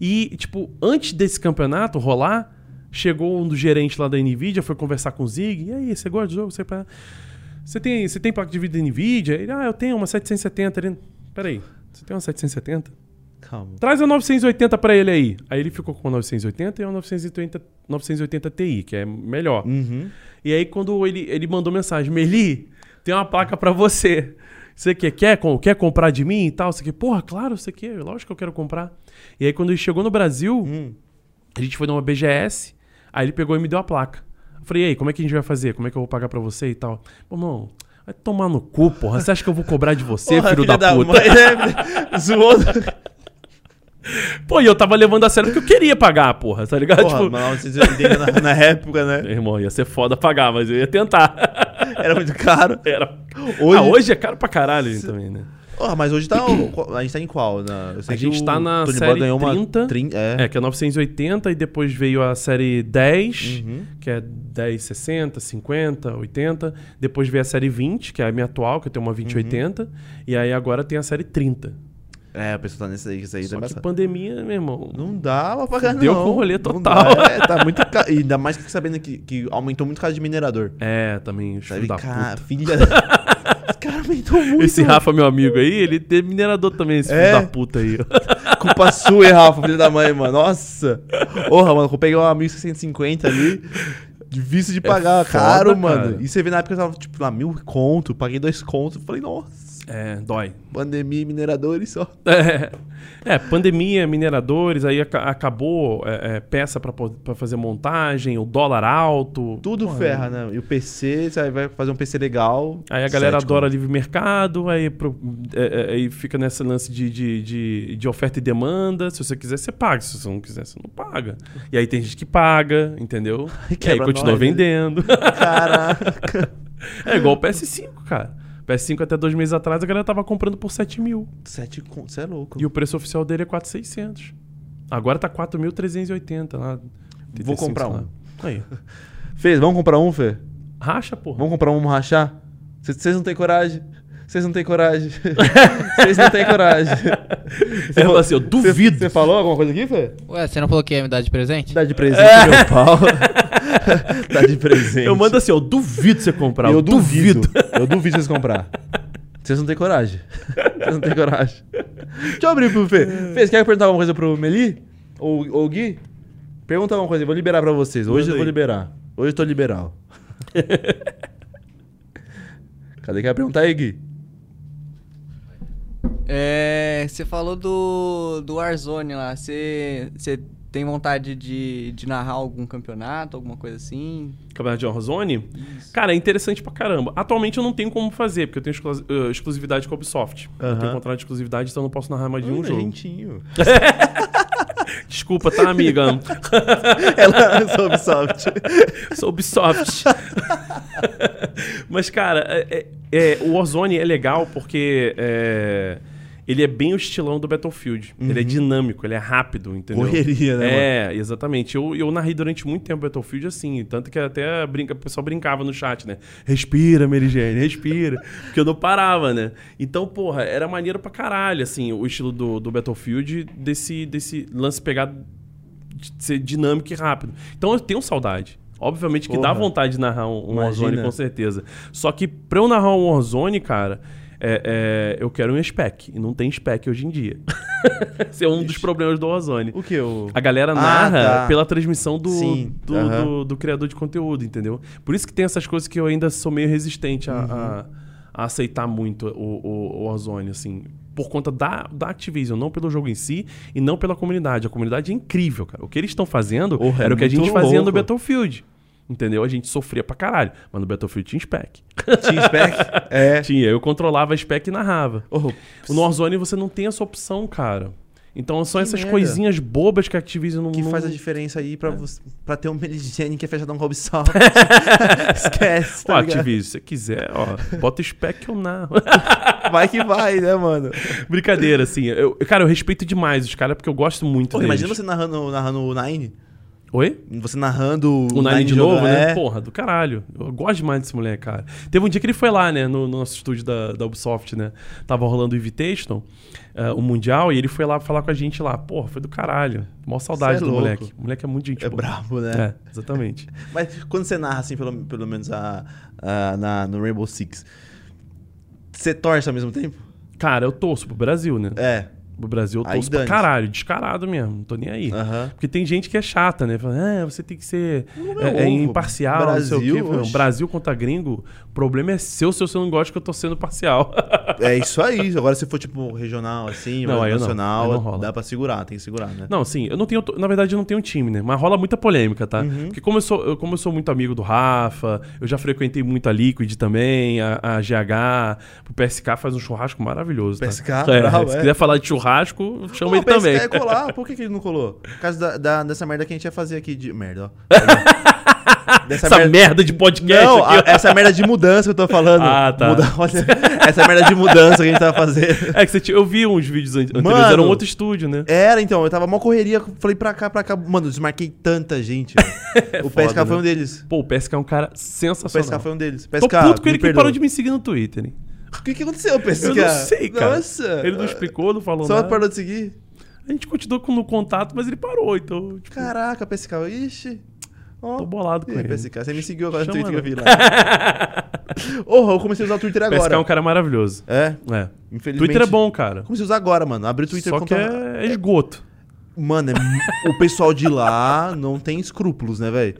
E, tipo, antes desse campeonato rolar, chegou um dos gerentes lá da NVIDIA, foi conversar com o Zig. E aí, você gosta do jogo? Você, pra- você, tem, você tem placa de vídeo da NVIDIA? Ele, ah, eu tenho uma 770. Ele, peraí, você tem uma 770? Calma. Traz a 980 pra ele aí. Aí ele ficou com a 980 e a 980, 980 Ti, que é melhor. Uhum. E aí quando ele, ele mandou mensagem, Meli, tem uma placa pra você. Você quer, quer, quer comprar de mim e tal? Você quer? Porra, claro, você quer. Lógico que eu quero comprar. E aí quando ele chegou no Brasil, Hum. a gente foi numa BGS, aí ele pegou e me deu a placa. Eu falei, e aí, como é que a gente vai fazer? Como é que eu vou pagar pra você e tal? Irmão, vai tomar no cu, porra. Você acha que eu vou cobrar de você, Porra, filho filha da, puta? mãe, né? [LAUGHS] Zoou. Pô, e eu tava levando a sério porque eu queria pagar, porra, tá ligado? Porra, Tipo, mas 980 na, na época, né? Meu irmão, ia ser foda pagar, mas eu ia tentar. Era muito caro. Era. Hoje- Ah, hoje é caro pra caralho também, né? Porra, mas hoje tá. A gente tá em qual? Na, A gente tá na Tony série ganhou uma 30. trin- é. É, que é 980 e depois veio a série 10, Uhum. que é 10, 60, 50, 80. Depois veio a série 20, que é a minha atual, que eu tenho uma 2080. E aí agora tem a série 30. É, a pessoa tá nesse aí, isso aí Só tá que pandemia, meu irmão. Não dá pra pagar, Deu não. com o rolê Não total. dá, [LAUGHS] É, tá muito. E ainda mais que sabendo que, que aumentou muito o caso de minerador. É, também, Sabe, da cara, puta. filha. [LAUGHS] Os caras aumentou muito. Esse Rafa, meu amigo aí, ele é minerador também, esse É? filho da puta aí. [LAUGHS] Culpa sua, hein, Rafa, filho da mãe, mano. Nossa. Porra, mano, eu peguei uma 1650 ali. Difícil de pagar, É foda, caro, cara. mano. E você vê na época eu tava, tipo, lá, mil conto, paguei dois contos. Falei, nossa, É, dói. pandemia e mineradores só. [LAUGHS] É, é, pandemia, mineradores, aí aca- acabou é, é, peça pra fazer montagem, o dólar alto. Tudo Porra, ferra, né? E o PC, você vai fazer um PC legal. Aí a galera sete adora livre mercado, aí, pro- é, é, aí fica nesse lance de, de, de, de oferta e demanda. Se você quiser, você paga. Se você não quiser, você não paga. E aí tem gente que paga, entendeu? [LAUGHS] E aí continua nós, né? vendendo. Caraca. [LAUGHS] é igual o PS5, cara. PS5 até dois meses atrás a galera tava comprando por 7 mil. Sete contos, você é louco. E o preço oficial dele é 4,600. Agora tá 4.380 lá. Vou comprar um. Aí. Fez, vamos comprar um, Fê? Racha, porra. Vamos comprar um, vamos rachar? Vocês não têm coragem. Vocês não têm coragem. [LAUGHS] Vocês não têm coragem. [LAUGHS] Você falou assim, eu duvido. Você falou alguma coisa aqui, Fê? Ué, você não falou que ia me dar de presente? Dá de presente, meu pau. [LAUGHS] Dá [LAUGHS] de presente. Eu mando assim, eu duvido você comprar. Eu duvido. Eu duvido vocês comprar. Vocês não têm coragem. Vocês não têm coragem. Deixa eu abrir pro Fê. Fê, você quer perguntar alguma coisa pro Meli? Ou, ou Gui? Pergunta alguma coisa, eu vou liberar pra vocês. Hoje Manda eu vou aí. liberar. Hoje eu tô liberal. [LAUGHS] Cadê? Quer perguntar aí, Gui? É, você falou do, do Warzone lá. Você, você tem vontade de, de narrar algum campeonato, alguma coisa assim? Campeonato de Warzone? Cara, é interessante pra caramba. Atualmente eu não tenho como fazer, porque eu tenho exclus- eh, exclusividade com a Ubisoft. Eu Aham. tenho contrato de exclusividade, então eu não posso narrar mais de um jogo. gentinho. [LAUGHS] desculpa, tá, amiga? [LAUGHS] Ela sou Ubisoft. [LAUGHS] Sou Ubisoft. Mas, cara, é- é- é, o Warzone é legal porque é, ele é bem o estilão do Battlefield. Ele é dinâmico, ele é rápido, entendeu? Correria, né, É, exatamente. Eu, eu narrei durante muito tempo Battlefield assim, tanto que até brinca, o pessoal brincava no chat, né? Respira, Mary Jane, respira. [LAUGHS] porque eu não parava, né? Então, porra, era maneiro pra caralho, assim, o estilo do, do Battlefield desse, desse lance pegado de ser dinâmico e rápido. Então eu tenho saudade. Obviamente que dá Porra. vontade de narrar um, um. Warzone, com certeza. Só que pra eu narrar um Warzone, cara, é, é, eu quero um spec. E não tem spec hoje em dia. [LAUGHS] Esse é um dos problemas do Warzone. O que? O... A galera Ah, narra tá. pela transmissão do, do, do- do criador de conteúdo, entendeu? Por isso que tem essas coisas que eu ainda sou meio resistente a, a- a aceitar muito o, o, o Warzone, assim. Por conta da, da Activision, não pelo jogo em si e não pela comunidade. A comunidade é incrível, cara. O que eles estão fazendo é era o que a gente fazia no louco. Battlefield. Entendeu? A gente sofria pra caralho. Mas no Battlefield tinha spec. Tinha spec? [LAUGHS] É. Tinha. Eu controlava a spec e narrava. Oh, No Warzone você não tem essa opção, cara. Então são Que essas merda. coisinhas bobas que a Activision não... que faz a diferença aí pra, você, pra ter um Meligene que é fechadão com a Ubisoft. [LAUGHS] Esquece, Ó, tá ligado? Activision, se você quiser, ó, bota o spec que eu narro. [LAUGHS] Vai que vai, né, mano? Brincadeira, assim. Eu, cara, eu respeito demais os caras porque eu gosto muito Porra, deles. imagina você narrando, narrando o Nine. Oi? Você narrando O Nine de novo, né? é. Porra, do caralho. Eu gosto demais desse moleque, cara. Teve um dia que ele foi lá, né, no, no nosso estúdio da, da Ubisoft, né? Tava rolando o Invitation, eh, o Mundial, e ele foi lá falar com a gente lá. Porra, foi do caralho. Mó saudade é do louco. moleque. O moleque é muito gente É boa. brabo, né? É, exatamente. [LAUGHS] Mas quando você narra, assim, pelo, pelo menos a, a- na, no Rainbow Six, você torce ao mesmo tempo? Cara, eu torço pro Brasil, né? É. Pro Brasil eu Aí torço pra caralho, descarado mesmo. Não tô nem aí. Porque tem gente que é chata, né? Fala, ah, você tem que ser é, é é imparcial, não sei o Brasil, quê. Brasil contra gringo, o problema é seu se você não gosta que eu tô sendo parcial. [LAUGHS] É isso aí. Agora, se for tipo regional, assim, Não, nacional, Aí não dá pra segurar, tem que segurar, né? não, sim, eu não tenho. Na verdade, eu não tenho time, né? Mas rola muita polêmica, tá? Uhum. Porque como eu, sou, como eu sou muito amigo do Rafa, eu já frequentei muito a Liquid também, a, a GH, o PSK faz um churrasco maravilhoso. Tá? PSK, é, bravo, Se é. quiser falar de churrasco, chama Pô, ele o também. ia colar. Por que, que ele não colou? Por causa da, da- dessa merda que a gente ia fazer aqui de. Merda, ó. [LAUGHS] Dessa Essa merda de podcast Não, aqui. a- essa merda de mudança que eu tô falando. Ah, tá. Muda- olha, essa merda de mudança que a gente tava fazendo. É que você tinha- eu vi uns vídeos an- anteriores, Mano. era um outro estúdio, né? Era, então, eu tava mó correria, falei pra cá, pra cá. Mano, eu desmarquei tanta gente. velho. [LAUGHS] o foda, PSK foi né? um deles. Pô, o PSK é um cara O sensacional. PSK foi um deles. Tô PSK, puto com ele que parou de me seguir no Twitter, hein? O que, que aconteceu, PSK? Eu não sei, cara. Nossa. Ele não explicou, não falou Só nada. parou de seguir? A gente continuou com no contato, mas ele parou, então, tipo, Caraca, PSK. Ixi. Ó. tô bolado E com aí, ele. PSK, você me seguiu agora no Chama Twitter que eu vi lá. oh, eu comecei a usar o Twitter PSK agora. é um cara maravilhoso. É, É. infelizmente. Twitter é bom, cara. Comecei a usar agora, mano. Abri o Twitter Só que é esgoto. Mano, é o pessoal de lá não tem escrúpulos, né, velho?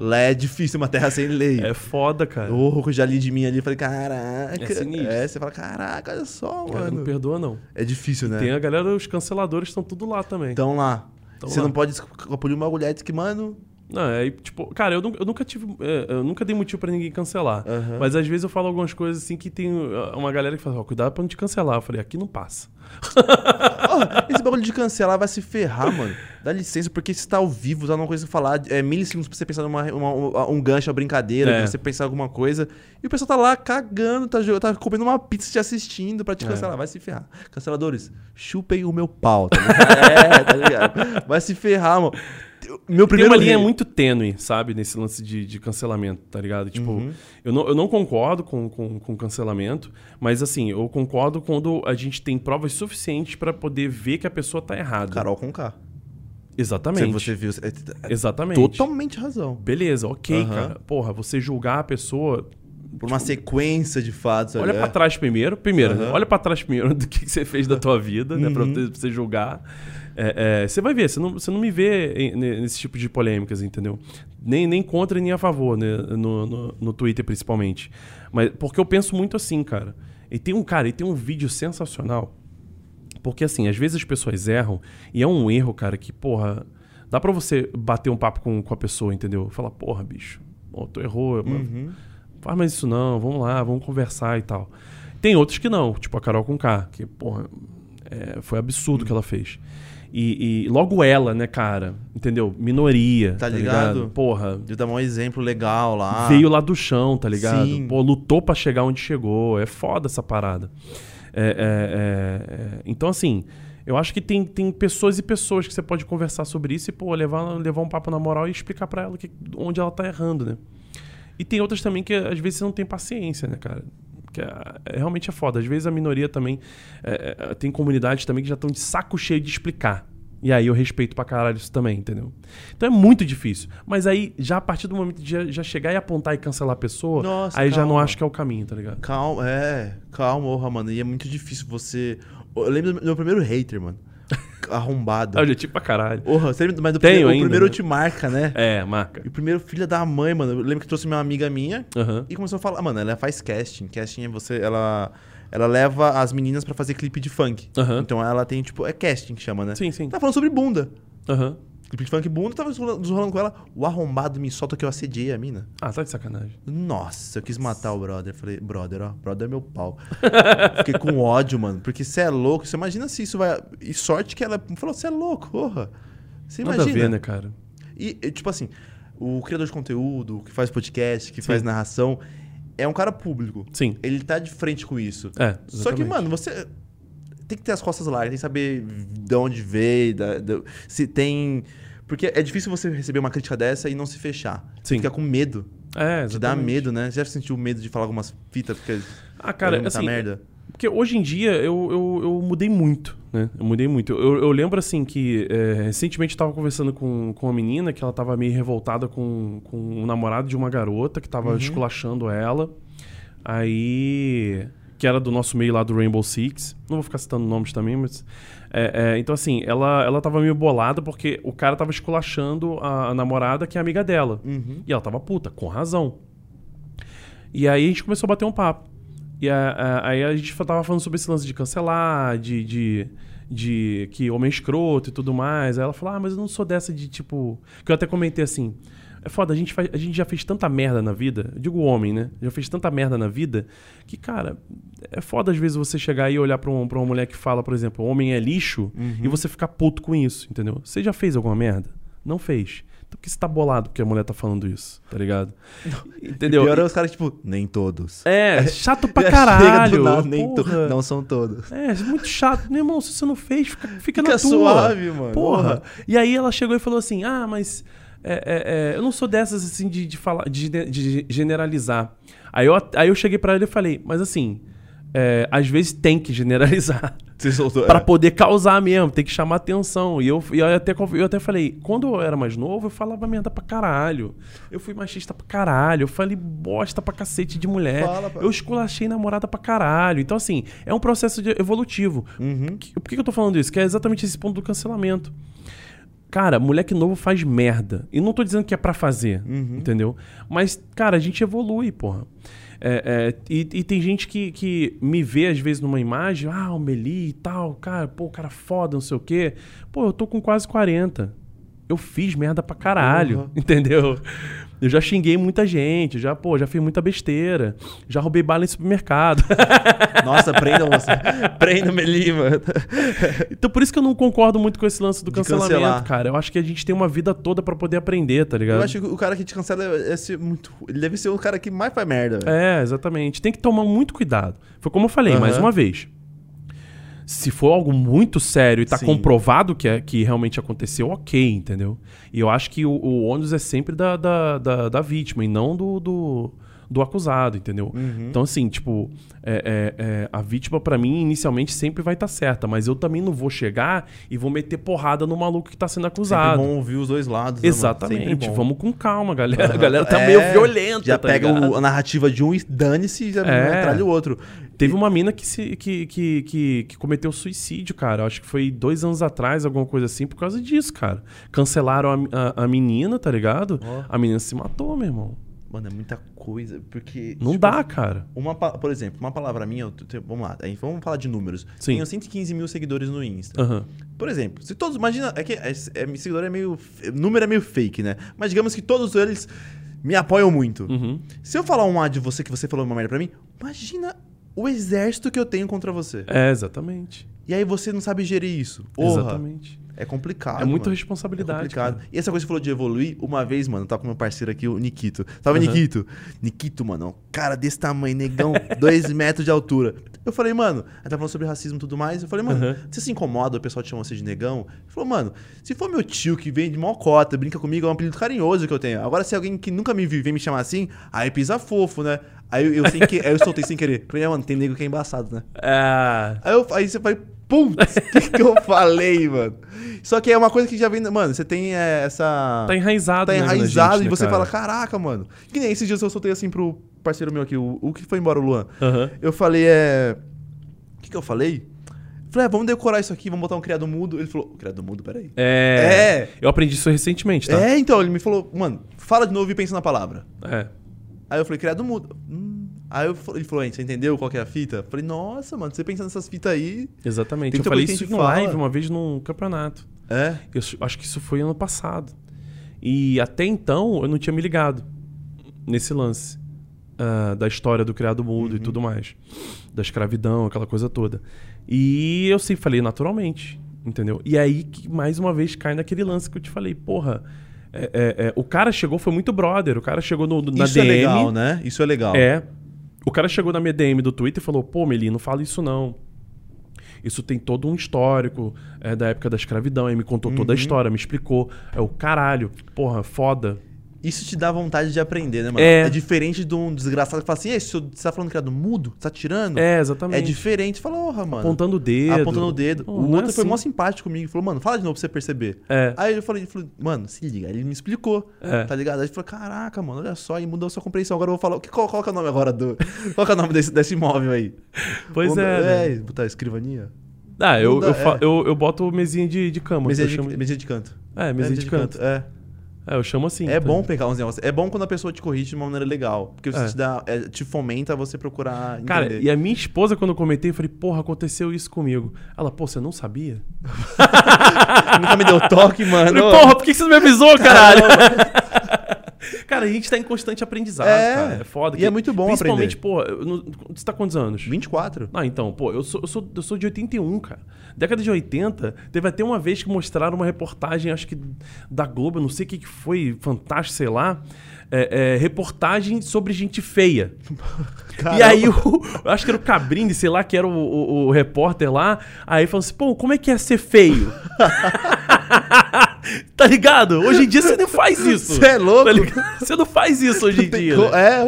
Lá é difícil, uma terra sem lei. É foda, cara. Oh, eu já li de mim ali, falei, caraca. É sinistro. É, você fala, caraca, olha só, Cara, não mano. perdoa, não. É difícil, né? Tem a galera, os canceladores estão tudo lá também. Então lá. Então você lá. não pode escapulir uma mulher que, mano. Não, é tipo, cara, eu, eu nunca tive. é, eu nunca dei motivo pra ninguém cancelar. Aham. Mas às vezes eu falo algumas coisas assim que tem uh, uma galera que fala, ó, cuidado pra não te cancelar. Eu falei, aqui não passa. [LAUGHS] Ó, esse bagulho de cancelar vai se ferrar, mano. Dá licença, porque você tá ao vivo, tá numa coisa pra falar. É milissegundos pra você pensar numa uma- um gancho, uma brincadeira, É. pra você pensar alguma coisa. E o pessoal tá lá cagando, tá, tá comendo uma pizza te assistindo pra te É. cancelar. Vai se ferrar. Canceladores, chupem o meu pau, tá ligado? [LAUGHS] é, tá ligado? Vai se ferrar, mano. Meu Tem primeiro uma linha rei- muito tênue, sabe, nesse lance de, de cancelamento, tá ligado? Tipo, Uhum. eu, não, eu não concordo com, com, com cancelamento, mas assim, eu concordo quando a gente tem provas suficientes pra poder ver que a pessoa tá errada. Carol com K. Exatamente. Se você viu. É, é Exatamente. totalmente razão. Beleza, ok, Aham. cara. Porra, você julgar a pessoa. Por uma sequência de fatos. Olha é. trás primeiro. Primeiro, né? Aham. olha pra trás primeiro [LAUGHS] do que, que você fez da tua vida, né? Pra Uhum. você julgar. É, é, você vai ver, você não, você não me vê nesse tipo de polêmicas, entendeu? Nem, nem contra nem a favor, né? No, no, no Twitter, principalmente. Mas porque eu penso muito assim, cara. E tem um cara, e tem um vídeo sensacional. Porque assim, às vezes as pessoas erram, e é um erro, cara, que, porra, dá pra você bater um papo com, com a pessoa, entendeu? Falar, porra, bicho, ó, tu errou, Uhum. faz mais isso não, vamos lá, vamos conversar e tal. Tem outros que não, tipo a Carol com K, que, porra, é, foi absurdo o que ela fez. E, e logo ela, né, cara? Entendeu? Minoria. Tá ligado? Porra. De dar um exemplo legal lá. Veio lá do chão, tá ligado? Sim. Pô, lutou pra chegar onde chegou. É foda essa parada. É, é, é, é. Então, assim, eu acho que tem, tem pessoas e pessoas que você pode conversar sobre isso e, pô, levar, levar um papo na moral e explicar pra ela que, onde ela tá errando, né? E tem outras também que às vezes você não tem paciência, né, cara? Que é, é- realmente é foda. Às vezes a minoria também. é, é, tem comunidades também que já estão de saco cheio de explicar. E aí eu respeito pra caralho isso também, entendeu? Então é muito difícil. Mas aí, já a partir do momento de já, chegar e apontar e cancelar a pessoa, Nossa, aí já não calma. acho que é o caminho, tá ligado? Calma, é, calma, orra, mano. E é muito difícil você. Eu lembro do meu primeiro hater, mano. Arrombado. Já tive pra caralho. Orra, você lembra, mas do Tenho primeiro, ainda, o primeiro né? te marca, né? É, marca. E o primeiro filho da mãe, mano. Eu lembro que trouxe uma amiga minha Aham. e começou a falar, mano, ela faz casting. Casting é você, ela ela leva as meninas pra fazer clipe de funk. Aham. Então ela tem tipo, é casting que chama, né? Sim, sim. Tá falando sobre bunda. Aham. Clipe de funk bunda, tava desrolando com ela. O arrombado me solta que eu assediei a mina. Ah, tá de sacanagem. Nossa, eu quis matar o brother. Falei, brother, ó, brother é meu pau. [LAUGHS] Fiquei com ódio, mano. Porque você é louco. Você imagina se isso vai. E sorte que ela falou, você é louco, porra. Você Nada imagina. a ver, né, cara? E, tipo assim, o criador de conteúdo, que faz podcast, que Sim. faz narração, é um cara público. Sim. Ele tá de frente com isso. É. Só que, exatamente. mano, você tem que ter as costas largas, tem que saber de onde veio, da- da- se tem. Porque é difícil você receber uma crítica dessa e não se fechar. Sim. fica com medo. É, Te dá exatamente. medo, né? Você já sentiu medo de falar algumas fitas? Porque Ah, cara, muita assim, merda. Porque hoje em dia eu, eu, eu mudei muito, né? Eu mudei muito. Eu, eu lembro, assim, que é, recentemente eu tava conversando com, com uma menina que ela tava meio revoltada com, com o namorado de uma garota que tava esculachando ela. Aí. Que era do nosso meio lá do Rainbow Six. Não vou ficar citando nomes também, mas. é, é, então, assim, ela, ela tava meio bolada porque o cara tava esculachando a, a namorada que é amiga dela. Uhum. E ela tava puta, com razão. E aí a gente começou a bater um papo. E a- a- aí a gente tava falando sobre esse lance de cancelar, de, de, de que homem é escroto e tudo mais. Aí ela falou, ah, mas eu não sou dessa de tipo. Que eu até comentei assim. É foda, a gente, faz- a gente já fez tanta merda na vida. Eu digo homem, né? Já fez tanta merda na vida que, cara, é foda às vezes você chegar e olhar pra, um, pra uma mulher que fala, por exemplo, homem é lixo, e você ficar puto com isso, entendeu? Você já fez alguma merda? Não fez. Então por que você tá bolado porque a mulher tá falando isso, tá ligado? [LAUGHS] Entendeu? E pior é os caras, tipo, nem todos. É, [LAUGHS] chato [LAUGHS] pra caralho. nada, nem to-. Não são todos. É, muito chato. Meu irmão, se você não fez, fica, fica, Fica na tua. suave, mano. Porra. E aí ela chegou e falou assim: ah, mas é, é, é, eu não sou dessas assim de, de falar, de, de generalizar. Aí eu, aí eu cheguei pra ela e falei, mas assim, é, às vezes tem que generalizar. [LAUGHS] Você soltou. Pra é. poder causar mesmo, tem que chamar atenção. E eu, e eu, até, eu até falei, quando eu era mais novo, eu falava merda pra caralho. Eu fui machista pra caralho. Eu falei bosta pra cacete de mulher. Fala, eu esculachei namorada pra caralho. Então, assim, é um processo de- evolutivo. Uhum. Por que, que eu tô falando isso? Que é exatamente esse ponto do cancelamento. Cara, moleque novo faz merda. E não tô dizendo que é pra fazer, Uhum. entendeu? Mas, cara, a gente evolui, porra. É, é, e, e tem gente que, que me vê, às vezes, numa imagem, ah, o Meli e tal, cara, pô, o cara foda, não sei o quê. Pô, eu tô com quase 40. Eu fiz merda pra caralho, Uhum. [LAUGHS] entendeu? Eu já xinguei muita gente, já, pô, já fiz muita besteira. Já roubei bala em supermercado. [LAUGHS] Nossa, prendam você. Prendam mano. Então por isso que eu não concordo muito com esse lance do De cancelamento, cancelar. cara. Eu acho que a gente tem uma vida toda pra poder aprender, tá ligado? Eu acho que o cara que te cancela é ser muito. Ele deve ser o cara que mais faz merda, velho. É, exatamente. Tem que tomar muito cuidado. Foi como eu falei, mais Aham. uma vez. Se for algo muito sério e tá Sim. comprovado que, é, que realmente aconteceu, ok, entendeu? E eu acho que o, o ônus é sempre da, da, da, da vítima e não do, do, do acusado, entendeu? Uhum. Então, assim, tipo, é, é, é, a vítima, pra mim, inicialmente sempre vai estar certa, mas eu também não vou chegar e vou meter porrada no maluco que tá sendo Sempre acusado. bom ouvir os dois lados. né? Exatamente. Sempre bom. Vamos com calma, galera. A Aham. galera tá É, meio violenta. Já tá pega o- a narrativa de um e dane-se e já É. o outro. Teve uma mina que, se, que, que, que, que cometeu suicídio, cara. Acho que foi dois anos atrás, alguma coisa assim, por causa disso, cara. Cancelaram a, a, a menina, tá ligado? Ó. A menina se matou, meu irmão. Mano, é muita coisa. Porque. Não tipo, dá, cara. Uma, por exemplo, uma palavra minha, vamos lá, vamos falar de números. Sim. Tenho 115 mil seguidores no Insta. Aham. Por exemplo, se todos. Imagina, é que é, é, seguidor é meio. Número é meio fake, né? Mas digamos que todos eles me apoiam muito. Uhum. Se eu falar um A de você que você falou uma merda pra mim, imagina o exército que eu tenho contra você. É, exatamente. E aí você não sabe gerir isso. Porra. Exatamente. É complicado. É muita mano. responsabilidade. É complicado. cara. E essa coisa que você falou de evoluir, uma vez, mano, eu tava com meu parceiro aqui, o Nikito. Tava Aham. Nikito. Nikito, mano, um cara desse tamanho, negão, [LAUGHS] dois metros de altura. Eu falei, mano, a gente tá falando sobre racismo e tudo mais. Eu falei, mano, Aham. você se incomoda, o pessoal te chama você de negão? Ele falou, mano, se for meu tio que vem de mocota, brinca comigo, é um apelido carinhoso que eu tenho. Agora, se alguém que nunca me viu vem me chamar assim, aí pisa fofo, né? Aí eu, eu, sem que, aí eu soltei sem querer. Falei, é, mano, tem nego que é embaçado, né? É. Aí, eu, aí você fala, putz, o que, que eu falei, mano? Só que é uma coisa que já vem. Mano, você tem é, essa. Tá enraizado, Tá né, enraizado gente, e né, você cara? fala, caraca, mano. Que nem esses dias eu soltei assim pro parceiro meu aqui, o, o que foi embora, o Luan. Aham. Eu falei, é. O que, que eu falei? Falei, é, vamos decorar isso aqui, vamos botar um criado mudo. Ele falou, criado mudo, peraí. É. Eu aprendi isso recentemente, tá? É, então, ele me falou, mano, fala de novo e pensa na palavra. É. Aí eu falei, criado mudo. Hum. Aí eu, ele falou, "Hein, você entendeu qual que é a fita? Eu falei, nossa, mano, você pensa nessas fitas aí. Exatamente. Eu falei isso em a gente live fala. uma vez num campeonato. É. Eu acho que isso foi ano passado. E até então eu não tinha me ligado nesse lance ah, da história do criado mudo e Uhum. tudo mais. Da escravidão, aquela coisa toda. E eu sempre falei naturalmente, entendeu? E aí que mais uma vez cai naquele lance que eu te falei, porra. é- é- é, o cara chegou, foi muito brother. O cara chegou no, na isso DM. é legal, né? Isso é legal. É. O cara chegou na minha DM do Twitter e falou: pô, Meli, não fala isso não. Isso tem todo um histórico é, da época da escravidão. Aí me contou toda a Uhum. história, me explicou. É o caralho, porra, foda. Isso te dá vontade de aprender, né, mano? É. É, diferente de um desgraçado que fala assim, "Ei, você tá falando criado mudo? Você tá tirando? É, É exatamente. diferente. Fala, porra, mano. Apontando o dedo. Apontando o dedo. Pô, o é outro foi assim. mó simpático comigo. Falou, mano, fala de novo pra você perceber. É. Aí eu falei, falou, mano, se liga. Aí ele me explicou, É. tá ligado? Aí ele falou, caraca, mano, olha só, e mudou a sua compreensão. Agora eu vou falar, que, qual, qual que é o nome agora do... Qual que é o nome desse, desse imóvel aí? Pois Vamos- é. né? É, botar escrivaninha. Ah, eu, Muda, eu, é. eu, eu boto mesinha de, de cama. Mesinha de, mesinha de canto. É, mesinha de canto. É. É, eu chamo assim. É tá? bom pegar uns negócios. É bom quando a pessoa te corrige de uma maneira legal. Porque você É. te, dá, é, te fomenta a você procurar Cara, entender. e a minha esposa, quando eu comentei, eu falei, porra, aconteceu isso comigo. Ela, pô, você não sabia? [LAUGHS] Nunca me deu toque, mano. falei, porra, por que você não me avisou, caralho? [LAUGHS] [LAUGHS] cara, a gente tá em constante aprendizado, É, cara. É foda. e que- é muito bom Principalmente, aprender. pô, eu não- você tá quantos anos? 24. Ah, então, pô, eu sou, eu, sou, eu sou de 81, cara. Década de 80, teve até uma vez que mostraram uma reportagem, acho que da Globo, não sei o que, que foi, fantástico, sei lá. é, é, reportagem sobre gente feia. [LAUGHS] E Caramba. aí, o, eu acho que era o Cabrini, sei lá, que era o, o- o repórter lá. Aí falou assim: pô, como é que é ser feio? [LAUGHS] [LAUGHS] tá ligado? Hoje em dia você não faz isso. Você é louco? Tá? Você não faz isso hoje em dia. né? É,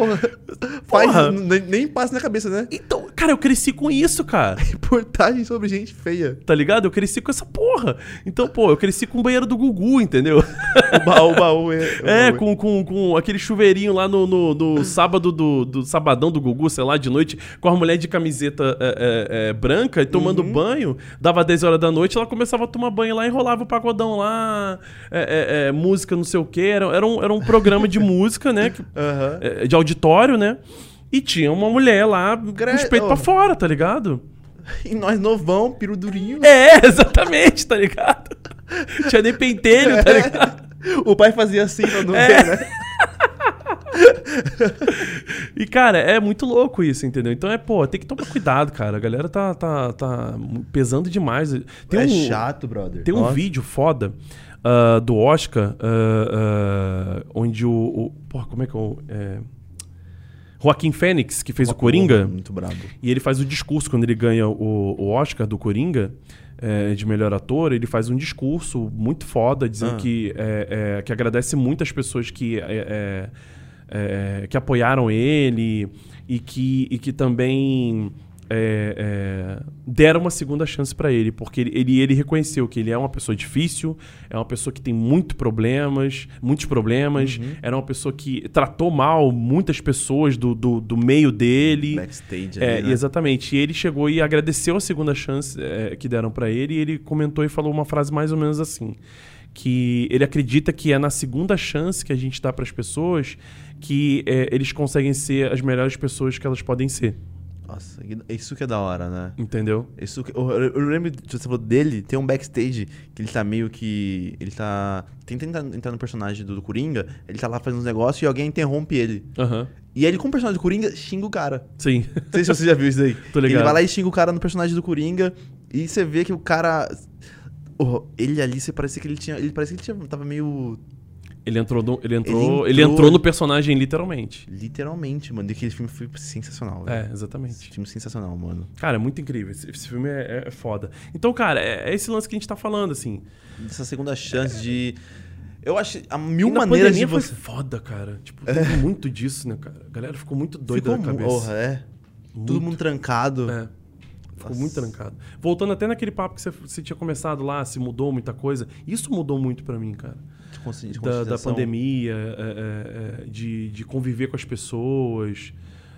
faz, nem, nem passa na cabeça, né? Então, cara, eu cresci com isso, cara. [LAUGHS] Reportagem sobre gente feia. Tá ligado? Eu cresci com essa porra. Então, pô, eu cresci com o banheiro do Gugu, entendeu? O baú, o baú é. [LAUGHS] o É, baú com, com, com aquele chuveirinho lá no, no, no sábado do, do sabadão do Gugu, sei lá, de noite, com a mulher de camiseta é, é, é, branca e tomando Uhum. banho. Dava 10 horas da noite, ela começava a tomar banho lá, enrolava o pagodão lá, é, é, é, música não sei o quê. Era, era, um, era um programa de [LAUGHS] música, né? que- é, de auditório, né? E tinha uma mulher lá com Gre- os peitos pra oh. fora, tá ligado? [LAUGHS] E nós novão, piru durinho. É, [LAUGHS] exatamente, tá ligado? Tinha nem pentelho, tá ligado? O pai fazia assim pra não É. ver, né? E, cara, é muito louco isso, entendeu? Então é, pô, tem que tomar cuidado, cara. A galera tá, tá, tá pesando demais. Tem é um, chato, brother. Tem um Nossa. vídeo foda ah, do Oscar, ah, ah, onde o, o. Porra, como é que é o. É... Joaquim Fênix, que fez o Coringa, Muito brabo. e ele faz o discurso quando ele ganha o, o Oscar do Coringa é, de melhor ator. Ele faz um discurso muito foda, dizendo Ah. que, é, é, que agradece muito as pessoas que, é, é, que apoiaram ele e que, e que também é, é, deram uma segunda chance pra ele, porque ele, ele, ele reconheceu que ele é uma pessoa difícil, é uma pessoa que tem muito problemas, muitos problemas, era uma pessoa que tratou mal muitas pessoas do, do, do meio dele. Backstage É, ali, né? exatamente. E ele chegou e agradeceu a segunda chance é, que deram pra ele e ele comentou e falou uma frase mais ou menos assim, que ele acredita que é na segunda chance que a gente dá pras pessoas que é, eles conseguem ser as melhores pessoas que elas podem ser, Nossa, isso que é da hora, né? entendeu? Isso que- eu, eu- lembro você falou dele, tem um backstage que ele tá meio que. Ele tá. Tenta entrar, entrar no personagem do, do Coringa, ele tá lá fazendo uns negócios e alguém interrompe ele. Aham. E ele, como personagem do Coringa, xinga o cara. Sim. Não sei se você já viu isso daí. [LAUGHS] Tô ligado. Ele vai lá e xinga o cara no personagem do Coringa. E você vê que o cara. Oh, ele ali, você parece que ele tinha. Ele parece que ele tinha, tava meio. Ele entrou, no, ele, entrou, entrou- ele entrou no personagem literalmente. Literalmente, mano. E aquele filme foi sensacional. É, exatamente. Esse filme sensacional, mano. Cara, é muito incrível. Esse, esse filme é, é foda. Então, cara, é, é esse lance que a gente tá falando, assim. Essa segunda chance de. Eu acho. Há mil na maneiras de você. foi foda, cara. Tipo, teve muito disso, né, cara? A galera ficou muito doida Ficou mu- cabeça. Porra, é. Muito. Todo mundo trancado. É. Ficou Nossa. muito trancado. Voltando até naquele papo que você, você tinha começado lá, se mudou muita coisa. Isso mudou muito pra mim, cara. De consci- de Da, da pandemia, é, é, é, de, de conviver com as pessoas.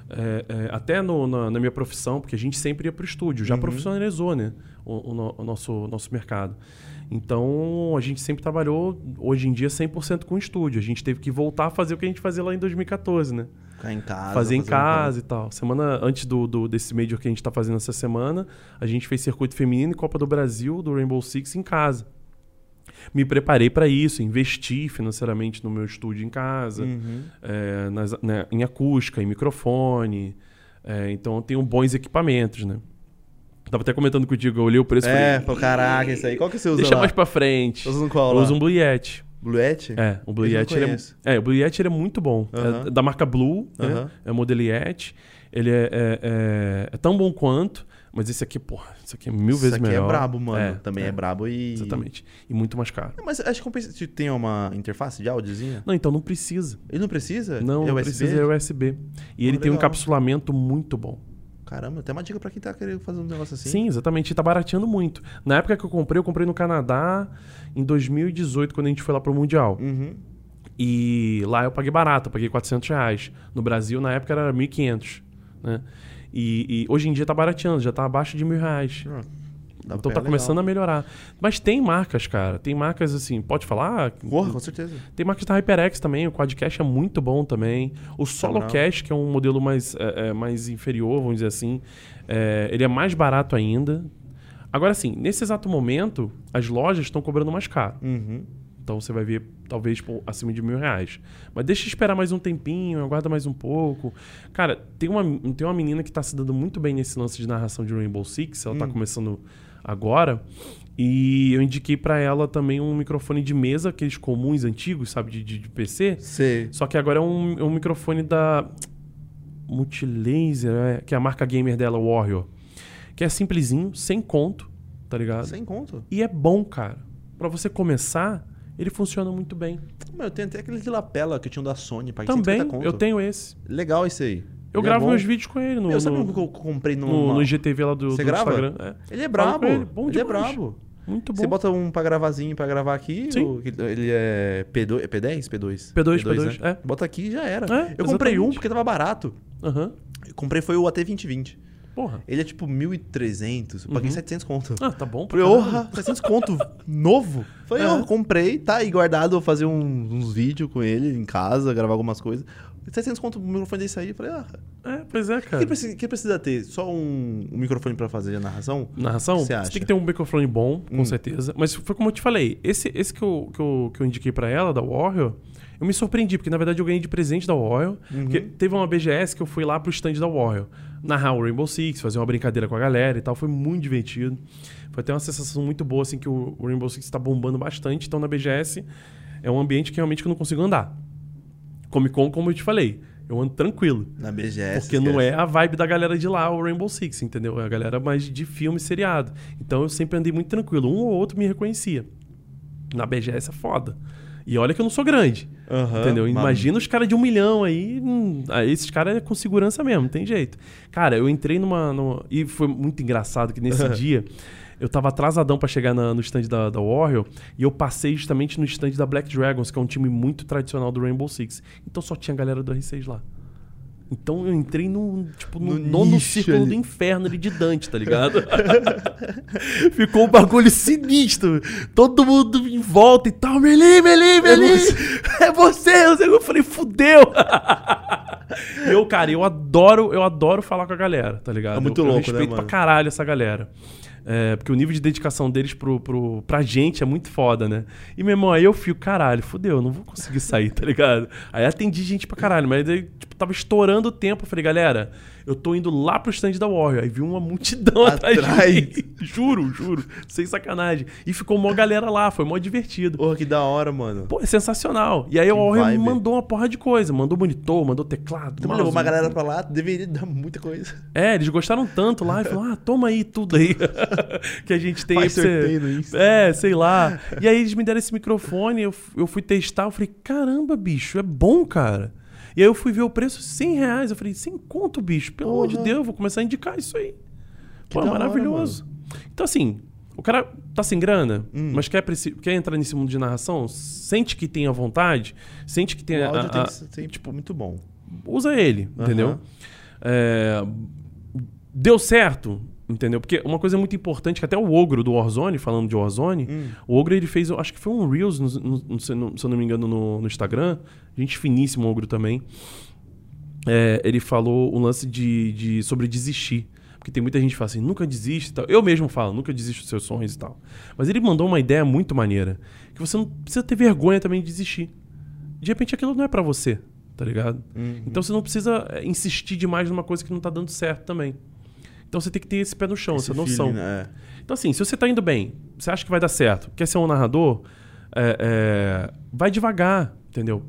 é, é, até no- na, na minha profissão, porque a gente sempre ia pro estúdio. Já Uhum. profissionalizou, né? O, o no- o nosso, nosso mercado. Então, a gente sempre trabalhou, hoje em dia, 100% com estúdio. A gente teve que voltar a fazer o que a gente fazia lá em 2014, né? Ficar em casa. fazer em fazer um casa e tal. Semana antes do, do- desse Major que a gente tá fazendo essa semana, a gente fez circuito feminino e Copa do Brasil do Rainbow Six em casa. Me preparei para isso, investi financeiramente no meu estúdio em casa, Uhum. é, nas- né, em acústica, em microfone. é, então eu tenho bons equipamentos, né? Tava até comentando contigo, eu olhei o preço e É, falei, pô, caraca, isso aí. Qual que você usa deixa lá? mais pra frente. Tá usando qual Eu uso um Blue Yeti. Bluette? É, o Blue Yeti ele é, é, o Blue Yeti ele é muito bom. É da marca Blue, né? É o modelo Yeti. Ele é, é- é- é tão bom quanto, mas esse aqui, porra, esse aqui é mil vezes Isso aqui melhor. é brabo, mano. É, Também é, é, brabo e. Exatamente. E muito mais caro. Mas acho que compensa. se Tem uma interface de áudiozinha? Não, então não precisa. Ele não precisa? Não, é USB? precisa, é USB. E ele tem um legal. encapsulamento muito bom. Caramba, até uma dica pra quem tá querendo fazer um negócio assim. Sim, exatamente. E tá barateando muito. Na época que eu comprei, eu comprei no Canadá em 2018, quando a gente foi lá pro Mundial. Uhum. E lá eu paguei barato, eu paguei 400 reais. No Brasil, na época, era 1.500. Né? E, e hoje em dia tá barateando, já tá abaixo de mil reais. Ah, então tá pegar começando a legal. melhorar. Mas tem marcas, cara. Tem marcas assim, pode falar? Porra, com certeza. Tem marcas da HyperX também, o Quadcast é muito bom também. O SoloCast, que é um modelo mais, é, é, mais inferior, vamos dizer assim, é, ele é mais barato ainda. Agora sim, nesse exato momento, as lojas estão cobrando mais caro. Uhum. Então você vai ver, talvez, por acima de mil reais. Mas deixa eu esperar mais um tempinho, aguarda mais um pouco. Cara, tem uma, tem uma menina que tá se dando muito bem nesse lance de narração de Rainbow Six. Ela tá Hum. começando agora. E eu indiquei pra ela também um microfone de mesa, aqueles comuns, antigos, sabe, de, de, de PC. Sei. Só que agora é um, é um microfone da Multilaser, é, que é a marca gamer dela, Warrior. Que é simplesinho, sem conto, tá ligado? Sem conto. E é bom, cara. Pra você começar, ele funciona muito bem. Meu, eu tenho até aquele de lapela que tinha um da Sony. Paguei Também, 150 conto. eu tenho esse. Legal esse aí. Eu Ele é gravo bom. meus vídeos com ele no, Meu, sabe no, que eu comprei no... no, no IGTV lá do, Você do grava? Instagram. É. Ele é brabo. ele, bom ele é brabo. Muito bom. Você bota um pra gravazinho pra gravar aqui. Sim. Ele é P2, é P10? P2. P2, P2, né? é. Bota aqui e já era. É, eu comprei um exatamente. porque tava barato. Aham. Eu comprei foi o AT2020. Porra. Ele é tipo 1.300. Eu paguei Uhum. 700 conto. Ah, tá bom. Falei, porra, 700 conto novo? Falei, É. ó, comprei, tá aí guardado, vou fazer um- uns vídeos com ele em casa, gravar algumas coisas. 700 conto o microfone desse aí. Falei, ah, É, pois é, o cara. que precisa, que precisa ter? Só um, um microfone pra fazer a narração? Narração, O você acha? tem que ter um microfone bom, com Hum. certeza. Mas foi como eu te falei, esse, esse que, eu, que, eu, que eu indiquei pra ela, da Warrior, eu me surpreendi, porque na verdade eu ganhei de presente da Warrior. Uhum. Porque teve uma BGS que eu fui lá pro stand da Warrior. Narrar o Rainbow Six, fazer uma brincadeira com a galera e tal. Foi muito divertido. Foi até uma sensação muito boa, assim, que o, Rainbow Six tá bombando bastante. Então na BGS é um ambiente que realmente eu não consigo andar. Comic Con, como eu te falei, eu ando tranquilo. Na BGS. Porque não é a vibe da galera de lá, o Rainbow Six, entendeu? É a galera mais de filme e seriado. Então eu sempre andei muito tranquilo. Um ou outro me reconhecia. Na BGS é foda. E olha que eu não sou grande. Aham, entendeu? Imagina os caras de um milhão aí. hum, aí esses caras é com segurança mesmo, não tem jeito. Cara, eu entrei numa. numa- E foi muito engraçado que nesse [LAUGHS] dia. Eu tava atrasadão pra chegar na- no stand da, da Warrior e eu passei justamente no stand da Black Dragons, que é um time muito tradicional do Rainbow Six. Então só tinha a galera do R6 lá. Então eu entrei no, tipo, no, No nono nicho círculo ali. do inferno ali de Dante, tá [LAUGHS] ligado? Ficou um bagulho sinistro. Todo mundo em volta e tal. Melim, Melim, Melim. [LAUGHS] É você. Eu Eu falei, fudeu. Eu, cara, eu adoro, eu adoro falar com a galera, tá ligado? É muito eu, eu louco, né, respeito mano? pra caralho essa galera. É, porque o nível de dedicação deles pro, pro, pra gente é muito foda, né? E, meu irmão, aí eu fico, caralho, fudeu, eu não vou conseguir sair, tá ligado? Aí atendi gente pra caralho, mas aí, tipo, tava estourando o tempo. Eu falei, galera, eu tô indo lá pro stand da Warrior. Aí vi uma multidão atrás, [LAUGHS] Atrás. de mim. [LAUGHS] Juro, juro. Sem sacanagem. E ficou uma galera lá, foi mó divertido. Porra, que da hora, mano. Pô, é sensacional. E aí a Que Warrior me vibe. mandou uma porra de coisa. Mandou monitor, mandou teclado. Tu mouse. levou uma galera pra lá, deveria [LAUGHS] dar muita coisa. É, eles gostaram tanto lá e falaram: ah, toma aí tudo aí que a gente tem Faz você- Insta. É, sei lá. E aí eles me deram esse microfone, eu, eu fui testar, eu falei: caramba, bicho, é bom, cara. E aí eu fui ver o preço, 100 reais. Eu falei: sem conto, bicho, pelo amor de. Deus, eu vou começar a indicar isso aí. Pô, é da hora, maravilhoso. então, assim, o cara tá sem grana, Hum. mas quer, quer entrar nesse mundo de narração, sente que tem a vontade, sente que tem O a, áudio a- tem a- ser, tipo, muito bom. usa ele, Aham. entendeu? É, deu certo, entendeu? Porque uma coisa muito importante, que até o Ogro do Warzone, falando de Warzone, Hum. o Ogro ele fez, eu acho que foi um Reels, no- no- no- se, eu não, me engano, no, no Instagram, gente finíssimo, o Ogro também. É, ele falou o lance de, de- sobre desistir. Porque tem muita gente que fala assim, nunca desiste e tal. Eu mesmo falo, nunca desisto dos seus sonhos e tal. Mas ele mandou uma ideia muito maneira. Que você não precisa ter vergonha também de desistir. De repente aquilo não é pra você, tá ligado? Uhum. Então você não precisa é, insistir demais numa coisa que não tá dando certo também. Então você tem que ter esse pé no chão, Esse essa noção. feeling, né? É. Então, assim, se você tá indo bem, você acha que vai dar certo, quer ser um narrador, é, é, vai devagar, entendeu?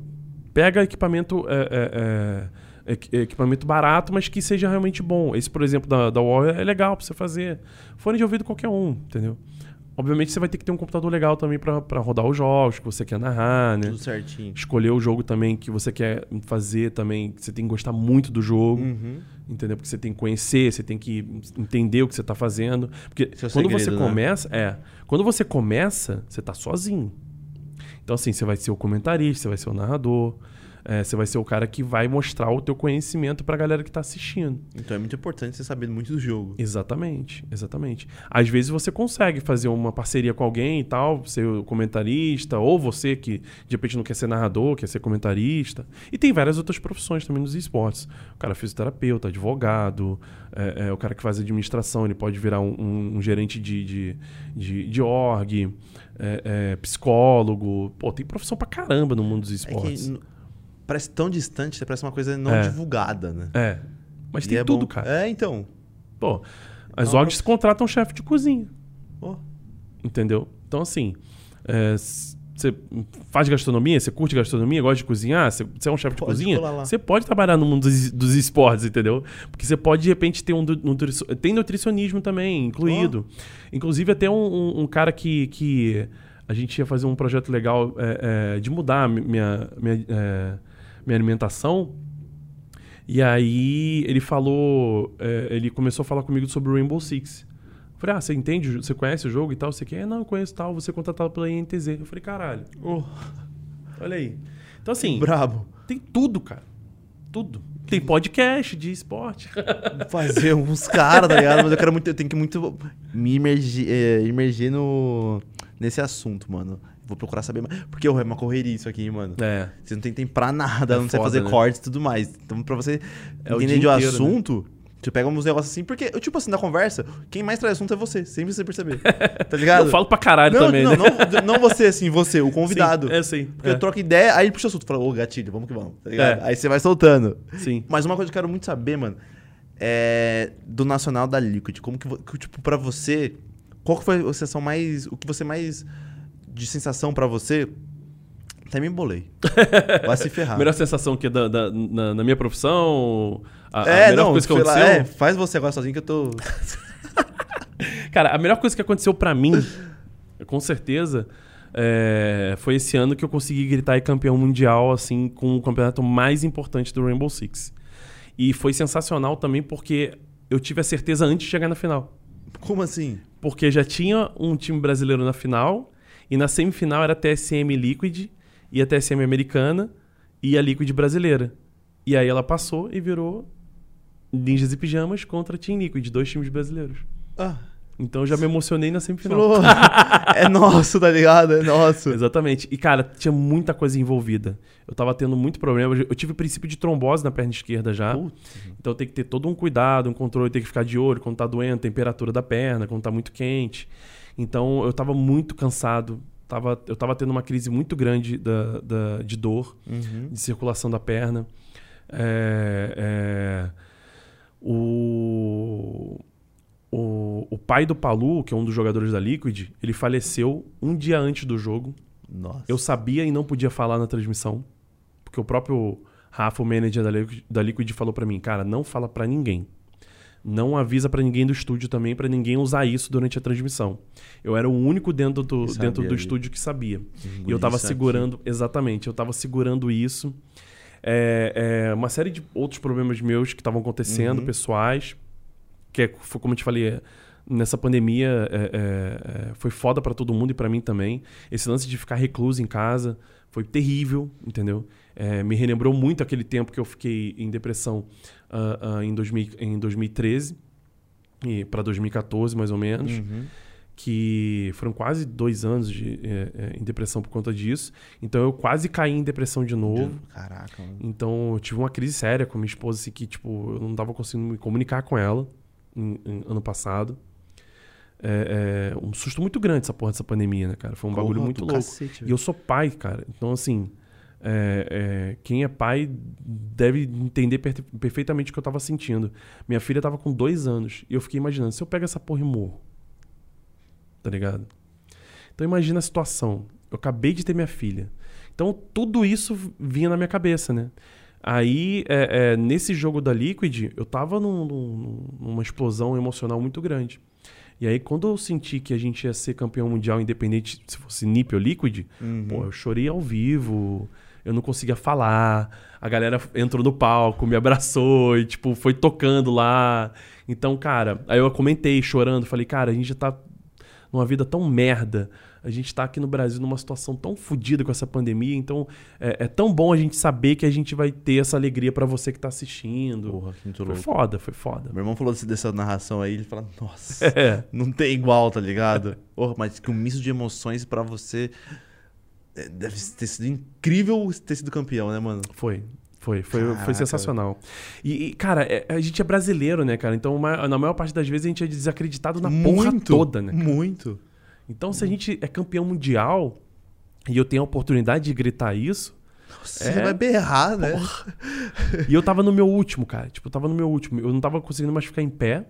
Pega equipamento, é, é, é, equi- equipamento barato, mas que seja realmente bom. Esse, por exemplo, da, da Warrior é legal pra você fazer. Fone de ouvido qualquer um, entendeu? Obviamente você vai ter que ter um computador legal também pra pra rodar os jogos que você quer narrar, né? Tudo certinho. Escolher o jogo também que você quer fazer também, você tem que gostar muito do jogo. Uhum. Entendeu? Porque você tem que conhecer, você tem que entender o que você tá fazendo. Porque o quando segredo, você né? começa, é. Quando você começa, você tá sozinho. Então, assim, você vai ser o comentarista, você vai ser o narrador, é, você vai ser o cara que vai mostrar o teu conhecimento pra galera que tá assistindo. Então é muito importante você saber muito do jogo. Exatamente, exatamente. Às vezes você consegue fazer uma parceria com alguém e tal, ser o comentarista, ou você que de repente não quer ser narrador, quer ser comentarista. E tem várias outras profissões também nos esportes. O cara é fisioterapeuta, advogado, é, é, o cara que faz administração, ele pode virar um, um- um gerente de, de, de, de org, é, é, psicólogo. Pô, tem profissão pra caramba no mundo dos É esportes. que parece tão distante, parece uma coisa não É. divulgada, né? É. Mas E tem é tudo, bom. cara. É, então. Pô, as Não, orgs contratam chefe de cozinha. Ó, Entendeu? Então, assim, você faz gastronomia, você curte gastronomia, gosta de cozinhar, você é um chefe de cozinha, você pode trabalhar no mundo dos, dos esportes, entendeu? Porque você pode, de repente, ter um Tem nutricionismo também incluído. Inclusive, até um, um- um cara que, que a gente ia fazer um projeto legal é, é, de mudar minha, minha, é, minha alimentação. E aí ele falou, é, ele começou a falar comigo sobre o Rainbow Six. Eu falei, ah, você entende, você conhece o jogo e tal? Você quer? Não, eu conheço tal, você é contratado pela INTZ. Eu falei, caralho, oh, olha aí. Então assim, brabo. tem tudo, cara. Tudo. Tem podcast de esporte. [LAUGHS] Fazer uns caras, tá ligado? Mas eu quero muito, eu tenho que muito me imergir, é, imergir no, nesse assunto, mano. Vou procurar saber mais. Porque é uma correria isso aqui, mano. É. Você não tem tempo pra nada, É não sei foda, fazer né? cortes e tudo mais. Então, pra você É o entender dia de um inteiro, né? assunto, você pega uns negócios assim, porque, tipo assim, na conversa, quem mais traz assunto é você, sem você perceber. Tá [LAUGHS] ligado? Eu falo pra caralho não, também, não, né? não, não você, assim, você, o convidado. Sim, é, sim. Porque é. eu troco ideia, aí ele puxa assunto. Fala, ô, gatilho, vamos que vamos. Tá ligado? É. Aí você vai soltando. Sim. Mas uma coisa que eu quero muito saber, mano, é do Nacional da Liquid. Como que, tipo, pra você, qual que foi a sensação mais, o que você mais de sensação pra você? Até me embolei. [LAUGHS] Vai se ferrar. Melhor sensação que da, da- na, na minha profissão. A, a é, melhor não, coisa que sei lá, aconteceu. é, faz você agora sozinho que eu tô... [LAUGHS] Cara, a melhor coisa que aconteceu pra mim, com certeza, é, foi esse ano que eu consegui gritar e campeão mundial, assim, com o campeonato mais importante do Rainbow Six. E foi sensacional também porque eu tive a certeza antes de chegar na final. Como assim? Porque já tinha um time brasileiro na final, e na semifinal era a TSM Liquid e a TSM americana e a Liquid brasileira. E aí ela passou e virou Ninjas e Pijamas contra a Team Liquid, dois times brasileiros. Ah, Então eu já me emocionei na semifinal. falou. [LAUGHS] é nosso, tá ligado? É nosso. Exatamente. E, cara, tinha muita coisa envolvida. Eu tava tendo muito problema. Eu tive princípio de trombose na perna esquerda já. Putz. Então tem que ter todo um cuidado, um controle, tem que ficar de olho quando tá doendo, temperatura da perna, quando tá muito quente. Então eu tava muito cansado. Tava, eu tava tendo uma crise muito grande da, da- de dor, Uhum. de circulação da perna. É, é, o, o, o pai do Palu, que é um dos jogadores da Liquid, ele faleceu um dia antes do jogo. Nossa. Eu sabia e não podia falar na transmissão, porque o próprio Rafa, o manager da Liquid, da Liquid falou pra mim, cara, não fala pra ninguém. Não avisa pra ninguém do estúdio também, pra ninguém usar isso durante a transmissão. Eu era o único dentro do, dentro do estúdio que sabia. E eu tava isso aqui. segurando, exatamente, eu tava segurando isso. É, é, uma série de outros problemas meus que estavam acontecendo, Uhum. pessoais, que é, foi como eu te falei, é, nessa pandemia é, é, foi foda pra todo mundo e pra mim também. Esse lance de ficar recluso em casa foi terrível, entendeu? Me relembrou muito aquele tempo que eu fiquei em depressão ah, ah, em, 2000, em 2013 e para 2014 mais ou menos Uhum. que foram quase dois anos de, é, é, em depressão por conta disso. Então eu quase caí em depressão de novo. Caraca, mano. Então eu tive uma crise séria com minha esposa, assim, que tipo, eu não tava conseguindo me comunicar com ela em- em- ano passado. É, é, um susto muito grande essa porra dessa pandemia, né, cara? Foi um bagulho muito louco. cacete, E eu sou pai, cara. Então, assim, é, é, quem é pai deve entender per- perfeitamente o que eu tava sentindo. Minha filha tava com dois anos e eu fiquei imaginando, se eu pego essa porra e morro, tá ligado? Então imagina a situação. Eu acabei de ter minha filha. Então tudo isso vinha na minha cabeça, né? Aí, é, é, nesse jogo da Liquid, eu tava num- num- numa explosão emocional muito grande. E aí, quando eu senti que a gente ia ser campeão mundial, independente se fosse NiP ou Liquid, Uhum. Pô, eu chorei ao vivo, eu não conseguia falar. A galera entrou no palco, me abraçou e, tipo, foi tocando lá. Então, cara, aí eu comentei chorando, falei, cara, a gente já tá numa vida tão merda. A gente tá aqui no Brasil numa situação tão fodida com essa pandemia, então é, é tão bom a gente saber que a gente vai ter essa alegria pra você que tá assistindo. Porra, que foi louco. foda, foi foda. Meu irmão falou dessa narração aí, ele fala, nossa, [LAUGHS] É. não tem igual, tá ligado? [LAUGHS] Porra, mas que um misto de emoções pra você deve ter sido incrível ter sido campeão, né, mano? Foi. Foi, foi, Caraca. foi sensacional. E, e, cara, é- a gente é brasileiro, né, cara? Então, ma- na maior parte das vezes, a gente é desacreditado na porra toda, né? Muito. Então, se a gente é campeão mundial e eu tenho a oportunidade de gritar isso, Você É. vai berrar, né? e eu tava no meu último, cara. Tipo, eu tava no meu último. Eu não tava conseguindo mais ficar em pé.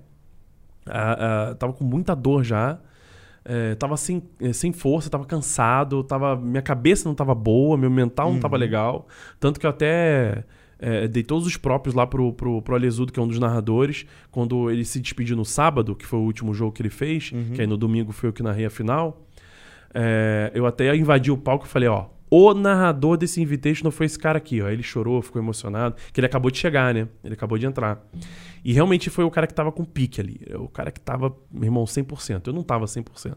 Ah, ah, tava com muita dor já. É, tava sem, eh, sem força, tava cansado, tava, minha cabeça não tava boa, meu mental não tava legal. Tanto que eu até eh, dei todos os próprios lá pro, pro, pro Alesudo, que é um dos narradores, quando ele se despediu no sábado, que foi o último jogo que ele fez, que aí no domingo foi eu que narrei a final. É, eu até invadi o palco e falei, ó, o narrador desse Invitational foi esse cara aqui, ó. Ele chorou, ficou emocionado, que ele acabou de chegar, né? Ele acabou de entrar. E realmente foi o cara que tava com pique ali. É O cara que tava, meu irmão, 100%. Eu não tava 100%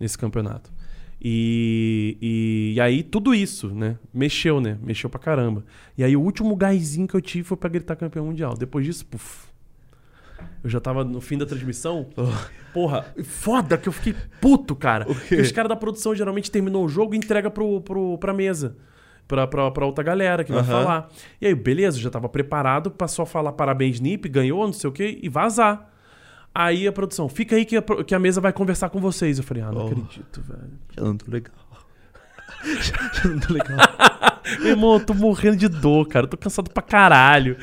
nesse campeonato. E, e, e aí tudo isso, né? Mexeu, né? Mexeu pra caramba. E aí o último gásinho que eu tive foi pra gritar campeão mundial. Depois disso, puf. Eu já tava no fim da transmissão. [LAUGHS] Porra, foda que eu fiquei puto, cara. Porque os caras da produção geralmente terminou o jogo e entrega pro, pro, pra mesa. Pra, pra, pra outra galera que vai Aham. falar. E aí, beleza, eu já tava preparado pra só falar parabéns, Nip, ganhou, não sei o quê, e vazar. Aí a produção, fica aí que a, que a mesa vai conversar com vocês. Eu falei, ah, não Oh. acredito, velho. Já não tô legal. Já, [LAUGHS] já não tô legal. [LAUGHS] Meu irmão, eu tô morrendo de dor, cara. Eu tô cansado pra caralho.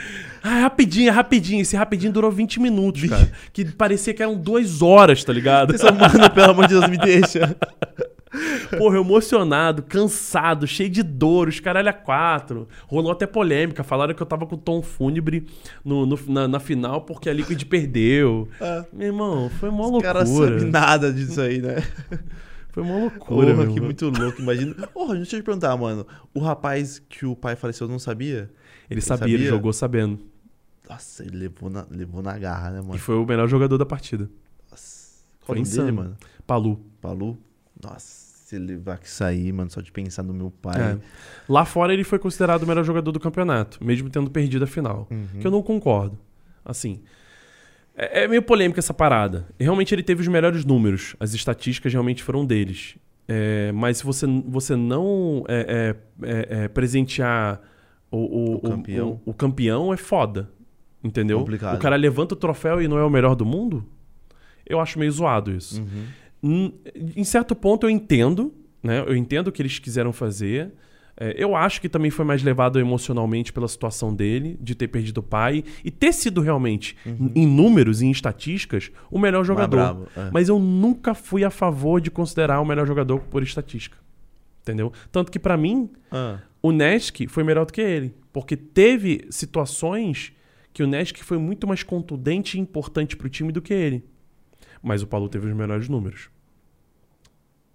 Ah, é rapidinho, é rapidinho. Esse rapidinho durou 20 minutos, cara. Que parecia que eram duas horas, tá ligado? Pessoal, mano, pelo amor de Deus, me deixa. [LAUGHS] Porra, emocionado, cansado, cheio de dor, os caralho a quatro. Rolou até polêmica. Falaram que eu tava com tom fúnebre no, no- na, na final porque a Liquid perdeu. Ah, Meu irmão, foi uma o cara loucura. sabe nada disso aí, né? Foi uma loucura, Porra, que muito louco, imagina. Porra, deixa eu te perguntar, mano. O rapaz que o pai faleceu não sabia? Ele sabia, ele jogou sabendo. Nossa, ele levou na, levou na garra, né, E mano? foi o melhor jogador da partida. Nossa. Qual Foi o nome dele, insano. mano? Palu. Palu? Nossa, se ele vai sair, mano, só de pensar no meu pai. É. Lá fora ele foi considerado o melhor jogador do campeonato, mesmo tendo perdido a final. Uhum. Que eu não concordo. Assim. É, é meio polêmica essa parada. Realmente ele teve os melhores números. As estatísticas realmente foram deles. É, mas se você, você não é, é, é, é, presentear o, o, O campeão. o- o campeão é foda. Entendeu? Complicado. O cara levanta o troféu e não é o melhor do mundo? Eu acho meio zoado isso. Uhum. Hum, Em certo ponto eu entendo, né? Eu entendo o que eles quiseram fazer. É, eu acho que também foi mais levado emocionalmente pela situação dele, de ter perdido o pai e ter sido realmente, em números e em estatísticas, o melhor jogador. brabo, é. Mas eu nunca fui a favor de considerar o melhor jogador por estatística. Entendeu? Tanto que pra mim, Ah, o Nesk foi melhor do que ele. Porque teve situações que o Nesk foi muito mais contundente e importante pro time do que ele. Mas o Paulo teve os melhores números.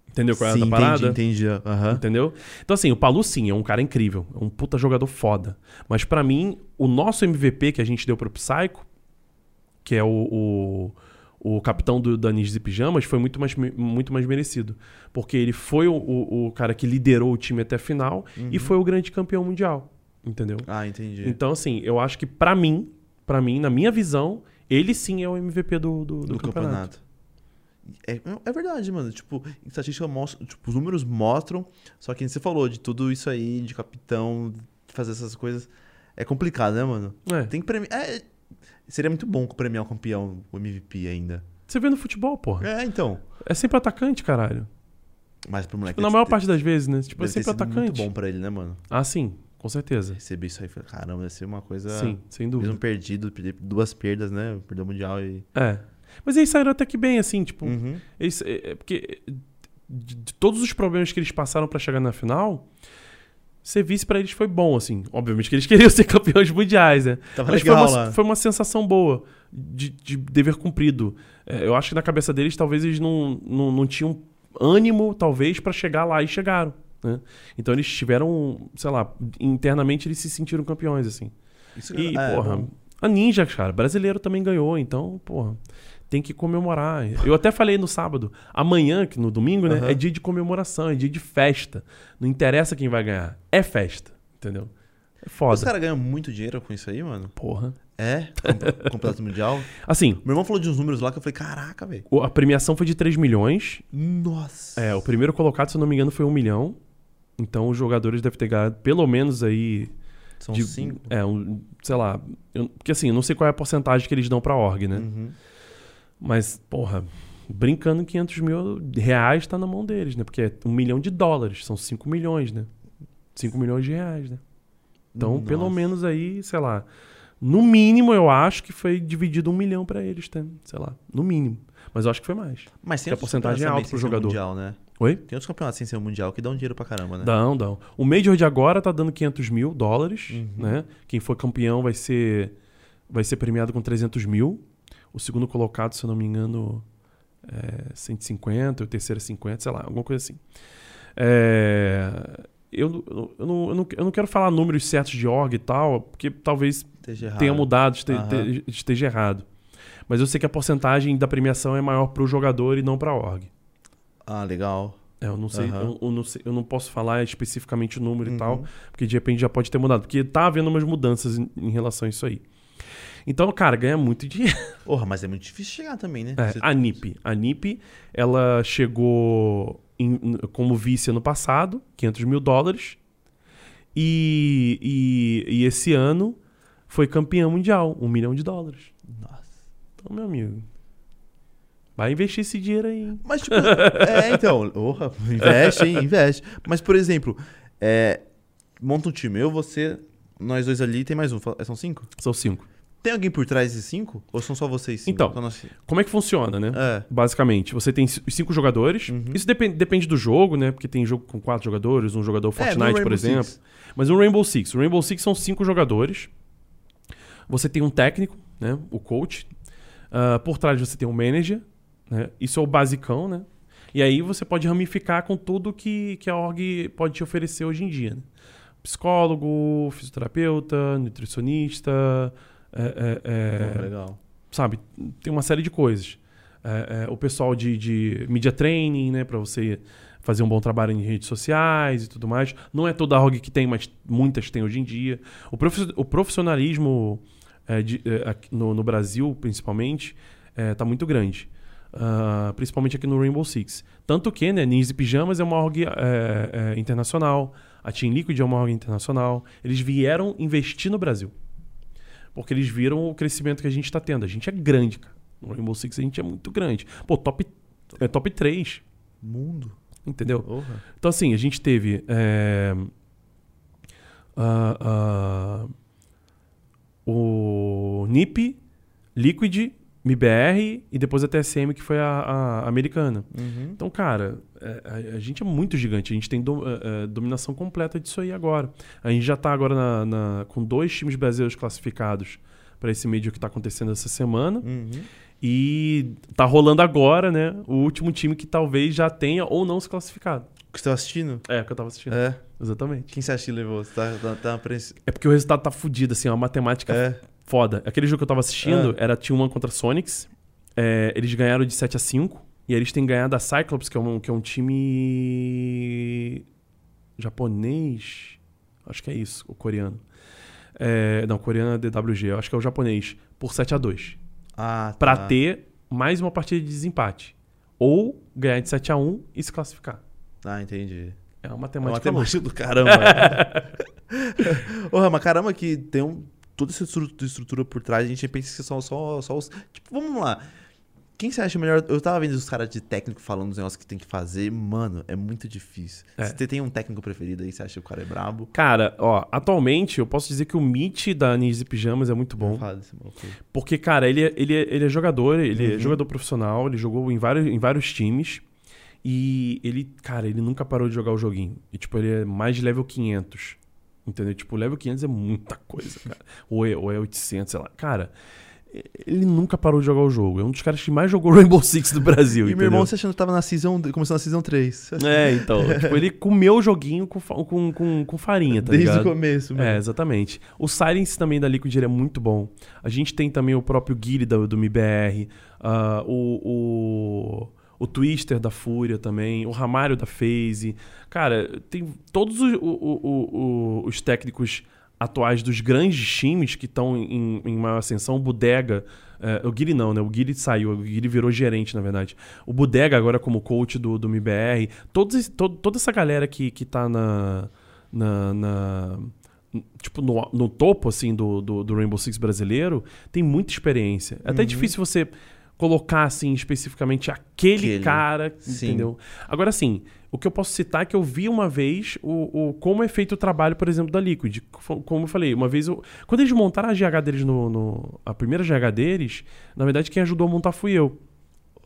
Entendeu qual é sim, a parada? entendi, entendi. Aham. Entendeu? Então, assim, o Palu sim, é um cara incrível. É um puta jogador foda. Mas pra mim, o nosso MVP que a gente deu pro Psycho, que é o, o, o capitão do Danis e Pijamas, foi muito mais, muito mais merecido. Porque ele foi o, o, o cara que liderou o time até a final e foi o grande campeão mundial. Entendeu? Ah, entendi. Então, assim, eu acho que pra mim, para mim, na minha visão, ele sim é o MVP do, do, do do campeonato. campeonato. É, é verdade, mano. Tipo, estatística mostra, tipo, os números mostram, só que você falou de tudo isso aí, de capitão, fazer essas coisas. É complicado, né, mano? É. Tem que premiar. é, seria muito bom premiar o campeão, o MVP ainda. Você vê no futebol, porra. É, então. É sempre atacante, caralho. Mas pro moleque. Tipo, na deve maior ter- parte das vezes, né? Tipo, é sempre atacante. muito bom pra ele, né, mano? Ah, sim, com certeza. Receber isso aí, falei, caramba, deve ser uma coisa. Sim, sem Mesmo dúvida. perdido, perder duas perdas, né? Perdeu o Mundial e. É. Mas eles saíram até que bem, assim, tipo. Uhum. Eles, é, é porque de, de todos os problemas que eles passaram pra chegar na final, ser vice pra eles foi bom, assim. Obviamente que eles [LAUGHS] queriam ser campeões mundiais, né? Tava Mas legal foi, lá. uma, foi uma sensação boa de, de dever cumprido. É, eu acho que na cabeça deles, talvez eles não, não, não tinham ânimo, talvez, pra chegar lá e chegaram. Né? Então eles tiveram, sei lá, internamente eles se sentiram campeões, assim. Isso E, é, porra, bom. a Ninja, cara, brasileiro também ganhou, então, porra, tem que comemorar. Eu até falei no sábado, amanhã, que no domingo, né, Aham. é dia de comemoração, é dia de festa. Não interessa quem vai ganhar, é festa, entendeu? É Os foda. caras ganham muito dinheiro com isso aí, mano? Porra. É? Com- [LAUGHS] Campeonato Mundial? Assim, Meu irmão falou de uns números lá que eu falei, caraca, velho. a premiação foi de 3 milhões. Nossa. É, o primeiro colocado, se eu não me engano, foi 1 milhão. Então os jogadores devem ter ganhado pelo menos aí. São de- cinco. É, um, sei lá. eu- porque assim, eu não sei qual é a porcentagem que eles dão pra org, né? Uhum. Mas, porra, brincando 500 mil reais tá na mão deles, né? Porque é um milhão de dólares, são 5 milhões, né? 5 milhões de reais, né? Então, pelo Nossa. menos aí, sei lá. No mínimo, eu acho que foi dividido um milhão pra eles, tá? sei lá. No mínimo. Mas eu acho que foi mais. Mas Que a porcentagem é alta pro sem jogador. Mundial, né? Oi? Tem outros campeonatos sem ser o Mundial que dão dinheiro pra caramba, né? Dão, dão. O Major de agora tá dando 500 mil dólares, Uhum. né? Quem for campeão vai ser, vai ser premiado com 300 mil. O segundo colocado, se eu não me engano, é 150, o terceiro é 50, sei lá, alguma coisa assim. É, eu, eu, eu não, eu, não, eu não quero falar números certos de org e tal, porque talvez Esteja tenha mudado, este- esteja errado. Mas eu sei que a porcentagem da premiação é maior pro jogador e não pra org. Ah, legal. É, eu não sei, Aham. eu, eu não sei, eu não posso falar especificamente o número Uhum. e tal, porque de repente já pode ter mudado, porque tá havendo umas mudanças em, em relação a isso aí. Então, cara, ganha muito dinheiro. [LAUGHS] Porra, mas é muito difícil chegar também, né? É, Você- a NIP, a NIP, ela chegou em- como vice ano passado, 500 mil dólares, e, e, e esse ano foi campeã mundial, um milhão de dólares. Nossa. Então, meu amigo, vai investir esse dinheiro aí. Mas, tipo, é, então, orra, investe, hein? Investe. Mas, por exemplo, é, monta um time. Eu, você, nós dois ali, tem mais um. São cinco? São cinco. Tem alguém por trás desses cinco? Ou são só vocês cinco? Então. Nós- Como é que funciona, né? É. Basicamente, você tem os cinco jogadores. Uhum. Isso depende, depende do jogo, né? Porque tem jogo com quatro jogadores, um jogador É, Fortnite, por Rainbow exemplo. Six. Mas o Rainbow Six. O Rainbow Six são cinco jogadores. Você tem um técnico, né? O coach. Ah, por trás você tem um manager. Né? Isso é o basicão, né? E aí você pode ramificar com tudo que, que a org pode te oferecer hoje em dia. Né? Psicólogo, fisioterapeuta, nutricionista, é, é, é, legal. sabe, tem uma série de coisas. É, é, o pessoal de, de media training, né, para você fazer um bom trabalho em redes sociais e tudo mais. Não é toda a org que tem, mas muitas tem hoje em dia. O, profi- o profissionalismo é, de- no, no Brasil, principalmente, está muito grande. Ah, principalmente aqui no Rainbow Six. Tanto que, né, Ninjas e Pijamas é uma org é, é, internacional, a Team Liquid é uma org internacional. Eles vieram investir no Brasil. Porque eles viram o crescimento que a gente está tendo. A gente é grande, cara. No Rainbow Six a gente é muito grande. Pô, top, é top 3, Mundo. entendeu? Porra. Então, assim, a gente teve é, ah, ah, o NIP, Liquid, MBR e depois a TSM, que foi a, a americana. Uhum. Então, cara, é, a, a gente é muito gigante. A gente tem do- é, é, dominação completa disso aí agora. A gente já tá agora na- na- com dois times brasileiros classificados para esse meio que tá acontecendo essa semana. Uhum. E tá rolando agora, né? O último time que talvez já tenha ou não se classificado. O que você tá assistindo? É, o que eu tava assistindo. É. Exatamente. Quem você acha que levou? Você tá, tá, tá É porque o resultado tá fudido, assim, é uma matemática É. foda. Aquele jogo que eu tava assistindo É. era T1 contra Sonics. É, eles ganharam de 7 a 5 E eles têm ganhado a Cyclops, que é um, que é um time japonês. Acho que é isso, o coreano. É, não, coreano é DWG, eu acho que é o japonês, por 7 a 2 Ah, Pra tá. ter mais uma partida de desempate. Ou ganhar de 7 a 1 e se classificar. Ah, entendi. É uma É uma matemática matemática do caramba. [LAUGHS] Porra, mas caramba que tem um, toda essa estru- estrutura por trás, a gente pensa que são só, só os... Tipo, vamos lá. Quem você acha melhor? Eu tava vendo os caras de técnico falando dos negócios que tem que fazer. Mano, é muito difícil. É. Você tem um técnico preferido aí, você acha que o cara é brabo? Cara, ó, atualmente eu posso dizer que o Meet da Ninja Pijamas é muito bom. Porque, cara, ele, é- ele, é- ele é jogador, ele é Uhum. jogador profissional, ele jogou em vários, em vários times. E ele, cara, ele nunca parou de jogar o joguinho. E, tipo, ele é mais de level 500. Entendeu? Tipo, level 500 é muita coisa, cara. ou, é, ou é 800, sei lá. Cara, ele nunca parou de jogar o jogo. É um dos caras que mais jogou [LAUGHS] Rainbow Six do Brasil, E entendeu? meu irmão, você achando que tava na season, começando na season 3. É, então. [LAUGHS] tipo, ele comeu o joguinho com, com, com, com farinha, tá Desde ligado? o começo, É, mano. exatamente. O Silence também da Liquid é muito bom. A gente tem também o próprio Guile do, do MBR, ah, o, o, o Twister da Fúria também, o Ramário da FaZe. Cara, tem todos os, o- o- o- os técnicos atuais dos grandes times que estão em, em maior ascensão. O Bodega, eh, o Guile não, né? O Guile saiu, o Guile virou gerente, na verdade. O Bodega agora como coach do, do MBR. Todos, todo- toda essa galera que, que tá na... na, na- tipo, no, no topo, assim, do, do, do Rainbow Six brasileiro, tem muita experiência. É até Uhum. difícil você colocar, assim, especificamente aquele, Aquele. cara, Sim. entendeu? Agora, assim, o que eu posso citar é que eu vi uma vez o, o, como é feito o trabalho, por exemplo, da Liquid. Como eu falei, uma vez... Eu, quando eles montaram a GH deles no, no... A primeira GH deles, na verdade, quem ajudou a montar fui eu.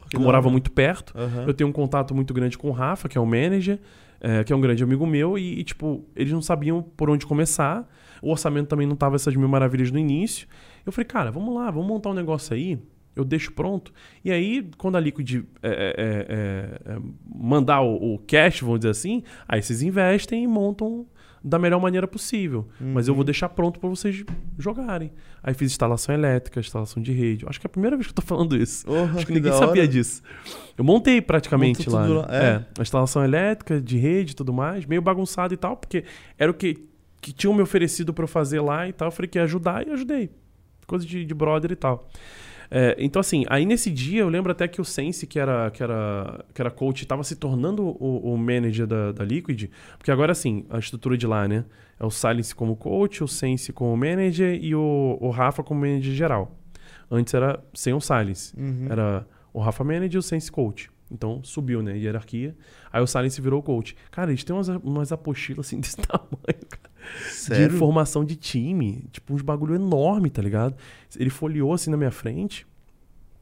Que Eu morava muito perto. Aham. Eu tenho um contato muito grande com o Rafa, que é o manager, é, que é um grande amigo meu, e, e, tipo, eles não sabiam por onde começar. O orçamento também não tava essas mil maravilhas no início. Eu falei, cara, vamos lá, vamos montar um negócio aí. Eu deixo pronto. E aí, quando a Liquid é, é, é, é, mandar o, o cash, vamos dizer assim, aí vocês investem e montam da melhor maneira possível. Mas eu vou deixar pronto para vocês jogarem. Aí fiz instalação elétrica, instalação de rede. Acho que é a primeira vez que eu tô falando isso. Porra, Acho que que ninguém sabia disso. Eu montei praticamente lá. né? lá, é? a instalação elétrica, de rede e tudo mais, meio bagunçado e tal, porque era o que, que tinham me oferecido pra eu fazer lá e tal. Eu falei que ia ajudar e ajudei. Coisa de, de brother e tal. É, então, assim, aí nesse dia eu lembro até que o Sense, que era, que era, que era coach, estava se tornando o, o manager da, da Liquid, porque agora, assim, a estrutura de lá, né? É o Silence como coach, o Sense como manager e o, o Rafa como manager geral. Antes era sem o Silence. Uhum. Era o Rafa Manager e o Sense Coach. Então subiu, né? Hierarquia. Aí o Silence virou coach. Cara, eles têm umas, umas apostilas assim [LAUGHS] desse tamanho, cara. De Sério? formação de time. Tipo, uns bagulho enorme, tá ligado? Ele folheou assim na minha frente.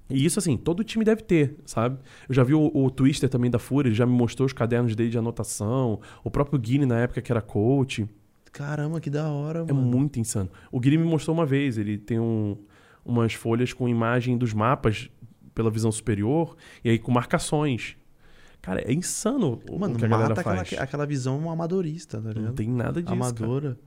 E isso, assim, todo time deve ter, sabe? Eu já vi o, o Twister também da Fúria, ele já me mostrou os cadernos dele de anotação. O próprio Guine, na época, que era coach. Caramba, que da hora, É mano. muito insano. O Guilherme me mostrou uma vez, ele tem um- umas folhas com imagem dos mapas pela visão superior e aí com marcações. Cara, é insano o, Mano, o que a galera mata aquela, faz. aquela visão amadorista, tá ligado? Não tem nada disso. cara. Amadora.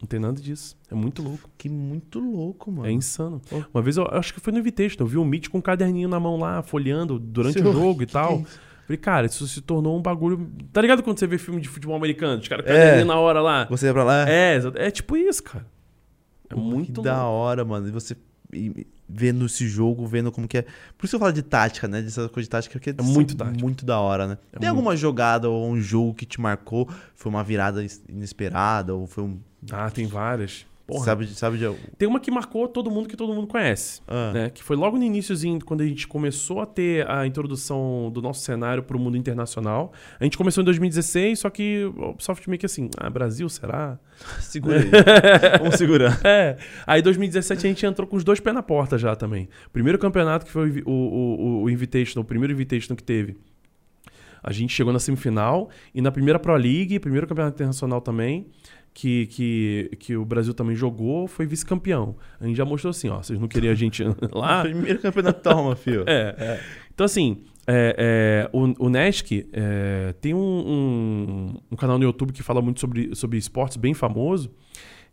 Não tem nada disso. É muito louco. Que muito louco, mano. É insano. Oh. Uma vez eu, eu acho que foi no Invitation, eu vi um Meet com um caderninho na mão lá, folheando durante o jogo e [LAUGHS] tal. é? Falei, cara, isso se tornou um bagulho. Tá ligado quando você vê filme de futebol americano? Os caras É. caderninho na hora lá. Você ia pra lá? É, é tipo isso, cara. É muito que da louco. hora, mano. E você e- vendo esse jogo, vendo como que é. Por isso que eu falo de tática, né? Dessa coisa de tática, porque É muito muito da hora, né? É Tem muito. alguma jogada ou um jogo que te marcou? Foi uma virada inesperada ou foi um. Ah, tem várias. Porra. Sabe, sabe de. Tem uma que marcou todo mundo que todo mundo conhece. Ah. né? Que foi logo no iníciozinho, quando a gente começou a ter a introdução do nosso cenário para o mundo internacional. A gente começou em 2016, só que o Ubisoft meio que assim, ah, Brasil, será? [LAUGHS] Segura aí. [LAUGHS] Vamos segurar. É. Aí 2017 a gente entrou com os dois pés na porta já também. Primeiro campeonato que foi o, o, o, o Invitational, o primeiro Invitational que teve. A gente chegou na semifinal e na primeira Pro League, primeiro campeonato internacional também, que, que, que o Brasil também jogou, foi vice-campeão. A gente já mostrou assim, ó, vocês não queriam a gente [LAUGHS] lá, Primeiro campeonato toma, fio. é. Então, assim, é, é, o, o Nesk é, tem um, um, um canal no YouTube que fala muito sobre, sobre esportes, bem famoso,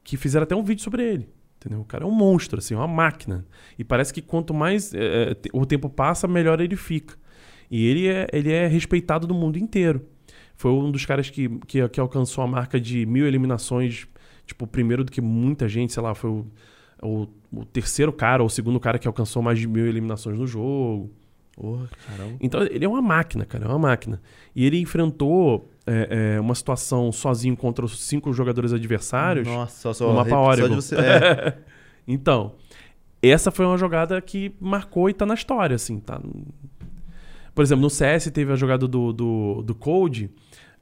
que fizeram até um vídeo sobre ele. Entendeu? O cara é um monstro, assim, uma máquina. E parece que quanto mais é, te- o tempo passa, melhor ele fica. E ele é, ele é respeitado no mundo inteiro. Foi um dos caras que, que, que alcançou a marca de mil eliminações, tipo, primeiro do que muita gente, sei lá, foi o, o, o terceiro cara ou o segundo cara que alcançou mais de mil eliminações no jogo. Caramba. Então ele é uma máquina, cara, é uma máquina. E ele enfrentou é, é, uma situação sozinho contra os cinco jogadores adversários. Nossa, só, de você. [LAUGHS] É. Então, essa foi uma jogada que marcou e tá na história, assim, tá? Por exemplo, no CS teve a jogada do, do, do Code,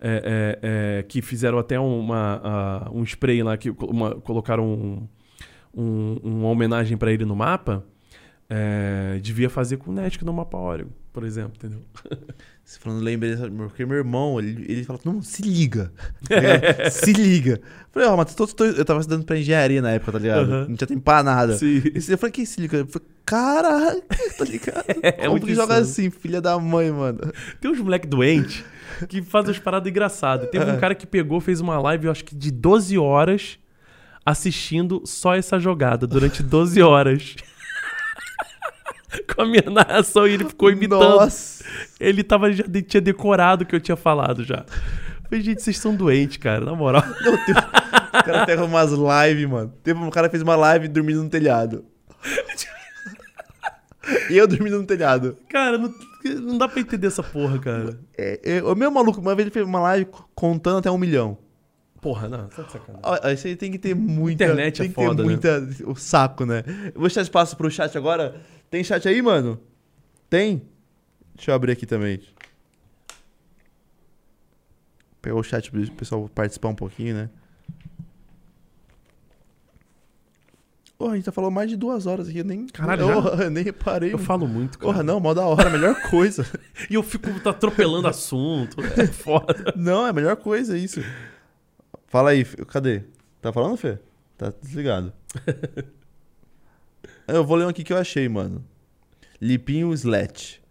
é, é, é, que fizeram até uma, a- um spray lá, que uma- colocaram um- um- uma homenagem pra ele no mapa. É, devia fazer com o Netic no mapa Oregon, por exemplo, entendeu? [LAUGHS] Você falando, lembrei, porque meu irmão, ele, ele fala, não, se liga. [LAUGHS] Tá se liga. Eu Falei, ó, mas tô, tô- eu tava estudando pra engenharia na época, tá ligado? Aham. Não tinha tempo pra nada. Sim. Eu falei, quem se liga? Eu falei, caralho, tá ligado? [LAUGHS] É Como que joga assim, filha da mãe, mano? Tem uns moleque doente que faz umas paradas engraçadas. Teve um cara que pegou, fez uma live, eu acho que de 12 horas, assistindo só essa jogada, durante 12 horas. [LAUGHS] Com a minha narração e ele ficou imitando. Nossa. Ele tava, já tinha decorado o que eu tinha falado já. Falei, gente, vocês são doentes, cara, na moral. Não, teve- o cara pega umas lives, mano. Teve um cara fez uma live dormindo no telhado. e eu dormindo no telhado. Cara, não, não dá pra entender essa porra, cara. É, é, o meu maluco, uma vez ele fez uma live contando até um milhão. Porra, não, tá de sacanagem. Isso aí tem que ter muita. Internet é tem que foda, ter né? muita. O saco, né? Eu vou deixar espaço pro chat agora. Tem chat aí, mano? Tem? Deixa eu abrir aqui também. Pegar o chat pro pessoal participar um pouquinho, né? Porra, a gente tá falando mais de duas horas aqui. Eu nem. Caralho, [LAUGHS] eu, eu nem reparei. Eu falo muito, cara. Porra, não, mó da hora, melhor [LAUGHS] coisa. E eu fico atropelando assunto. [LAUGHS] É foda. Não, é a melhor coisa isso. Fala aí, cadê? Tá falando, Fê? Tá desligado. Eu vou ler um aqui que eu achei, mano. Lipinho Slat.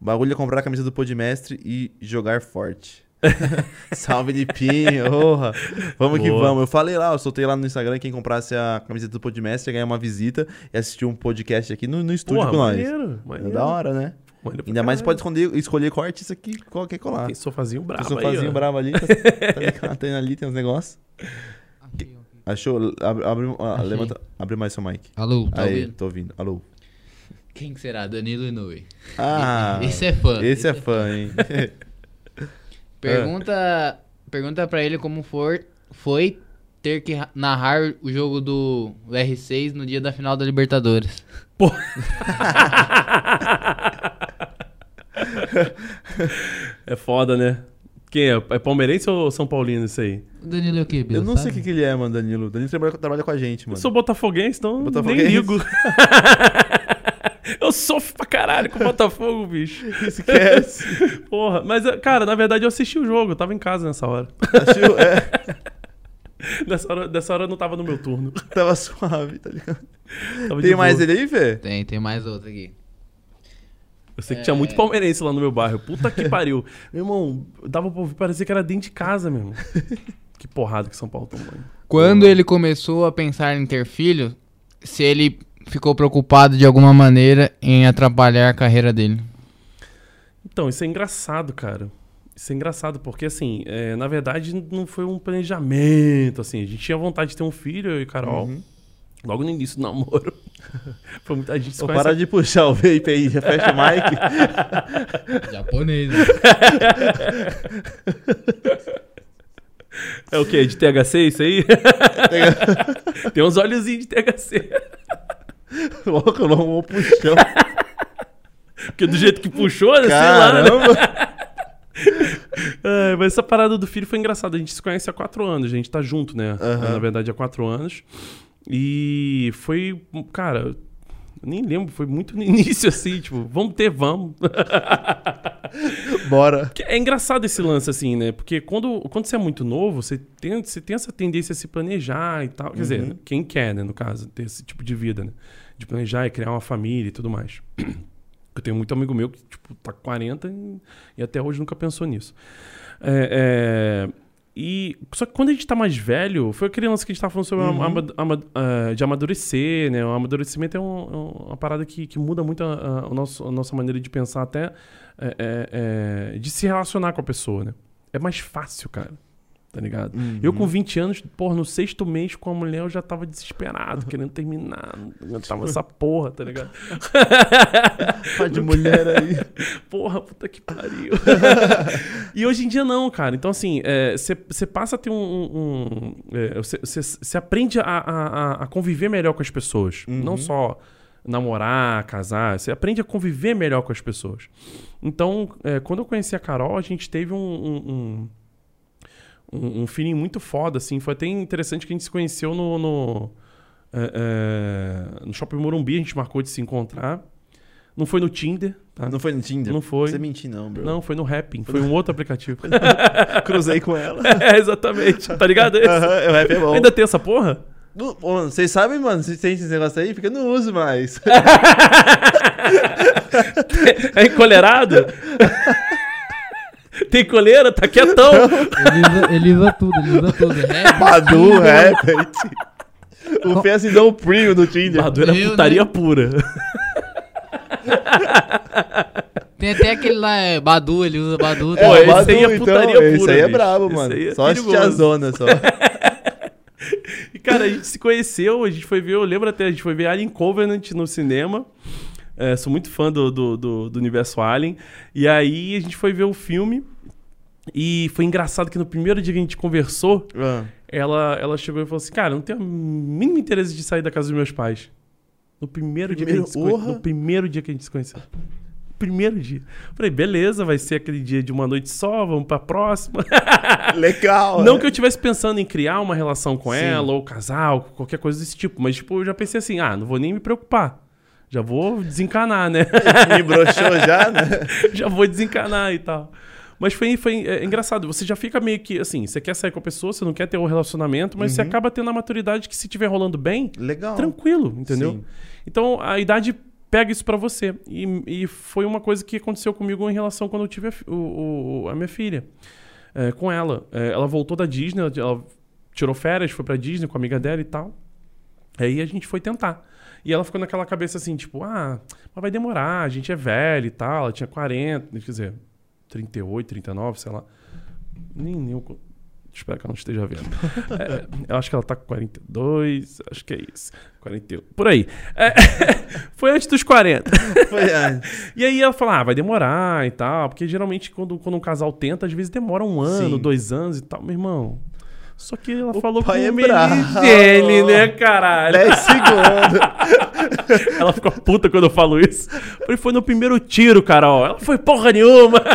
O bagulho é comprar a camisa do Podmestre e jogar forte. [LAUGHS] Salve, Lipinho. Porra. Vamos que Boa. vamos. Eu falei lá, eu soltei lá no Instagram quem comprasse a camiseta do Podmestre ia ganhar uma visita e assistir um podcast aqui no, no estúdio Porra, com nós. maneiro, É maneiro. da hora, né? Maneiro Ainda mais pode escolher, escolher qual artista que quer colar. Tem sofazinho brabo Tem aí, sofazinho ó. bravo ali, tá, tá ligado? [LAUGHS] Tem ali, tem uns negócios. Achou? Abre, abre, ah, Achei. levanta, abre mais seu mic. Alô, tá Aí, ouvindo? tô ouvindo. Alô. Quem que será? Danilo Inouye. Ah, Esse é fã. Esse é fã, hein? [LAUGHS] Pergunta, pergunta pra ele como for, foi ter que ra- narrar o jogo do R6 no dia da final da Libertadores. [LAUGHS] [LAUGHS] É foda, né? Quem é? É palmeirense ou São Paulino isso aí? O Danilo é o quê, Bill? Eu não sei o Sabe? que, que ele é, mano, Danilo. Danilo trabalha, trabalha com a gente, Eu mano. sou botafoguense, então Botafoguense? nem ligo. [LAUGHS] eu sofro pra caralho com o Botafogo, bicho. Esquece. [LAUGHS] Porra, mas, cara, na verdade eu assisti o jogo, eu tava em casa nessa hora. Achou? É, [LAUGHS] Nessa hora, dessa hora eu não tava no meu turno. tava suave, tá ligado? Tava Tem mais boa. ele aí, Fê? Tem, tem mais outro aqui. Eu sei que tinha muito palmeirense lá no meu bairro. Puta que [LAUGHS] pariu. Meu irmão, dava pra ouvir, parecia que era dentro de casa mesmo. [LAUGHS] que porrada que São Paulo tomou. Quando ele começou a pensar em ter filho, se ele ficou preocupado de alguma maneira em atrapalhar a carreira dele. Então, isso é engraçado, cara. Isso é engraçado, porque assim, é, na verdade não foi um planejamento, assim. A gente tinha vontade de ter um filho, eu e Carol. Uhum. Logo no início do namoro. [LAUGHS] foi muita gente se Ô, conhece para de puxar o vape aí, já fecha o mic. [LAUGHS] Japonês. É o quê? De THC isso aí? [LAUGHS] Tem uns olhozinhos de THC. Colocou um puxão. Porque do jeito que puxou, né? Sei lá, né? Caramba. É, mas essa parada do filho foi engraçada. A gente se conhece há quatro anos, a gente tá junto, né? Aham. Na verdade, há quatro anos. E foi, cara, nem lembro, foi muito no [LAUGHS] início, assim, tipo, vamos ter, vamos. [LAUGHS] Bora. É engraçado esse lance, assim, né? Porque quando, quando você é muito novo, você tem, você tem essa tendência a se planejar e tal. Quer Uhum. dizer, quem quer, né, no caso, ter esse tipo de vida, né? De planejar e criar uma família e tudo mais. [CLEARS THROAT] Eu tenho muito amigo meu que, tipo, tá com 40 e, e até hoje nunca pensou nisso. É, é, e, só que quando a gente tá mais velho, foi aquele lance que a gente tava falando sobre Uhum. ama- ama- ah, de amadurecer, né? O amadurecimento é, um- é um- uma parada que, que muda muito a, a- nosso- a nossa maneira de pensar, até é, é, de se relacionar com a pessoa, né? É mais fácil, cara. Tá ligado? Eu com 20 anos, porra, no sexto mês com a mulher eu já tava desesperado, querendo terminar. Não aguentava essa porra, tá ligado? [LAUGHS] Pai de mulher aí. Porra, puta que pariu. [LAUGHS] e hoje em dia não, cara. Então, assim, você passa a ter um. um- Você aprende a, a- a- conviver melhor com as pessoas. Não só namorar, casar. Você aprende a conviver melhor com as pessoas. Então, é, quando eu conheci a Carol, a gente teve um. um, um um, um feeling muito foda, assim. Foi até interessante que a gente se conheceu no, no, é, é, no Shopping Morumbi, a gente marcou de se encontrar. Não foi no Tinder, tá? Não foi no Tinder? Não foi. Você mentiu, não, bro. Não, foi no Rapping. Foi um outro aplicativo. [LAUGHS] Cruzei com ela. [LAUGHS] é, exatamente. Tá ligado? Esse? Aham, o rap é bom. Ainda tem essa porra? Não, Vocês sabem, mano, se tem esse negócio aí, porque eu não uso mais. [LAUGHS] É encolerado? Tem coleira? Tá quietão. Ele usa, tudo, ele usa tudo. É, [LAUGHS] Badu, rap. O Fê assinou o premium do Tinder. Badu era Eu, putaria pura. Tem até aquele lá, é, Badu, ele usa Badu. É, Pô, tá? esse Badu, aí é putaria Esse pura, aí é bicho. brabo, Esse mano. é só as perigoso. tiazona, só. [LAUGHS] E, cara, a gente se conheceu, a gente foi ver, eu lembro até, a gente foi ver Alien Covenant no cinema. É, sou muito fã do, do, do- do universo Alien. E aí a gente foi ver o filme. E foi engraçado que no primeiro dia que a gente conversou, Ah, ela, ela chegou e falou assim: Cara, eu não tenho o mínimo interesse de sair da casa dos meus pais. No primeiro, dia que a gente se Primeiro- conhe- Orra. No primeiro dia que a gente se conheceu. Primeiro dia. Falei, beleza, vai ser aquele dia de uma noite só, vamos pra próxima. [LAUGHS] legal. Não né? que eu estivesse pensando em criar uma relação com Sim. ela, ou casar, ou qualquer coisa desse tipo. Mas, tipo, eu já pensei assim, ah, não vou nem me preocupar. Já vou desencanar, né? [LAUGHS] Me broxou já, né? [LAUGHS] já vou desencanar e tal. Mas foi, foi é, engraçado. Você já fica meio que assim, você quer sair com a pessoa, você não quer ter o relacionamento, mas você Uhum. acaba tendo a maturidade que se tiver rolando bem, Legal. tranquilo, entendeu? Sim. Então a idade pega isso pra você. E, e foi uma coisa que aconteceu comigo em relação quando eu tive a, o- o- a minha filha. É, com ela. É, ela voltou da Disney, ela, ela tirou férias, foi pra Disney com a amiga dela e tal. Aí a gente foi tentar. E ela ficou naquela cabeça assim, tipo, ah, mas vai demorar, a gente é velho e tal. Ela tinha 40, quer dizer, 38, 39, sei lá. Nem, nem eu. Espero que ela não esteja vendo. [LAUGHS] É, eu acho que ela tá com 42, acho que é isso. 41. Por aí. É, [LAUGHS] foi antes dos 40. [LAUGHS] Foi antes. E aí ela falou, ah, vai demorar e tal. Porque geralmente quando, quando um casal tenta, às vezes demora um ano, Sim. dois anos e tal. Meu irmão. Só que ela O falou com pai é o bravo. Meligene, né, caralho? 10 segundos. [LAUGHS] Ela fica puta quando eu falo isso. Falei, foi no primeiro tiro, Carol. Ela foi porra nenhuma. [LAUGHS]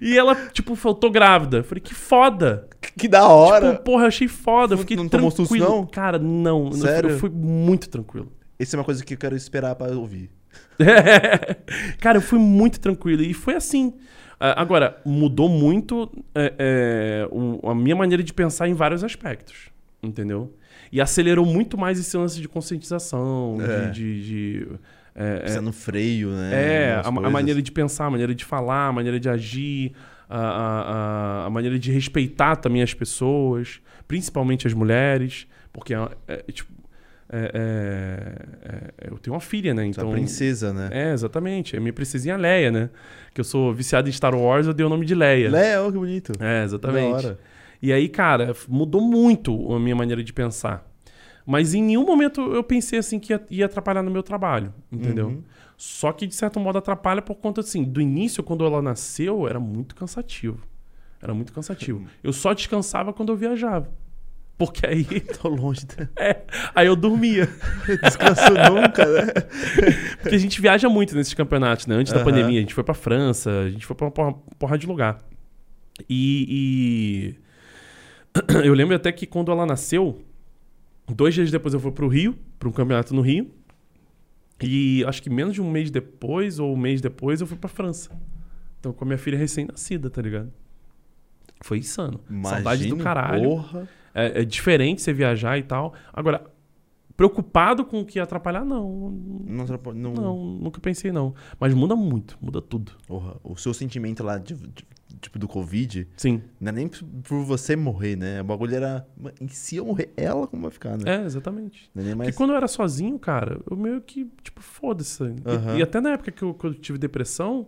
e ela, tipo, faltou grávida. Eu Falei, que foda. Que da hora. Tipo, porra, eu achei foda. Eu fiquei não tomou tranquilo. susto, não? Cara, não. Sério? Eu fui muito tranquilo. Essa é uma coisa que eu quero esperar pra ouvir. [LAUGHS] Cara, eu fui muito tranquilo. E foi assim. Ah, Agora, mudou muito é, é, o- a minha maneira de pensar em vários aspectos. Entendeu? E acelerou muito mais esse lance de conscientização, É. de. de- de, é, Precisa no freio, né? é, a, a maneira de pensar, a maneira de falar, a maneira de agir, a, a, a- a maneira de respeitar também as pessoas, principalmente as mulheres, porque é, é, tipo, é, é, é, eu tenho uma filha, né? Então, Então, princesa, né? é, exatamente. É minha princesinha Leia, né? Que eu sou viciado em Star Wars, eu dei o nome de Leia. Léo, que bonito. É, exatamente. E aí, cara, mudou muito a minha maneira de pensar. Mas em nenhum momento eu pensei assim que ia, ia atrapalhar no meu trabalho, entendeu? Uhum. Só que de certo modo atrapalha por conta assim, do início quando ela nasceu era muito cansativo. Era muito cansativo. [LAUGHS] Eu só descansava quando eu viajava. Porque aí, [LAUGHS] Tô longe. da- [LAUGHS] é, aí eu dormia. [LAUGHS] Descanso nunca, né? Porque a gente viaja muito nesses campeonatos, né? Antes da Aham. pandemia, a gente foi pra França, a gente foi pra uma porra, porra de lugar. E, e [CLEARS THROAT] eu lembro até que quando ela nasceu, dois dias depois eu fui pro Rio, pra um campeonato no Rio. E acho que menos de um mês depois, ou um mês depois, eu fui pra França. Então, com a minha filha recém-nascida, tá ligado? Foi insano. Saudade do caralho. Porra. É, é diferente você viajar e tal. Agora, preocupado com o que ia atrapalhar, não. Não, atrapalha- não... Não, nunca pensei não. Mas muda muito, muda tudo. Porra, o seu sentimento lá, de, de- tipo, do Covid, Sim. não é nem por- você morrer, né? O bagulho era. "Mano, E se eu morrer, ela como vai ficar, né? É, exatamente. Não é nem Porque mais. quando eu era sozinho, cara, eu meio que, tipo, foda-se. E- Aham. E, até na época que eu, que eu tive depressão,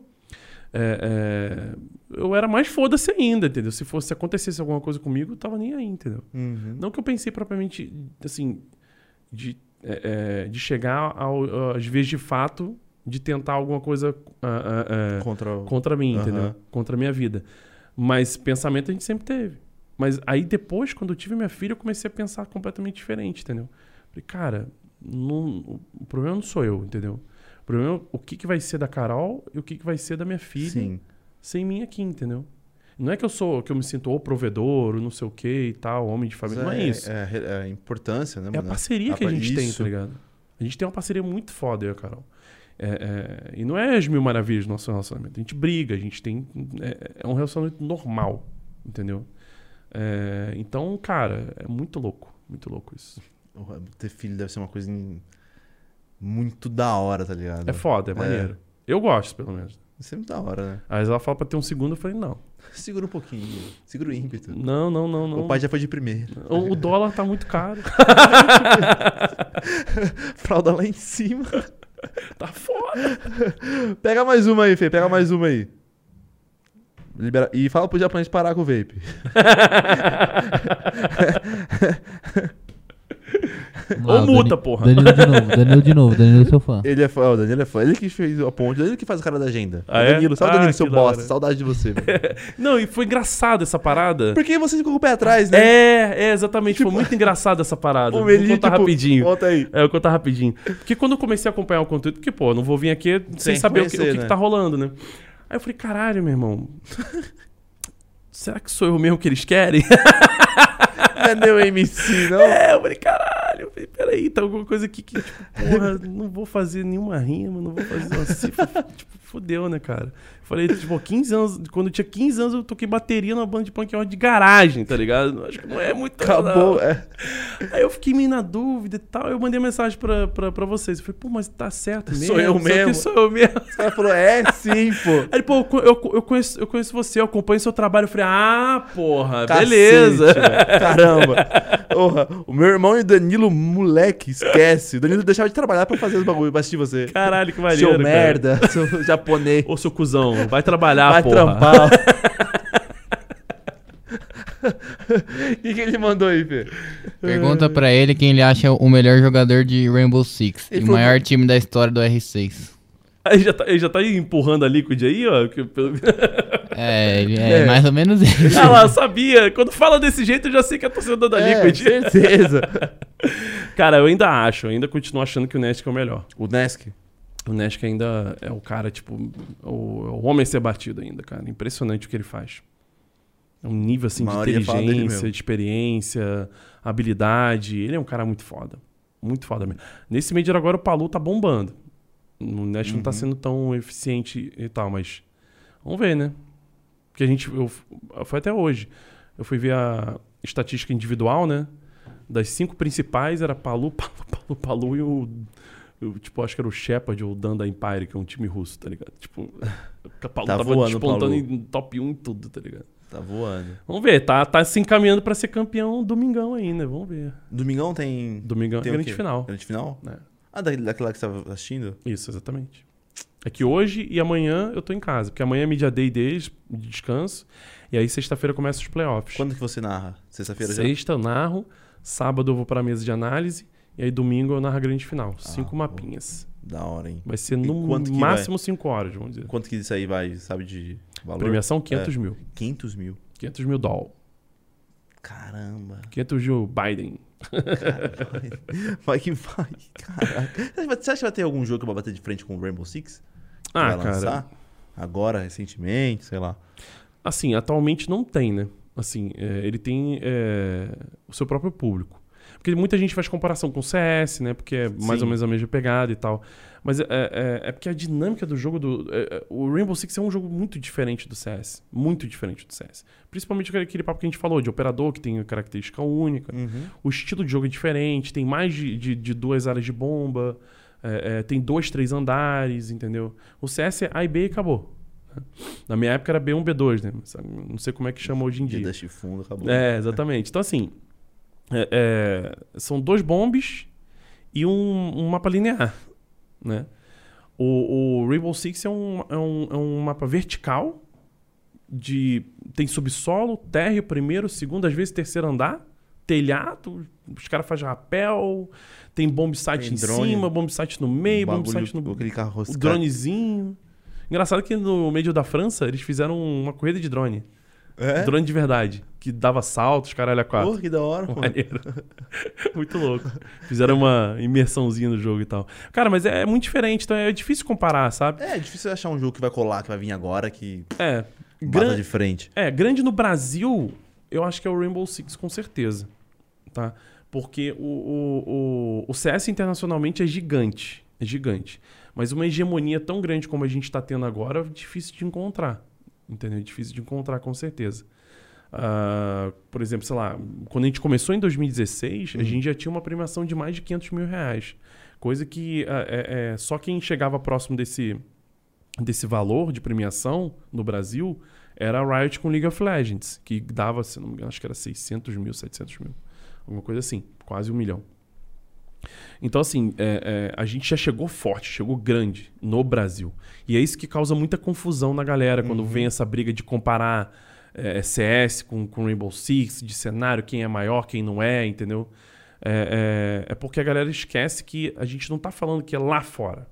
é, é, eu era mais foda-se ainda, entendeu? Se fosse se acontecesse alguma coisa comigo, eu tava nem aí, entendeu? Uhum. Não que eu pensei propriamente, assim, de, é, é, de chegar ao, às vezes de fato de tentar alguma coisa ah, ah, ah, Contra o. contra mim, Aham. entendeu? Contra a minha vida. Mas pensamento a gente sempre teve. Mas aí depois, quando eu tive minha filha, eu comecei a pensar completamente diferente, entendeu? Falei, cara, não- o problema não sou eu, entendeu? O problema é o que, que vai ser da Carol e o que, que vai ser da minha filha Sim. sem mim aqui, entendeu? Não é que eu sou, que eu me sinto ou provedor, ou não sei o que e tal, homem de família. Não é isso. É, é a importância, né, É a mano? parceria que a gente tem, isso. tá ligado? A gente tem uma parceria muito foda, eu e a Carol. É, é, e não é as mil maravilhas do nosso relacionamento. A gente briga, a gente tem. É, é um relacionamento normal, entendeu? É, então, cara, é muito louco. Muito louco isso. Ter filho deve ser uma coisa em- muito da hora, tá ligado? É foda, é maneiro. Eu gosto, pelo menos. Isso é muito da hora, né? Aí ela fala pra ter um segundo, eu falei, não. Segura um pouquinho. Segura o ímpeto. Não, não, não, não. O pai já foi de primeiro. O, o dólar tá muito caro. [LAUGHS] Fralda lá em cima. tá foda. Pega mais uma aí, Fê. Pega mais uma aí. Libera... E fala pro japonês parar com o vape. [LAUGHS] Ou multa, Dani- porra. Danilo de novo, Danilo de novo, Danilo seu fã. Ele é fã, o Danilo é fã. Ele que fez a ponte, ele que faz o cara da agenda. Ah, é? Danilo, salve Ah, Danilo, seu que bosta. Saudade de você. [LAUGHS] Não, e foi engraçado essa parada. Porque você ficou com o pé atrás, né? É, é, exatamente. Foi muito engraçado essa parada. O [LAUGHS] Vou Meli, contar tipo, rapidinho. Conta aí. É, eu vou contar rapidinho. Porque quando eu comecei a acompanhar o conteúdo, porque, pô, eu não vou vir aqui sem, Sem saber o que, o conhecer, que, né? que tá rolando, né? Aí eu falei, caralho, meu irmão. [LAUGHS] Será que sou eu mesmo que eles querem? Não é meu MC, não? É, eu falei, caralho. Eu falei, peraí, tá alguma coisa aqui que, tipo, porra, não vou fazer nenhuma rima, não vou fazer uma cifra. [LAUGHS] tipo, fodeu, né, cara? Falei, tipo, 15 anos, quando eu tinha 15 anos, eu toquei bateria numa banda de punk rock de garagem, tá ligado? Acho que não é muito. Acabou. não. É. Aí eu fiquei meio na dúvida e tal. Eu mandei mensagem pra, pra, pra vocês. Eu falei, pô, mas tá certo mesmo? Sou eu mesmo. Sou eu mesmo. Caras falaram, é sim, pô. Aí, pô, eu, eu, eu, conheço, eu conheço você, eu acompanho seu trabalho. Eu falei, ah, porra, Cacete, beleza. velho. Caramba. Porra, o meu irmão e o Danilo, moleque, esquece. O Danilo deixava de trabalhar pra fazer os bagulho, assistir você. Caralho, que maneiro, seu merda, seu japonês. Ô, seu cuzão, vai trabalhar, Vai porra. trampar. O [LAUGHS] [LAUGHS] que, que ele mandou aí, Fê? Pergunta pra ele quem ele acha o melhor jogador de Rainbow Six Ele e o falou maior time da história do R6. Aí já tá, ele já tá empurrando a Liquid aí, ó. que pelo- [LAUGHS] É, ele é, É. mais ou menos isso. ah lá, sabia. Quando fala desse jeito, eu já sei que é torcedor da É, Liquid. certeza. Cara, eu ainda acho, eu ainda continuo achando que o Nesk é o melhor. O Nesk. O Nesk ainda é o cara, tipo, o, o homem a ser batido ainda, cara. Impressionante o que ele faz. É um nível, assim, de inteligência, de experiência, habilidade. Ele é um cara muito foda. Muito foda mesmo. Nesse Major agora o Palu tá bombando. O Nesk não tá Uhum. sendo tão eficiente e tal, mas... Vamos ver, né? Porque a gente... Eu, foi até hoje. Eu fui ver a estatística individual, né? Das cinco principais era Palu, [LAUGHS] Palu, Palu, Palu e o... Eu, tipo, acho que era o Shepard ou o Dan da Empire, que é um time russo, tá ligado? Tipo, [LAUGHS] o Palu Tá tava voando, despontando Palu. em top 1 em tudo, tá ligado? Tá voando. Vamos ver, tá, tá se encaminhando pra ser campeão domingão aí, né? Vamos ver. Domingão tem. Domingão tem grande final. Grande final? É. Ah, da- daquela que você tava assistindo? Isso, exatamente. É que hoje e amanhã eu tô em casa, porque amanhã é media day deles, de descanso, e aí sexta-feira começa os playoffs. Quando que você narra? Sexta-feira já? Sexta eu narro, sábado eu vou pra mesa de análise, e aí domingo eu narro a grande final. Cinco boa. mapinhas. Da hora, hein? Vai ser no máximo cinco horas, vamos dizer. Quanto que isso aí vai, sabe, de valor? Premiação 500 mil. 500 mil. 500 mil dólares. Caramba. 500 mil Biden. Vai que vai. Caraca. Você acha que vai ter algum jogo que vai bater de frente com o Rainbow Six? Que Ah, vai cara. lançar? Agora, recentemente, sei lá. Assim, atualmente não tem, né? Assim, é, ele tem é, o seu próprio público. Porque muita gente faz comparação com o CS, né? Porque é mais Sim. ou menos a mesma pegada e tal. Mas é, é- é porque a dinâmica do jogo do. é- é- o Rainbow Six é um jogo muito diferente do CS. Muito diferente do CS. Principalmente aquele- aquele papo que a gente falou, de operador, que tem característica única. Uhum. O estilo de jogo é diferente, tem mais de, de, de duas áreas de bomba, é, é, tem dois, três andares, entendeu? O CS é A e B e acabou. Na minha época era B1, B2, né? Não sei como é que chama hoje em Dia dia. da Chifundo, acabou. É, exatamente. Então, assim, é, é, são dois bombes e um, um mapa linear, né? O, o Rainbow Six é um, é, um, é um mapa vertical, de tem subsolo, térreo, primeiro, segundo, às vezes terceiro andar, telhado, os caras fazem rapel, tem bomb site Tem em drone. cima, bomb site no meio, bomb Bagulho- site no... Aquele carro O dronezinho. Engraçado que no meio da França, eles fizeram uma corrida de drone. É? Drone de verdade. Que dava saltos, caralho, a quatro. Porra, que da hora, [LAUGHS] mano. [LAUGHS] Muito louco. Fizeram uma imersãozinha no jogo e tal. Cara, mas é, é muito diferente, então é difícil comparar, sabe? É, é difícil achar um jogo que vai colar, que vai vir agora, que É. bata Gran... de frente. É, grande no Brasil, eu acho que é o Rainbow Six, com certeza. Tá? Porque o, o, o, o CS internacionalmente é gigante. É gigante. Mas uma hegemonia tão grande como a gente está tendo agora, é difícil de encontrar. Entendeu? É difícil de encontrar, com certeza. Ah, por exemplo, sei lá, quando a gente começou em 2016, a gente já tinha uma premiação de mais de 500 mil reais. Coisa que ah, é- é, só quem chegava próximo desse, desse valor de premiação no Brasil era a Riot com League of Legends, que dava, se não me engano, acho que era 600 mil, 700 mil. Alguma coisa assim, quase um milhão. Então, assim, é, é, a gente já chegou forte, chegou grande no Brasil. E é isso que causa muita confusão na galera quando vem essa briga de comparar é, CS com, com Rainbow Six, de cenário, quem é maior, quem não é, entendeu? É, é- é porque a galera esquece que a gente não tá falando que é lá fora.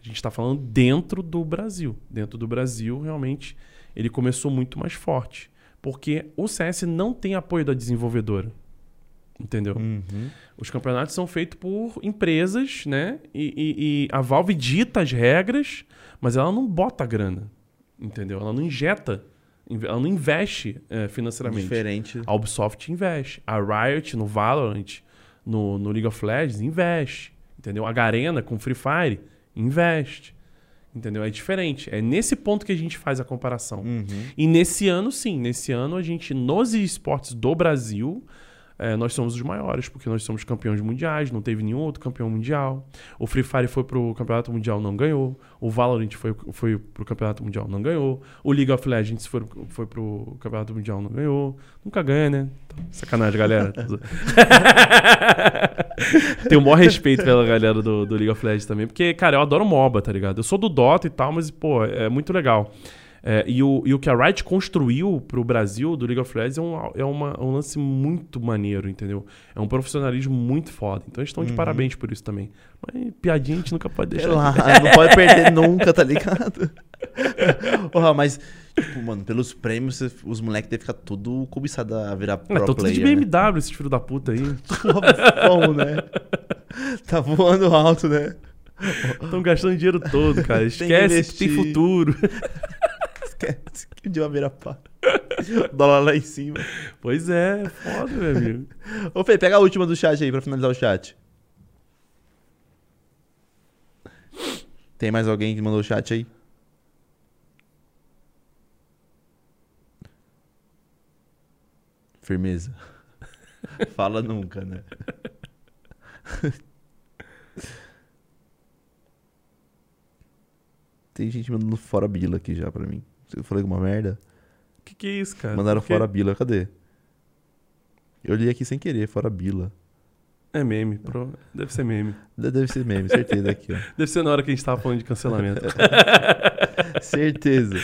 A gente tá falando dentro do Brasil. Dentro do Brasil, realmente, ele começou muito mais forte. Porque o CS não tem apoio da desenvolvedora. Entendeu? Uhum. Os campeonatos são feitos por empresas, né? E, e- e a Valve dita as regras, mas ela não bota grana. Entendeu? Ela não injeta, ela não investe eh, financeiramente. Diferente. A Ubisoft investe. A Riot no Valorant, no, no League of Legends, investe. Entendeu? A Garena com Free Fire investe. Entendeu? É diferente. É nesse ponto que a gente faz a comparação. Uhum. E nesse ano, sim, nesse ano a gente, nos esportes do Brasil, eh, nós somos os maiores, porque nós somos campeões mundiais, não teve nenhum outro campeão mundial. O Free Fire foi pro campeonato mundial, não ganhou. O Valorant foi, foi pro campeonato mundial, não ganhou. O League of Legends foi, foi pro campeonato mundial, não ganhou. Nunca ganha, né? Então, sacanagem, galera. [LAUGHS] Tenho o maior respeito pela galera do, do League of Legends também, porque, cara, eu adoro MOBA, tá ligado? Eu sou do Dota e tal, mas, pô, é muito legal. É, e, o, e o que a Riot construiu pro Brasil do League of Legends é, um, é uma- um lance muito maneiro, entendeu? É um profissionalismo muito foda. Então eles estão de parabéns por isso também. Mas piadinha a gente nunca pode deixar. lá, não pode perder [LAUGHS] nunca, tá ligado? Porra, mas, tipo, mano, pelos prêmios, os moleques devem ficar tudo cobiçados a virar pro Ah, Estão tudo de player, né? BMW, esses filhos da puta aí. [LAUGHS] Como, né? Tá voando alto, né? Estão gastando dinheiro todo, cara. [LAUGHS] que Esquece que tem investir. futuro. Que dia vai virar pá. Dólar lá em cima. Pois é, foda, meu amigo. Ô, Fê, pega a última do chat aí pra finalizar o chat. Tem mais alguém que mandou o chat aí? Firmeza. [LAUGHS] Fala nunca, né? [LAUGHS] Tem gente mandando fora Bila aqui já pra mim. Eu falei alguma merda? Que que é isso, cara? Mandaram fora Bila, cadê? Eu li aqui sem querer, fora Bila. É meme, pro... deve ser meme. De- Deve ser meme, certeza aqui, ó. [LAUGHS] Deve ser na hora que a gente tava falando de cancelamento. [LAUGHS] Certeza.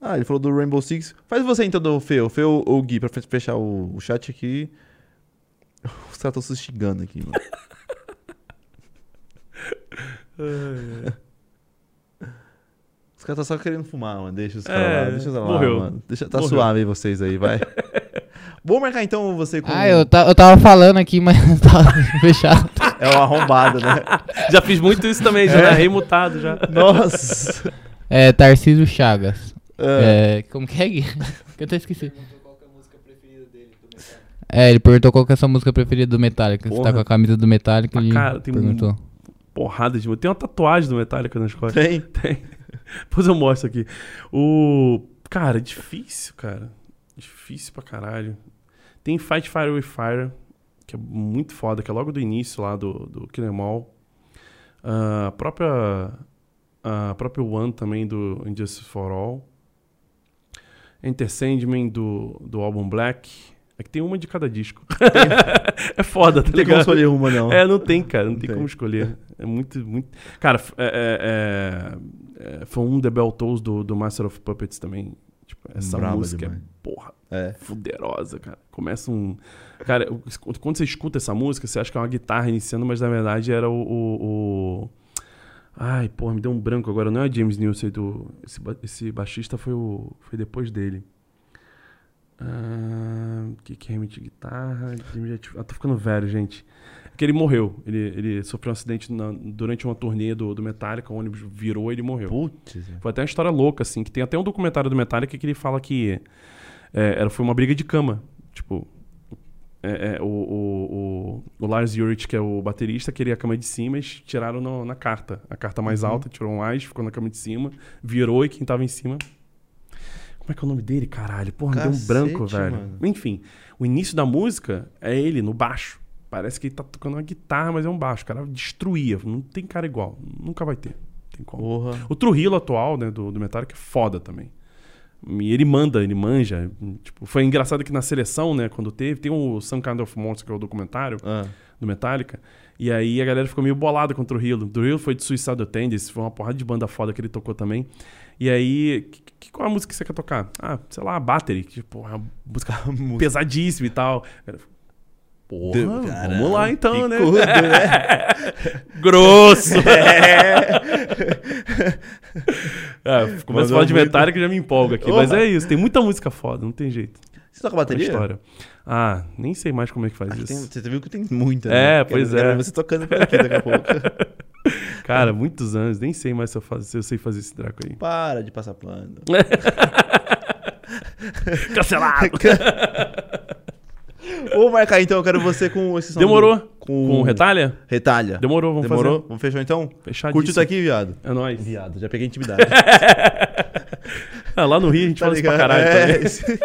Ah, ele falou do Rainbow Six. Faz você então do Fê, o Fê ou o Gui, pra fe- fechar o, o chat aqui. [LAUGHS] Os caras estão se xingando aqui, mano. Os caras tá só querendo fumar, mano. Deixa os É, caras lá. Deixa os caras lá, morreu. mano. Deixa, tá Morreu. suave aí vocês aí, vai. [LAUGHS] Vou marcar então você com. Ah, eu, ta- eu tava falando aqui, mas [LAUGHS] tava fechado. [LAUGHS] É um arrombado, né? Já fiz muito isso também, já narrei mutado já. Nossa. É, Tarcísio Chagas. Ah, É, como que é, Gui? Que eu até esqueci. É, ele perguntou qual que é a sua música preferida do Metallica. Você Porra. tá com a camisa do Metallica, Ah, ele cara, tem perguntou. Porrada de. Tem uma tatuagem do Metallica nas costas. Tem. Tem. [LAUGHS] Depois eu mostro aqui. O. Cara, difícil, cara. Difícil pra caralho. Tem Fight Fire with Fire, que é muito foda, que é logo do início lá do, do Kill Em All. Ah, a própria. A própria One também do Injustice for All. Enter Sandman do, do álbum Black. É que tem uma de cada disco. [LAUGHS] é foda, tá Não tem como ligado? escolher uma, não. É, não tem, cara. Não, Não tem, tem. como escolher. É muito, muito. Cara, f- é, é, é, foi um The Bell Tolls do, do Master of Puppets também. Tipo, essa Braba música demais. é, porra, É. fuderosa, cara. Começa um. Cara, quando você escuta essa música, você acha que é uma guitarra iniciando, mas na verdade era o. o- o- Ai, porra, me deu um branco agora. Não é James Newsted do. Esse, esse baixista foi o. Foi depois dele. Ah, que que é de guitarra? Ah, tô ficando velho, gente. É que ele morreu. Ele, ele sofreu um acidente na- durante uma turnê do, do Metallica, o ônibus virou e ele morreu. Putz. Foi até uma história louca, assim, que tem até um documentário do Metallica que ele fala que é, era, foi uma briga de cama. Tipo, é, é, o, o, o, o Lars Ulrich, que é o baterista, queria a cama de cima e tiraram no- na carta. A carta mais alta, tirou um mais, ficou na cama de cima, virou e quem tava em cima... Como é que é o nome dele, caralho? Porra, me deu um Cacete, branco, velho. mano. Enfim, o início da música é ele no baixo. Parece que ele tá tocando uma guitarra, mas é um baixo. O cara destruía. Não tem cara igual. Nunca vai ter. Tem como. Porra. O Trujillo atual, né, do, do Metallica, é foda também. E ele manda, ele manja. Tipo, foi engraçado que na seleção, né, quando teve, tem o Some Kind of Monster, que é o documentário Ah. do Metallica. E aí a galera ficou meio bolada com o Trujillo. O Trujillo foi de Suicide Tendency, foi uma porrada de banda foda que ele tocou também. E aí, que, que- qual a música que você quer tocar? Ah, sei lá, Battery, que tipo, é uma [LAUGHS] música pesadíssima e tal. Porra, Deu- vamos lá então, né? picudo, né? [LAUGHS] Grosso! [LAUGHS] É, [LAUGHS] começa a Mandou falar de muito. Metallica e já me empolga aqui. Opa. Mas é isso, tem muita música foda, não tem jeito. Você toca É bateria? história. Ah, nem sei mais como é que faz Aqui isso. tem- você viu que tem muita, É, né? pois Quero- é. quero você tocando por aqui daqui a pouco. Cara, muitos anos, nem sei mais se eu, faço, se eu sei fazer esse draco aí. Para de passar plano. Cancelado! Vou marcar então, eu quero você com esse som. Demorou? do- Com Com retalha? retalha. Demorou, vamos Demorou? fazer. Vamos fechar então? Fechadíssimo. Curte isso aqui, viado. É nóis. Viado, já peguei intimidade. [LAUGHS] Ah, lá no Rio a gente Tá fala isso pra ligado? caralho É, também.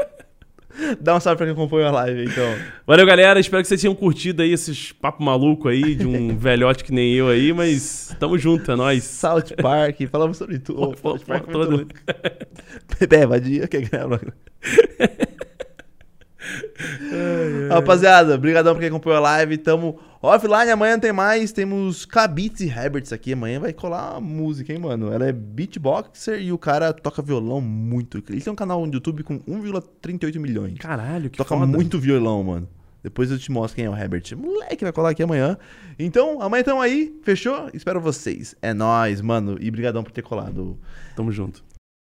[LAUGHS] Dá um salve pra quem acompanha a live, então. Valeu, galera. Espero que vocês tenham curtido aí esses papo maluco aí de um [LAUGHS] velhote que nem eu aí, mas tamo junto, é nóis. South Park, falamos sobre tudo. Pô, South pô, Park pô, foi todo. Bebê, vadia, quer Rapaziada, brigadão pra quem acompanhou a live. Tamo offline, amanhã tem mais. Temos Kabits e Herberts aqui. Amanhã vai colar uma música, hein, mano? Ela é beatboxer e o cara toca violão muito. Ele tem um canal no YouTube com 1,38 milhões. Caralho, que Toca foda. muito violão, mano. Depois eu te mostro quem é o Herbert. Moleque, vai colar aqui amanhã. Então, amanhã tamo aí. Fechou? Espero vocês. É nóis, mano. E brigadão por ter colado. Tamo junto.